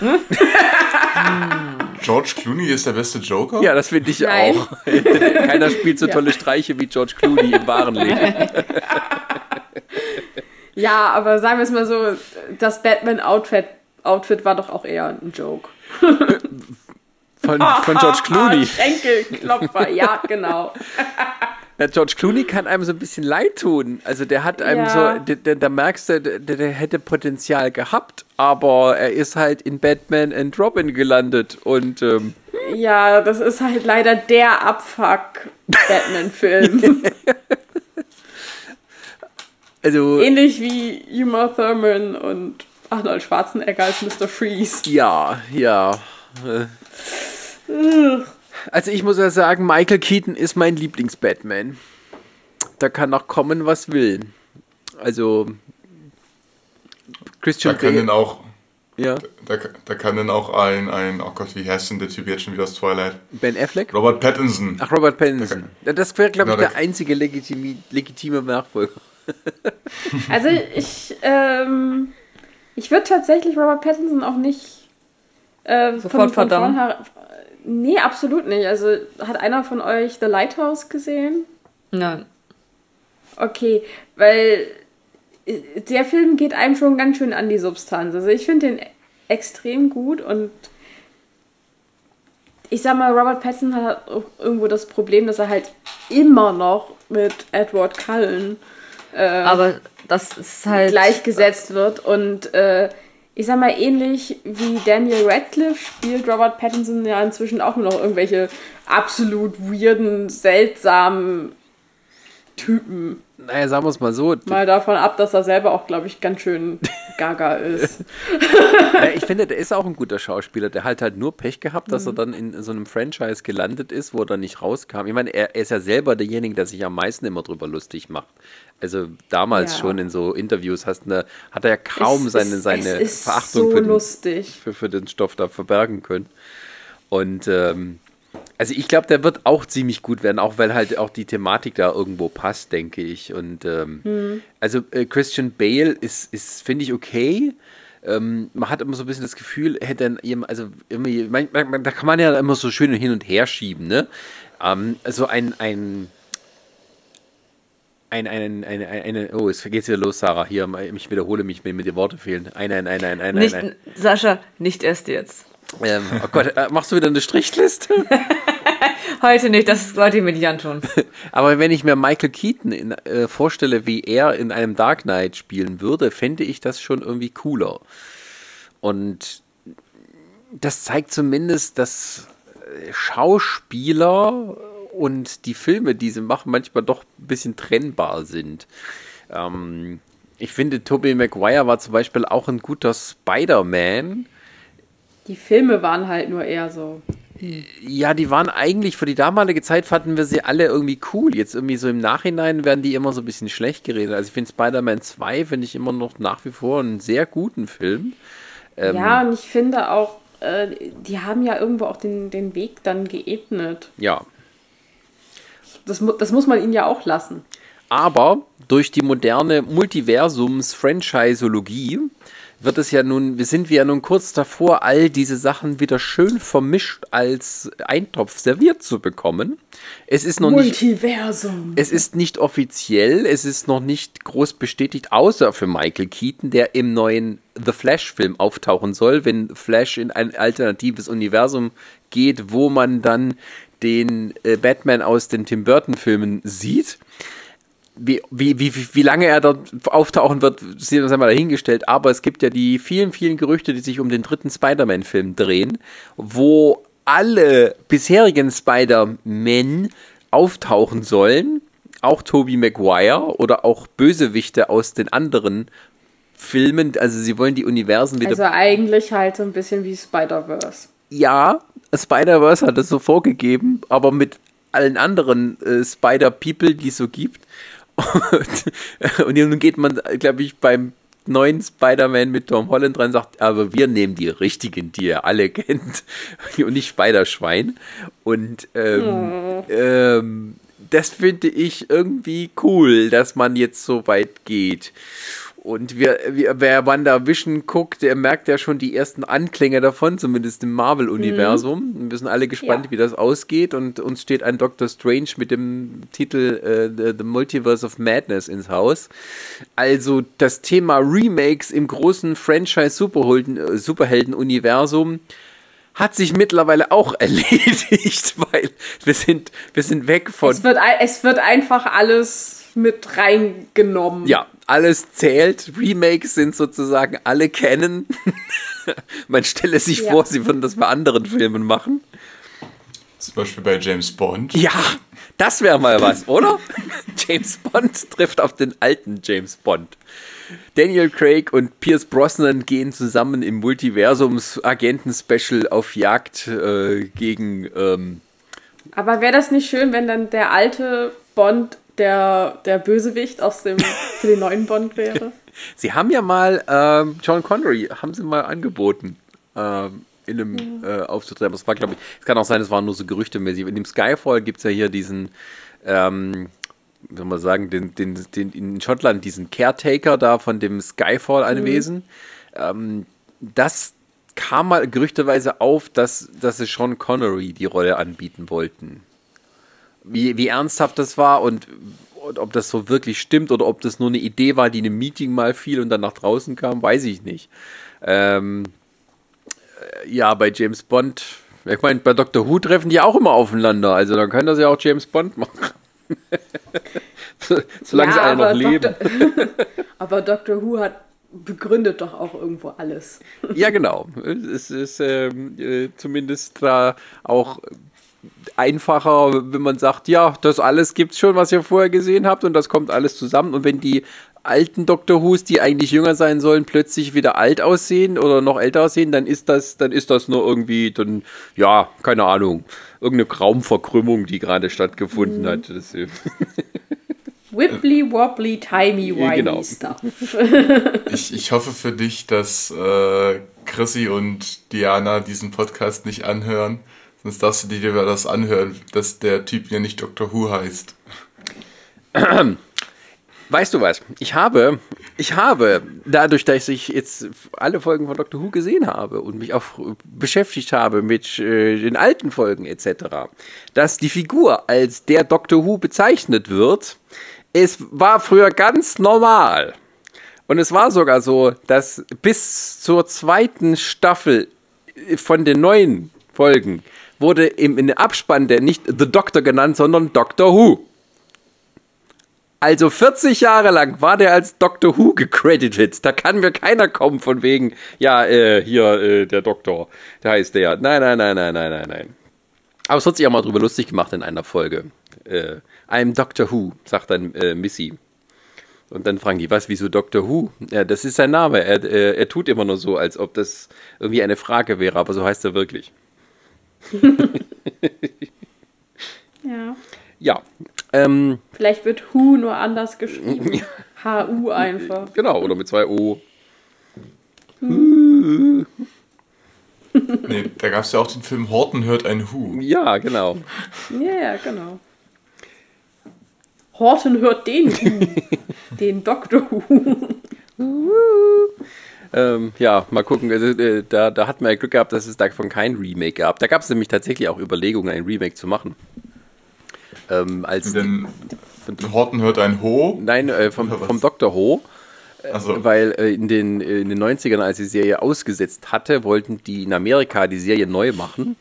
George Clooney ist der beste Joker? Ja, das finde ich Nein. auch. *laughs* Keiner spielt so Ja. tolle Streiche wie George Clooney im wahren Leben. Ja, aber sagen wir es mal so, das Batman-Outfit Outfit war doch auch eher ein Joke. *laughs* Von, von George Clooney. *laughs* Schenkelklopfer, ja, genau. Na, George Clooney kann einem so ein bisschen leid tun. Also der hat einem Ja. so, da merkst du, der, der hätte Potenzial gehabt, aber er ist halt in Batman and Robin gelandet und ähm, Ja, das ist halt leider der Abfuck-Batman-Film. *laughs* also Ähnlich wie Uma Thurman und Arnold Schwarzenegger als Mr. Freeze. ja, ja. Also ich muss ja sagen, Michael Keaton ist mein Lieblings-Batman. Da kann noch kommen, was will. Also Da Christian kann dann Bale, auch, ja, da, da kann dann auch ein, ein, oh Gott, wie heißt denn der Typ jetzt schon wieder aus Twilight? Ben Affleck. Robert Pattinson. Ach, Robert Pattinson. Ja, Das wäre, glaube ich, Genau, der der- einzige legitimi legitime Nachfolger. *laughs* Also ich, ähm, ich würde tatsächlich Robert Pattinson auch nicht äh, Sofort verdammen. Nee, absolut nicht. Also hat einer von euch The Lighthouse gesehen? Nein. Okay, weil der Film geht einem schon ganz schön an die Substanz. Also ich finde den extrem gut und ich sag mal, Robert Pattinson hat auch irgendwo das Problem, dass er halt immer noch mit Edward Cullen Aber das ist halt. gleichgesetzt wird und äh, ich sag mal, ähnlich wie Daniel Radcliffe spielt Robert Pattinson ja inzwischen auch nur noch irgendwelche absolut weirden, seltsamen Typen. Naja, sagen wir es mal so. Mal davon ab, dass er selber auch, glaube ich, ganz schön *laughs* gaga ist. Ja, ich finde, der ist auch ein guter Schauspieler. Der hat halt nur Pech gehabt, dass er dann in so einem Franchise gelandet ist, wo er dann nicht rauskam. Ich meine, er, er ist ja selber derjenige, der sich am meisten immer drüber lustig macht. Also damals Ja. schon in so Interviews hast du, hat er ja kaum Es seine, seine ist Verachtung so für, den, lustig. für, für den Stoff da verbergen können. Und ähm, Also ich glaube, der wird auch ziemlich gut werden, auch weil halt auch die Thematik da irgendwo passt, denke ich. Und ähm, Mhm. also äh, Christian Bale ist, ist finde ich, okay. Ähm, man hat immer so ein bisschen das Gefühl, hätte dann jemand, also immer, man, man, da kann man ja immer so schön hin und her schieben, ne? Ähm, also ein, ein ein, ein, eine, eine, oh, es geht's wieder los, Sarah. Hier, ich wiederhole mich, wenn mir die Worte fehlen. Ein, ein, ein, ein, ein, Nicht, ein, Sascha, nicht erst jetzt. Ähm, oh Gott, äh, machst du wieder eine Strichliste? *laughs* Heute nicht, das wollte ich mit Jan tun. *laughs* Aber wenn ich mir Michael Keaton in, äh, vorstelle, wie er in einem Dark Knight spielen würde, fände ich das schon irgendwie cooler. Und das zeigt zumindest, dass äh, Schauspieler und die Filme, die sie machen, manchmal doch ein bisschen trennbar sind. Ähm, ich finde, Tobey Maguire war zum Beispiel auch ein guter Spider-Man. Die Filme waren halt nur eher so. Ja, die waren eigentlich für die damalige Zeit fanden wir sie alle irgendwie cool. Jetzt irgendwie so im Nachhinein werden die immer so ein bisschen schlecht geredet. Also ich finde Spider-Man 2 finde ich immer noch nach wie vor einen sehr guten Film. Ähm, Ja, und ich finde auch, äh, die haben ja irgendwo auch den, den Weg dann geebnet. ja. Das, das muss man ihnen ja auch lassen. Aber durch die moderne Multiversums-Franchisologie wird es ja nun, wir sind wir ja nun kurz davor, all diese Sachen wieder schön vermischt als Eintopf serviert zu bekommen. Es ist noch nicht Multiversum. Es ist nicht offiziell, es ist noch nicht groß bestätigt, außer für Michael Keaton, der im neuen The Flash-Film auftauchen soll, wenn Flash in ein alternatives Universum geht, wo man dann den äh, Batman aus den Tim Burton-Filmen sieht. Wie, wie, wie, wie lange er dort auftauchen wird, sei mal dahingestellt. Aber es gibt ja die vielen, vielen Gerüchte, die sich um den dritten Spider-Man-Film drehen, wo alle bisherigen Spider-Man auftauchen sollen. Auch Tobey Maguire oder auch Bösewichte aus den anderen Filmen. Also sie wollen die Universen wieder Also eigentlich halt so ein bisschen wie Spider-Verse. ja, Spider-Verse hat es so vorgegeben, aber mit allen anderen äh, Spider-People, die es so gibt. Und, *laughs* und nun geht man, glaube ich, beim neuen Spider-Man mit Tom Holland dran und sagt, aber wir nehmen die richtigen, die ihr alle *laughs* kennt und nicht Spider-Schwein. Und ähm, ähm, das finde ich irgendwie cool, dass man jetzt so weit geht. Und wir, wir, wer WandaVision guckt, der merkt ja schon die ersten Anklänge davon, zumindest im Marvel-Universum. Wir sind alle gespannt, Ja. wie das ausgeht. Und uns steht ein Doctor Strange mit dem Titel äh, The, The Multiverse of Madness ins Haus. Also das Thema Remakes im großen Franchise-Superhelden- äh, Superhelden-Universum hat sich mittlerweile auch *laughs* erledigt, weil wir sind, wir sind weg von Es wird, es wird einfach alles mit reingenommen. Ja, alles zählt. Remakes sind sozusagen alle kennen. *laughs* Man stelle sich Ja. vor, sie würden das bei anderen Filmen machen. Zum Beispiel bei James Bond. Ja, das wäre mal was, oder? *laughs* James Bond trifft auf den alten James Bond. Daniel Craig und Pierce Brosnan gehen zusammen im Multiversums-Agenten-Special auf Jagd äh, gegen. Ähm, Aber wäre das nicht schön, wenn dann der alte Bond der, der Bösewicht aus dem für den neuen Bond *laughs* wäre? Sie haben ja mal ähm, John Connery, haben sie mal angeboten, ähm, in einem äh, Auftritt. Aber es war, glaube ich, es kann auch sein, es waren nur so gerüchtemäßig. In dem Skyfall gibt es ja hier diesen, ähm, wie soll man sagen, den, den, den in Schottland diesen Caretaker da von dem Skyfall-Anwesen. Ähm, das kam mal gerüchteweise auf, dass, dass sie Sean Connery die Rolle anbieten wollten. Wie, wie ernsthaft das war und, und ob das so wirklich stimmt oder ob das nur eine Idee war, die in einem Meeting mal fiel und dann nach draußen kam, weiß ich nicht. Ähm, äh, ja, bei James Bond, ich meine, bei Dr. Who treffen die auch immer aufeinander, also dann können das ja auch James Bond machen. *laughs* Solange sie alle noch leben. Dr. *laughs* aber Doctor Who hat begründet doch auch irgendwo alles. Ja, genau. Es ist ähm, äh, zumindest da auch einfacher, wenn man sagt, ja, das alles gibt's schon, was ihr vorher gesehen habt und das kommt alles zusammen. Und wenn die alten Doctor Who's, die eigentlich jünger sein sollen, plötzlich wieder alt aussehen oder noch älter aussehen, dann ist das, dann ist das nur irgendwie, dann, ja, keine Ahnung, irgendeine Raumverkrümmung, die gerade stattgefunden hat. Das, *laughs* Wibbly wobbly timey wimey genau. stuff. *laughs* *laughs* Ich, ich hoffe für dich, dass äh, Chrissy und Diana diesen Podcast nicht anhören, Sonst darfst du dir das anhören, dass der Typ ja nicht Dr. Who heißt. *clears throat* Weißt du was? Ich habe, ich habe, dadurch, dass ich jetzt alle Folgen von Doctor Who gesehen habe und mich auch beschäftigt habe mit äh, den alten Folgen etc., dass die Figur als der Doctor Who bezeichnet wird, es war früher ganz normal. Und es war sogar so, dass bis zur zweiten Staffel von den neuen Folgen wurde im, in Abspann der nicht The Doctor genannt, sondern Doctor Who. Also 40 Jahre lang war der als Doctor Who gecredited. Da kann mir keiner kommen von wegen, ja, äh, hier, äh, der Doktor, der heißt der. Nein, nein, nein, nein, nein, nein, nein. Aber es wird sich auch mal drüber lustig gemacht in einer Folge. Äh, I'm Doctor Who, sagt dann äh, Missy. Und dann fragen die, was, wieso Doctor Who? Ja, das ist sein Name. Er, äh, er tut immer nur so, als ob das irgendwie eine Frage wäre, aber so heißt er wirklich. *laughs* Ja. Ja. Ähm, Vielleicht wird Who nur anders geschrieben. *laughs* H-U einfach. genau, oder mit zwei O. Nee, da gab es ja auch den Film Horton hört ein Who. Ja, genau. Ja, ja, genau. Horton hört den Who. *laughs* den Dr. Who. Ähm, ja, mal gucken. Also, äh, da, da hat man ja Glück gehabt, dass es davon kein Remake gab. Da gab es nämlich tatsächlich auch Überlegungen, ein Remake zu machen. Ähm, als Denn Horton hört ein Ho. Nein, äh, vom, vom Dr. Ho. Also, Weil äh, in, den, in den 90ern, als die Serie ausgesetzt hatte, wollten die in Amerika die Serie neu machen.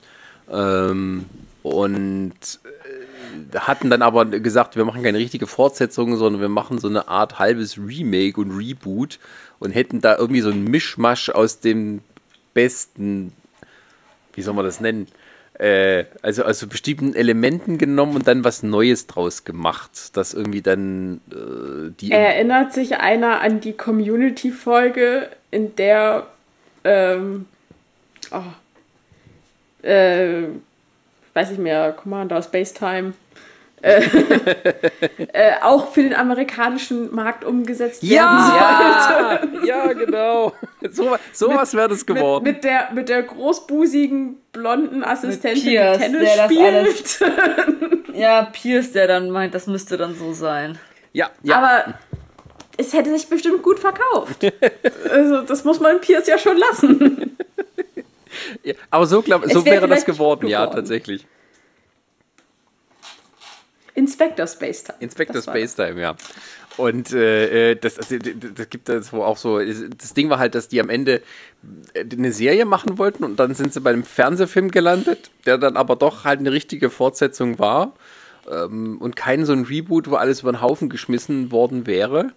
Ähm, und äh, hatten dann aber gesagt, wir machen keine richtige Fortsetzung, sondern wir machen so eine Art halbes Remake und Reboot und hätten da irgendwie so ein Mischmasch aus dem besten, wie soll man das nennen? Äh, also aus so bestimmten Elementen genommen und dann was Neues draus gemacht, das irgendwie dann äh, die Erinnert sich einer an die Community-Folge, in der ähm, oh, äh, weiß ich mehr, Commander Space Time äh, *laughs* äh, auch für den amerikanischen Markt umgesetzt werden Ja, sollte. ja, genau. So, sowas wäre das geworden. Mit, mit, der, mit der großbusigen, blonden Assistentin, die Tennis spielt. Ja, Pierce, der dann meint, das müsste dann so sein. ja, ja. Aber es hätte sich bestimmt gut verkauft. *laughs* also, das muss man Pierce ja schon lassen. ja, aber so, glaub, so wär wäre das vielleicht geworden, ja, geworden. tatsächlich. Inspector Space Time. Inspector Das Space Time, ja. Und äh, äh, das, also, d- d- das gibt es wo auch so. Das Ding war halt, dass die am Ende äh, eine Serie machen wollten und dann sind sie bei einem Fernsehfilm gelandet, der dann aber doch halt eine richtige Fortsetzung war. Ähm, und kein so ein Reboot, wo alles über den Haufen geschmissen worden wäre.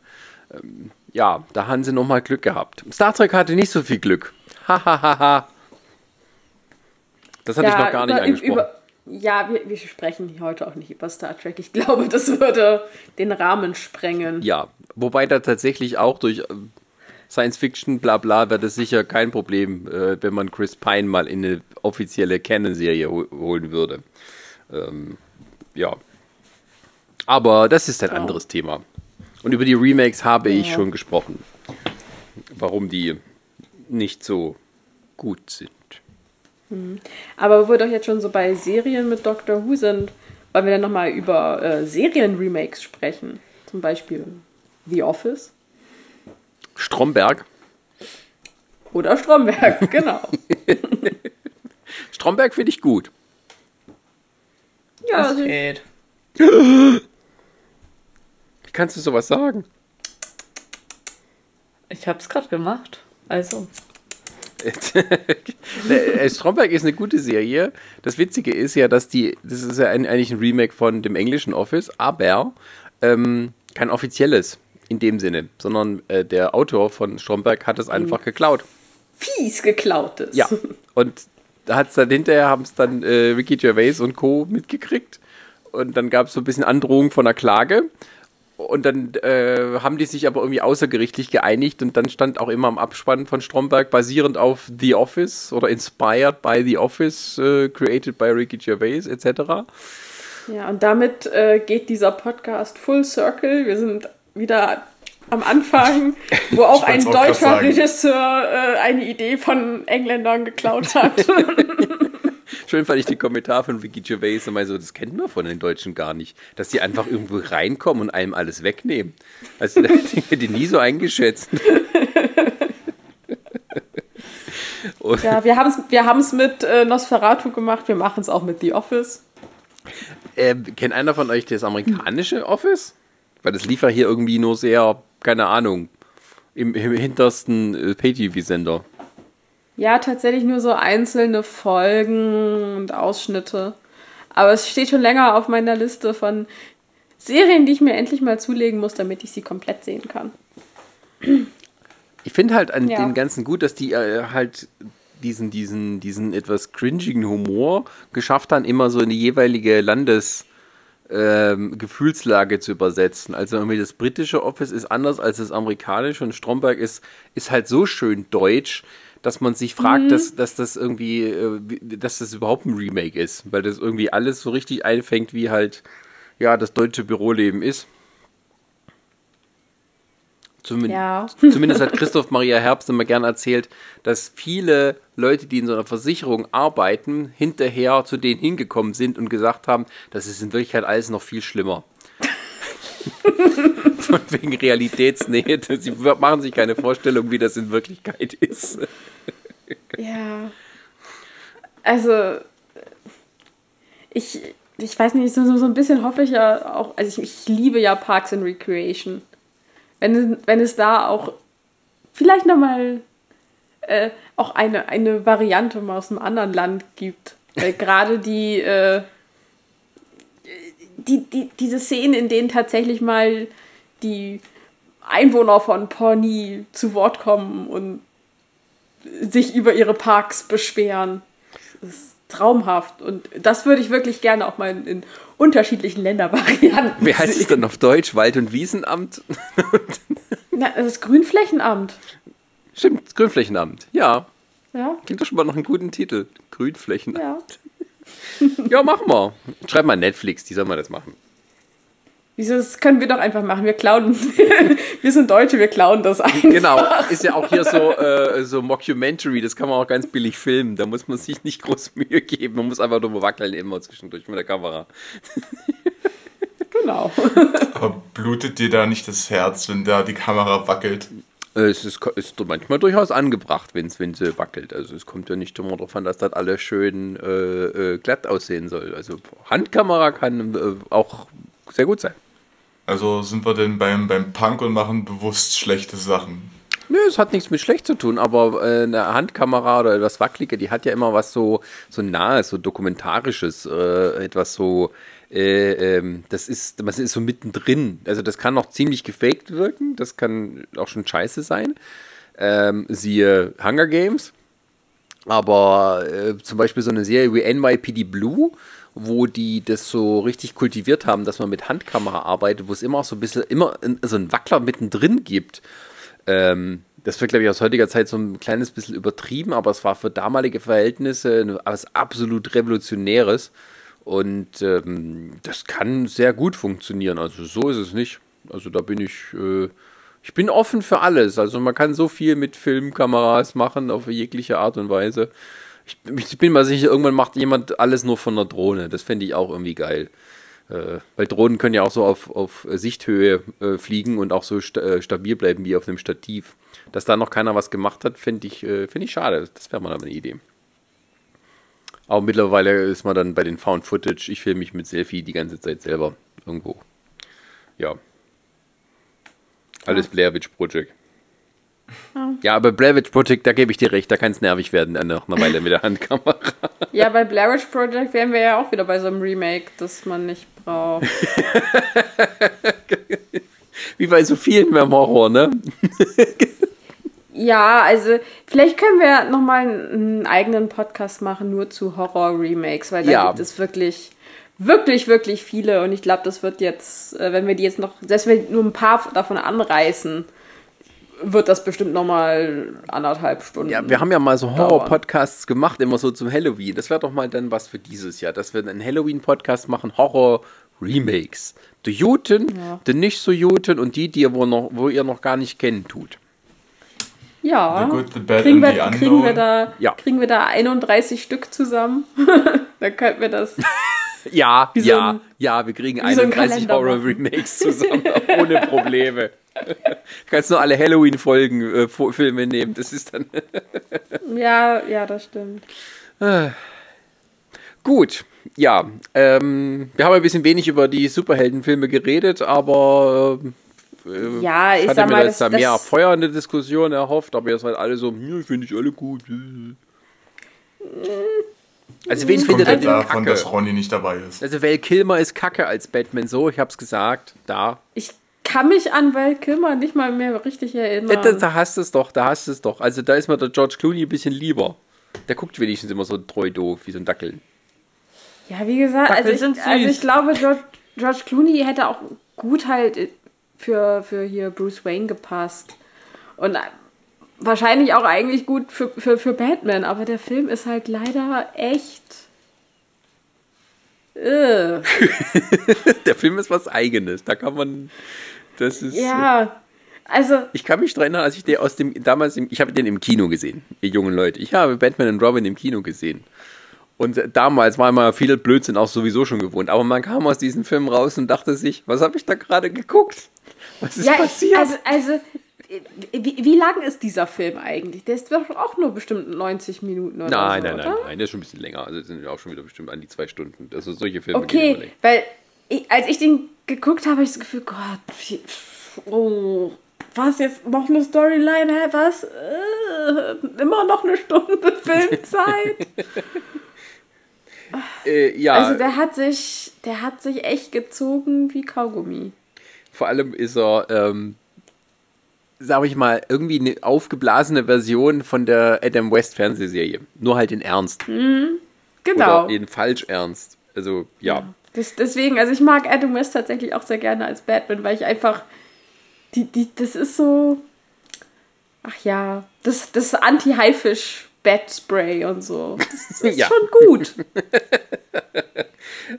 Ähm, ja, da haben sie nochmal Glück gehabt. Star Trek hatte nicht so viel Glück. Hahaha. das hatte ich noch gar nicht über- angesprochen. Über, ja, wir, wir sprechen heute auch nicht über Star Trek. Ich glaube, das würde den Rahmen sprengen. Ja, wobei da tatsächlich auch durch äh, Science Fiction, bla bla, wäre das sicher kein Problem, äh, wenn man Chris Pine mal in eine offizielle Canon-Serie hol holen würde. Ähm, ja. Aber das ist ein Ja. anderes Thema. Und über die Remakes habe ich Ja. schon gesprochen. Warum die nicht so gut sind. Aber wo wir doch jetzt schon so bei Serien mit Doctor Who sind, wollen wir dann nochmal über äh, Serien-Remakes sprechen. Zum Beispiel The Office Stromberg. oder Stromberg, *laughs* genau. *laughs* Stromberg finde ich gut. ja, Das also, geht. *gasps* Wie kannst du sowas sagen? Ich hab's gerade gemacht. Also. *laughs* Äh, Stromberg ist eine gute Serie. Das Witzige ist ja, dass die, das ist ja ein, eigentlich ein Remake von dem englischen Office, aber ähm, kein offizielles in dem Sinne, sondern äh, der Autor von Stromberg hat es einfach geklaut. fies geklautes. Ja. Und da hat es dann hinterher, haben es dann äh, Ricky Gervais und Co. mitgekriegt. Und dann gab es so ein bisschen Androhung von einer Klage. Und dann äh, haben die sich aber irgendwie außergerichtlich geeinigt und dann stand auch immer am Abspann von Stromberg, basierend auf The Office oder inspired by The Office, äh, created by Ricky Gervais etc. Ja, und damit äh, geht dieser Podcast full circle. Wir sind wieder am Anfang, *laughs* wo auch ein auch deutscher. Regisseur äh, eine Idee von Engländern geklaut hat. *laughs* Schön fand ich den Kommentar von Vicky Gervais und so, das kennen wir von den Deutschen gar nicht, dass die einfach irgendwo reinkommen und einem alles wegnehmen. Also *laughs* ich hätte die nie so eingeschätzt. Und *laughs* ja, wir haben es wir mit äh, Nosferatu gemacht, wir machen es auch mit The Office. Äh, kennt einer von euch das amerikanische Office? Weil das lief ja hier irgendwie nur sehr, keine Ahnung, im, im hintersten äh, Pay-TV-Sender. Ja, tatsächlich nur so einzelne Folgen und Ausschnitte. Aber es steht schon länger auf meiner Liste von Serien, die ich mir endlich mal zulegen muss, damit ich sie komplett sehen kann. Ich finde halt an ja. den ganzen gut, dass die äh, halt diesen, diesen, diesen etwas cringigen Humor geschafft haben, immer so in die jeweilige Landes- ähm, Gefühlslage zu übersetzen. Also irgendwie das britische Office ist anders als das amerikanische und Stromberg ist, ist halt so schön deutsch, dass man sich fragt, mhm. dass, dass das irgendwie, äh, dass das überhaupt ein Remake ist, weil das irgendwie alles so richtig einfängt, wie halt ja das deutsche Büroleben ist. Zumindest, ja. *laughs* zumindest hat Christoph Maria Herbst immer gern erzählt, dass viele Leute, die in so einer Versicherung arbeiten, hinterher zu denen hingekommen sind und gesagt haben, das ist in Wirklichkeit alles noch viel schlimmer. *laughs* Von wegen Realitätsnähe. *laughs* Sie machen sich keine Vorstellung, wie das in Wirklichkeit ist. Ja. Also, ich, ich weiß nicht, so, so ein bisschen hoffe ich ja auch, also ich, ich liebe ja Parks and Recreation wenn, wenn es da auch vielleicht nochmal äh, auch eine, eine Variante mal aus einem anderen Land gibt. Weil *laughs* gerade die, äh, die, die, diese Szenen, in denen tatsächlich mal die Einwohner von Pawnee zu Wort kommen und sich über ihre Parks beschweren. Das ist traumhaft. Und das würde ich wirklich gerne auch mal in, in unterschiedlichen Ländervarianten. Wie heißt es denn auf Deutsch? Wald- und Wiesenamt? *laughs* Na, das ist Grünflächenamt. Stimmt, das Grünflächenamt. Ja. Ja. Klingt doch schon mal noch einen guten Titel. Grünflächenamt. Ja, ja machen wir. Schreib mal Netflix, die soll mal das machen. Wieso, das können wir doch einfach machen. Wir klauen. *laughs* wir sind Deutsche, wir klauen das einfach. Genau, ist ja auch hier so, äh, so Mockumentary, das kann man auch ganz billig filmen. Da muss man sich nicht groß Mühe geben. Man muss einfach nur wackeln immer zwischendurch mit der Kamera. genau. Aber blutet dir da nicht das Herz, wenn da die Kamera wackelt? Äh, es ist, ist manchmal durchaus angebracht, wenn sie wackelt. Also es kommt ja nicht immer darauf an, dass das alles schön äh, äh, glatt aussehen soll. Also Handkamera kann äh, auch sehr gut sein. Also sind wir denn beim, beim Punk und machen bewusst schlechte Sachen? Nö, es hat nichts mit schlecht zu tun, aber äh, eine Handkamera oder etwas Wackelige, die hat ja immer was so, so nahes, so dokumentarisches, äh, etwas so, äh, ähm, das ist, das ist so mittendrin. Also das kann noch ziemlich gefaked wirken, das kann auch schon scheiße sein. Ähm, siehe Hunger Games. Aber äh, zum Beispiel so eine Serie wie NYPD Blue, wo die das so richtig kultiviert haben, dass man mit Handkamera arbeitet, wo es immer so ein bisschen, immer so ein Wackler mittendrin gibt. Ähm, das wird, glaube ich, aus heutiger Zeit so ein kleines bisschen übertrieben, aber es war für damalige Verhältnisse was absolut Revolutionäres. Und ähm, das kann sehr gut funktionieren. Also so ist es nicht. Also da bin ich, äh, ich bin offen für alles. Also man kann so viel mit Filmkameras machen auf jegliche Art und Weise. Ich, ich, bin mal sicher, irgendwann macht jemand alles nur von einer Drohne. Das fände ich auch irgendwie geil. Äh, weil Drohnen können ja auch so auf, auf Sichthöhe äh, fliegen und auch so sta äh, stabil bleiben wie auf einem Stativ. Dass da noch keiner was gemacht hat, finde ich, äh, find ich schade. Das wäre mal eine Idee. Aber mittlerweile ist man dann bei den Found Footage. Ich filme mich mit Selfie die ganze Zeit selber irgendwo. Ja. Alles Blair Witch Project. Ja, aber Blair Witch Project, da gebe ich dir recht, da kann es nervig werden nach einer Weile mit der Handkamera. *laughs* Ja, bei Blair Witch Project wären wir ja auch wieder bei so einem Remake, das man nicht braucht. *laughs* Wie bei so vielen beim Horror, ne? ja, also vielleicht können wir nochmal einen eigenen Podcast machen, nur zu Horror-Remakes, weil da ja. gibt es wirklich wirklich, wirklich viele. Und ich glaube, das wird jetzt, äh, wenn wir die jetzt noch, selbst wenn wir nur ein paar davon anreißen, wird das bestimmt nochmal anderthalb Stunden. Ja, wir haben ja mal so Horror-Podcasts gemacht, immer so zum Halloween. Das wäre doch mal dann was für dieses Jahr, dass wir einen Halloween-Podcast machen, Horror-Remakes. Die Juten, ja. die nicht so Juten und die, die ihr wo, noch, wo ihr noch gar nicht kennen tut. Ja. The Good, The Bad kriegen, wir, the kriegen, wir da, Ja. kriegen wir da 31 Stück zusammen? *laughs* Dann könnten wir das. Ja, Wie so ja, ein- ja, wir kriegen wie so ein 31 Kalender Horror-Remakes zusammen, *laughs* ohne Probleme. *laughs* Kannst nur alle Halloween-Folgen, äh, Filme nehmen, das ist dann *laughs* Ja, ja, das stimmt. gut. Ja, ähm, wir haben ein bisschen wenig über die Superheldenfilme geredet, aber äh, Ja, ich hatte sag mir mal, jetzt das, da mehr das, feuernde Diskussion erhofft, aber ihr seid alle so, hm, finde ich alle gut. Also wen findet ihr denn davon, dass? Ronny nicht dabei ist. Also Val Kilmer ist kacke als Batman, so, ich hab's gesagt, da. ich kann mich an Val Kilmer nicht mal mehr richtig erinnern. Da, da hast du es doch, da hast du es doch. Also da ist mir der George Clooney ein bisschen lieber. Der guckt wenigstens immer so treu doof, wie so ein Dackel. Ja, wie gesagt, Dackel also ich, also ich glaube, George, George Clooney hätte auch gut halt für, für hier Bruce Wayne gepasst. Und wahrscheinlich auch eigentlich gut für, für, für Batman, aber der Film ist halt leider echt. Äh, *laughs* Der Film ist was Eigenes. Da kann man. Das ist. ja, also Ich kann mich daran erinnern, als ich den aus dem damals, im, ich habe den im Kino gesehen, ihr jungen Leute. Ich habe Batman und Robin im Kino gesehen. Und damals war man viel Blödsinn auch sowieso schon gewohnt. Aber man kam aus diesem Film raus und dachte sich, was habe ich da gerade geguckt? Was ist ja, passiert? also, also wie, wie lang ist dieser Film eigentlich? Der ist doch auch nur bestimmt 90 Minuten oder nein, so, nein, nein, oder? nein, der ist schon ein bisschen länger. Also sind ja auch schon wieder bestimmt an die zwei Stunden. Also solche Filme Okay, weil ich, als ich den geguckt habe, habe ich das Gefühl, Gott, oh, was jetzt noch eine Storyline, hä, was? Äh, immer noch eine Stunde *laughs* Filmzeit. *laughs* Äh, ja, Also der hat sich, der hat sich echt gezogen wie Kaugummi. vor allem ist er, ähm, sag ich mal, irgendwie eine aufgeblasene Version von der Adam West Fernsehserie. Nur halt in Ernst. Genau. Oder in falsch ernst. Also, ja. Das, deswegen, also ich mag Adam West tatsächlich auch sehr gerne als Batman, weil ich einfach, die, die, das ist so, ach ja, das, das Anti-Haifisch Bat-Spray und so. Das ist *laughs* Ja. schon gut. *laughs*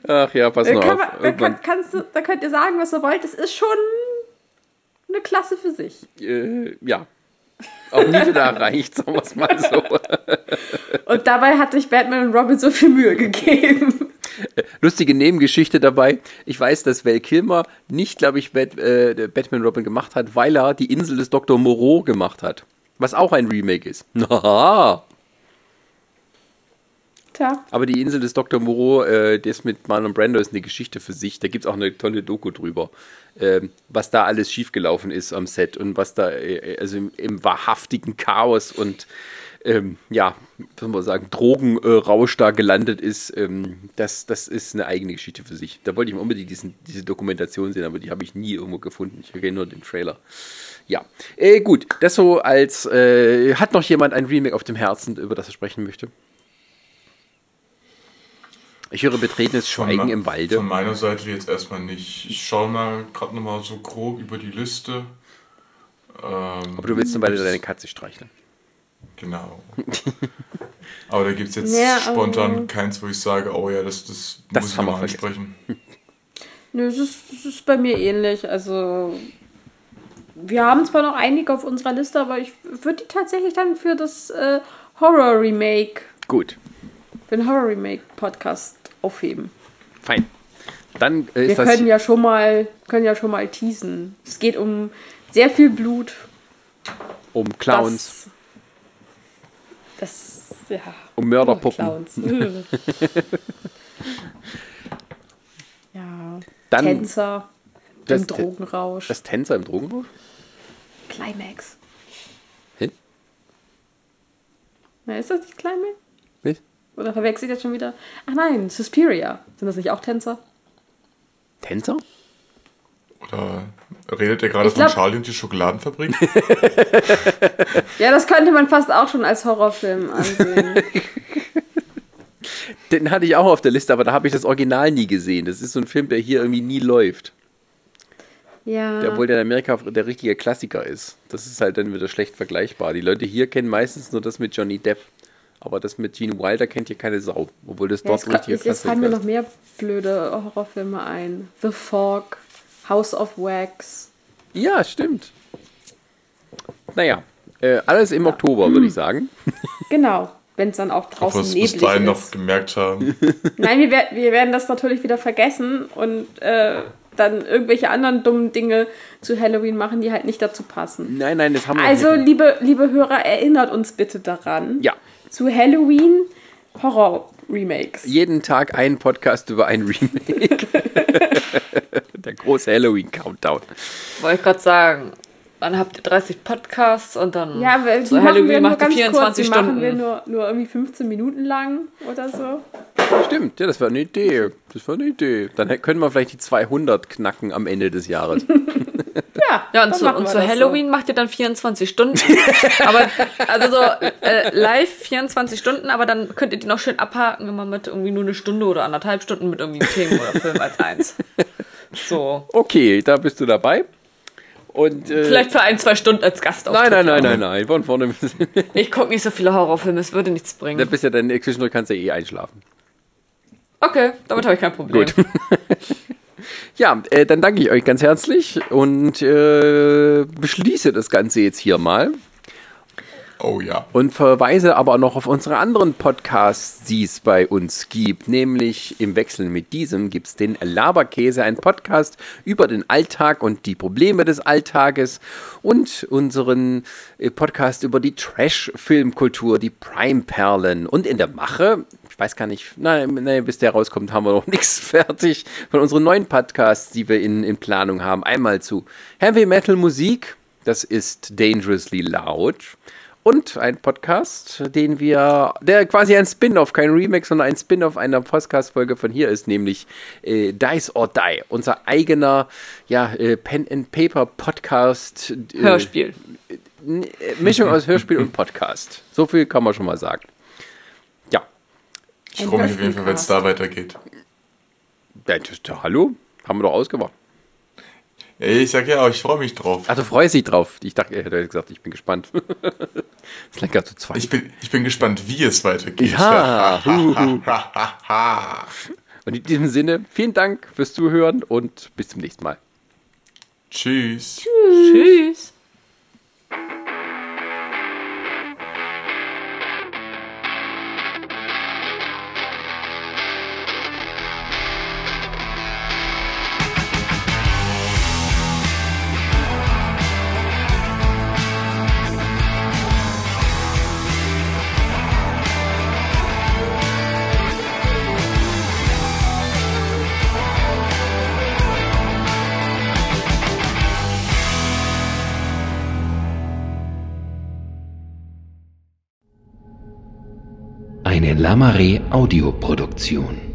Ach ja, pass Da, mal kann auf. man, da, kann, kannst du, da könnt ihr sagen, was ihr wollt. Das ist schon eine Klasse für sich. äh, ja. Auch nie wieder erreicht, sagen wir es mal so. Und dabei hat sich Batman und Robin so viel Mühe gegeben. Lustige Nebengeschichte dabei. Ich weiß, dass Val Kilmer nicht, glaube ich, Bat, äh, Batman Robin gemacht hat, weil er die Insel des Dr. Moreau gemacht hat. Was auch ein Remake ist. *laughs* Haha. Tja, Aber die Insel des Dr. Moreau, äh, das mit Marlon Brando ist eine Geschichte für sich. Da gibt es auch eine tolle Doku drüber, ähm, was da alles schiefgelaufen ist am Set und was da äh, also im, im wahrhaftigen Chaos und ähm, ja, soll man sagen, Drogenrausch da gelandet ist. Ähm, das, das ist eine eigene Geschichte für sich. Da wollte ich unbedingt diesen, diese Dokumentation sehen, aber die habe ich nie irgendwo gefunden. Ich kenne nur den Trailer. Ja, äh, gut, das so als, äh, hat noch jemand ein Remake auf dem Herzen, über das er sprechen möchte? Ich höre betretenes Schweigen Von, im Walde. Von meiner Seite jetzt erstmal nicht. Ich schaue mal gerade nochmal so grob über die Liste. Ähm, Aber du willst nur beide deine Katze streicheln. Genau. *laughs* Aber da gibt es jetzt Ja, spontan aber- keins, wo ich sage, oh ja, das, das, Das muss ich nochmal vergessen. ansprechen. Nö, es ist, es ist bei mir ähnlich. Also, wir haben zwar noch einige auf unserer Liste, aber ich würde die tatsächlich dann für das äh, Horror-Remake, Gut, für den Horror-Remake-Podcast aufheben. fein. Dann äh, Wir ist das. können ja schon mal, können ja schon mal teasen. Es geht um sehr viel Blut. um Clowns, Das, das ja. um Mörderpuppen. Clowns. *laughs* *laughs* Ja. Dann Tänzer das- im Drogenrausch. das Tänzer im Drogenrausch? Climax. Hä? Na, ist das nicht Climax? Oder verwechselt jetzt schon wieder? Ach nein, Suspiria. Sind das nicht auch Tänzer? Tänzer? Oder redet ihr gerade Ich von glaub- Charlie und die Schokoladenfabrik? *laughs* Ja, das könnte man fast auch schon als Horrorfilm ansehen. *laughs* Den hatte ich auch auf der Liste, aber da habe ich das Original nie gesehen. Das ist so ein Film, der hier irgendwie nie läuft. ja. Der obwohl der in Amerika der richtige Klassiker ist. Das ist halt dann wieder schlecht vergleichbar. Die Leute hier kennen meistens nur das mit Johnny Depp. Aber das mit Gene Wilder kennt hier keine Sau. Obwohl das ja, dort richtiger es, es fallen mir noch mehr blöde Horrorfilme ein. The Fog, House of Wax. ist. Ja, stimmt. Naja. Äh, alles im Oktober, würde ich sagen. *laughs* Genau, wenn es dann auch wir draußen es bis neblig dahin noch ist. gemerkt haben. *laughs* Nein, wir, wir werden das natürlich wieder vergessen und äh, dann irgendwelche anderen dummen Dinge zu Halloween machen, die halt nicht dazu passen. Nein, nein, das haben wir Also, nicht. liebe, liebe Hörer, erinnert uns bitte daran. Ja. Zu Halloween Horror-Remakes. Jeden Tag ein Podcast über ein Remake. *laughs* Der große Halloween-Countdown. Wollte ich gerade sagen. Dann habt ihr 30 Podcasts und dann Ja, weil wir Halloween nur macht ihr ganz 24 kurz, Stunden. machen wir nur, nur irgendwie 15 Minuten lang oder so. Stimmt, ja, das war eine Idee. Das war eine Idee. Dann können wir vielleicht die 200 knacken am Ende des Jahres. *laughs* Ja, Ja, und dann zu, und zu Halloween macht ihr dann 24 Stunden. *laughs* aber, also so äh, live 24 Stunden, aber dann könnt ihr die noch schön abhaken, immer mit irgendwie nur eine Stunde oder anderthalb Stunden mit irgendwie einem Themen oder Film als eins. So. Okay, da bist du dabei. Und äh, Vielleicht für ein, zwei Stunden als Gast Nein, nein, nein, nein, nein. Von vorne. *laughs* Ich gucke nicht so viele Horrorfilme, es würde nichts bringen. bist ja dann zwischendurch kannst du ja eh einschlafen. Okay, damit habe ich kein Problem. Gut. Ja, äh, dann danke ich euch ganz herzlich und äh, beschließe das Ganze jetzt hier mal Oh ja. und verweise aber noch auf unsere anderen Podcasts, die es bei uns gibt. Nämlich im Wechsel mit diesem gibt es den Laberkäse, ein Podcast über den Alltag und die Probleme des Alltages und unseren äh, Podcast über die Trash-Filmkultur, die Prime-Perlen. Und in der Mache, ich weiß gar nicht, nein, nein, bis der rauskommt, haben wir noch *laughs* nichts fertig von unseren neuen Podcasts, die wir in, in Planung haben. Einmal zu Heavy Metal Musik, das ist Dangerously Loud. Und ein Podcast, den wir, der quasi ein Spin-off, kein Remake, sondern ein Spin-off einer Podcast-Folge von hier ist, nämlich äh, Dice or Die, unser eigener ja, äh, Pen-and-Paper-Podcast. Äh, Hörspiel. äh, Mischung aus Hörspiel und Podcast. So viel kann man schon mal sagen. Ich freue mich auf jeden Fall, wenn es da weitergeht. ja hallo? Haben wir doch ausgemacht. Ja, ich sag ja, ich freue mich drauf. Ach, du freust dich drauf. Ich dachte, er hätte gesagt, ich bin gespannt. das lag ja zu zweit. Ich bin, ich bin gespannt, wie es weitergeht. Ja. *laughs* Und in diesem Sinne, vielen Dank fürs Zuhören und bis zum nächsten Mal. Tschüss. Tschüss. Eine Lamare Audioproduktion.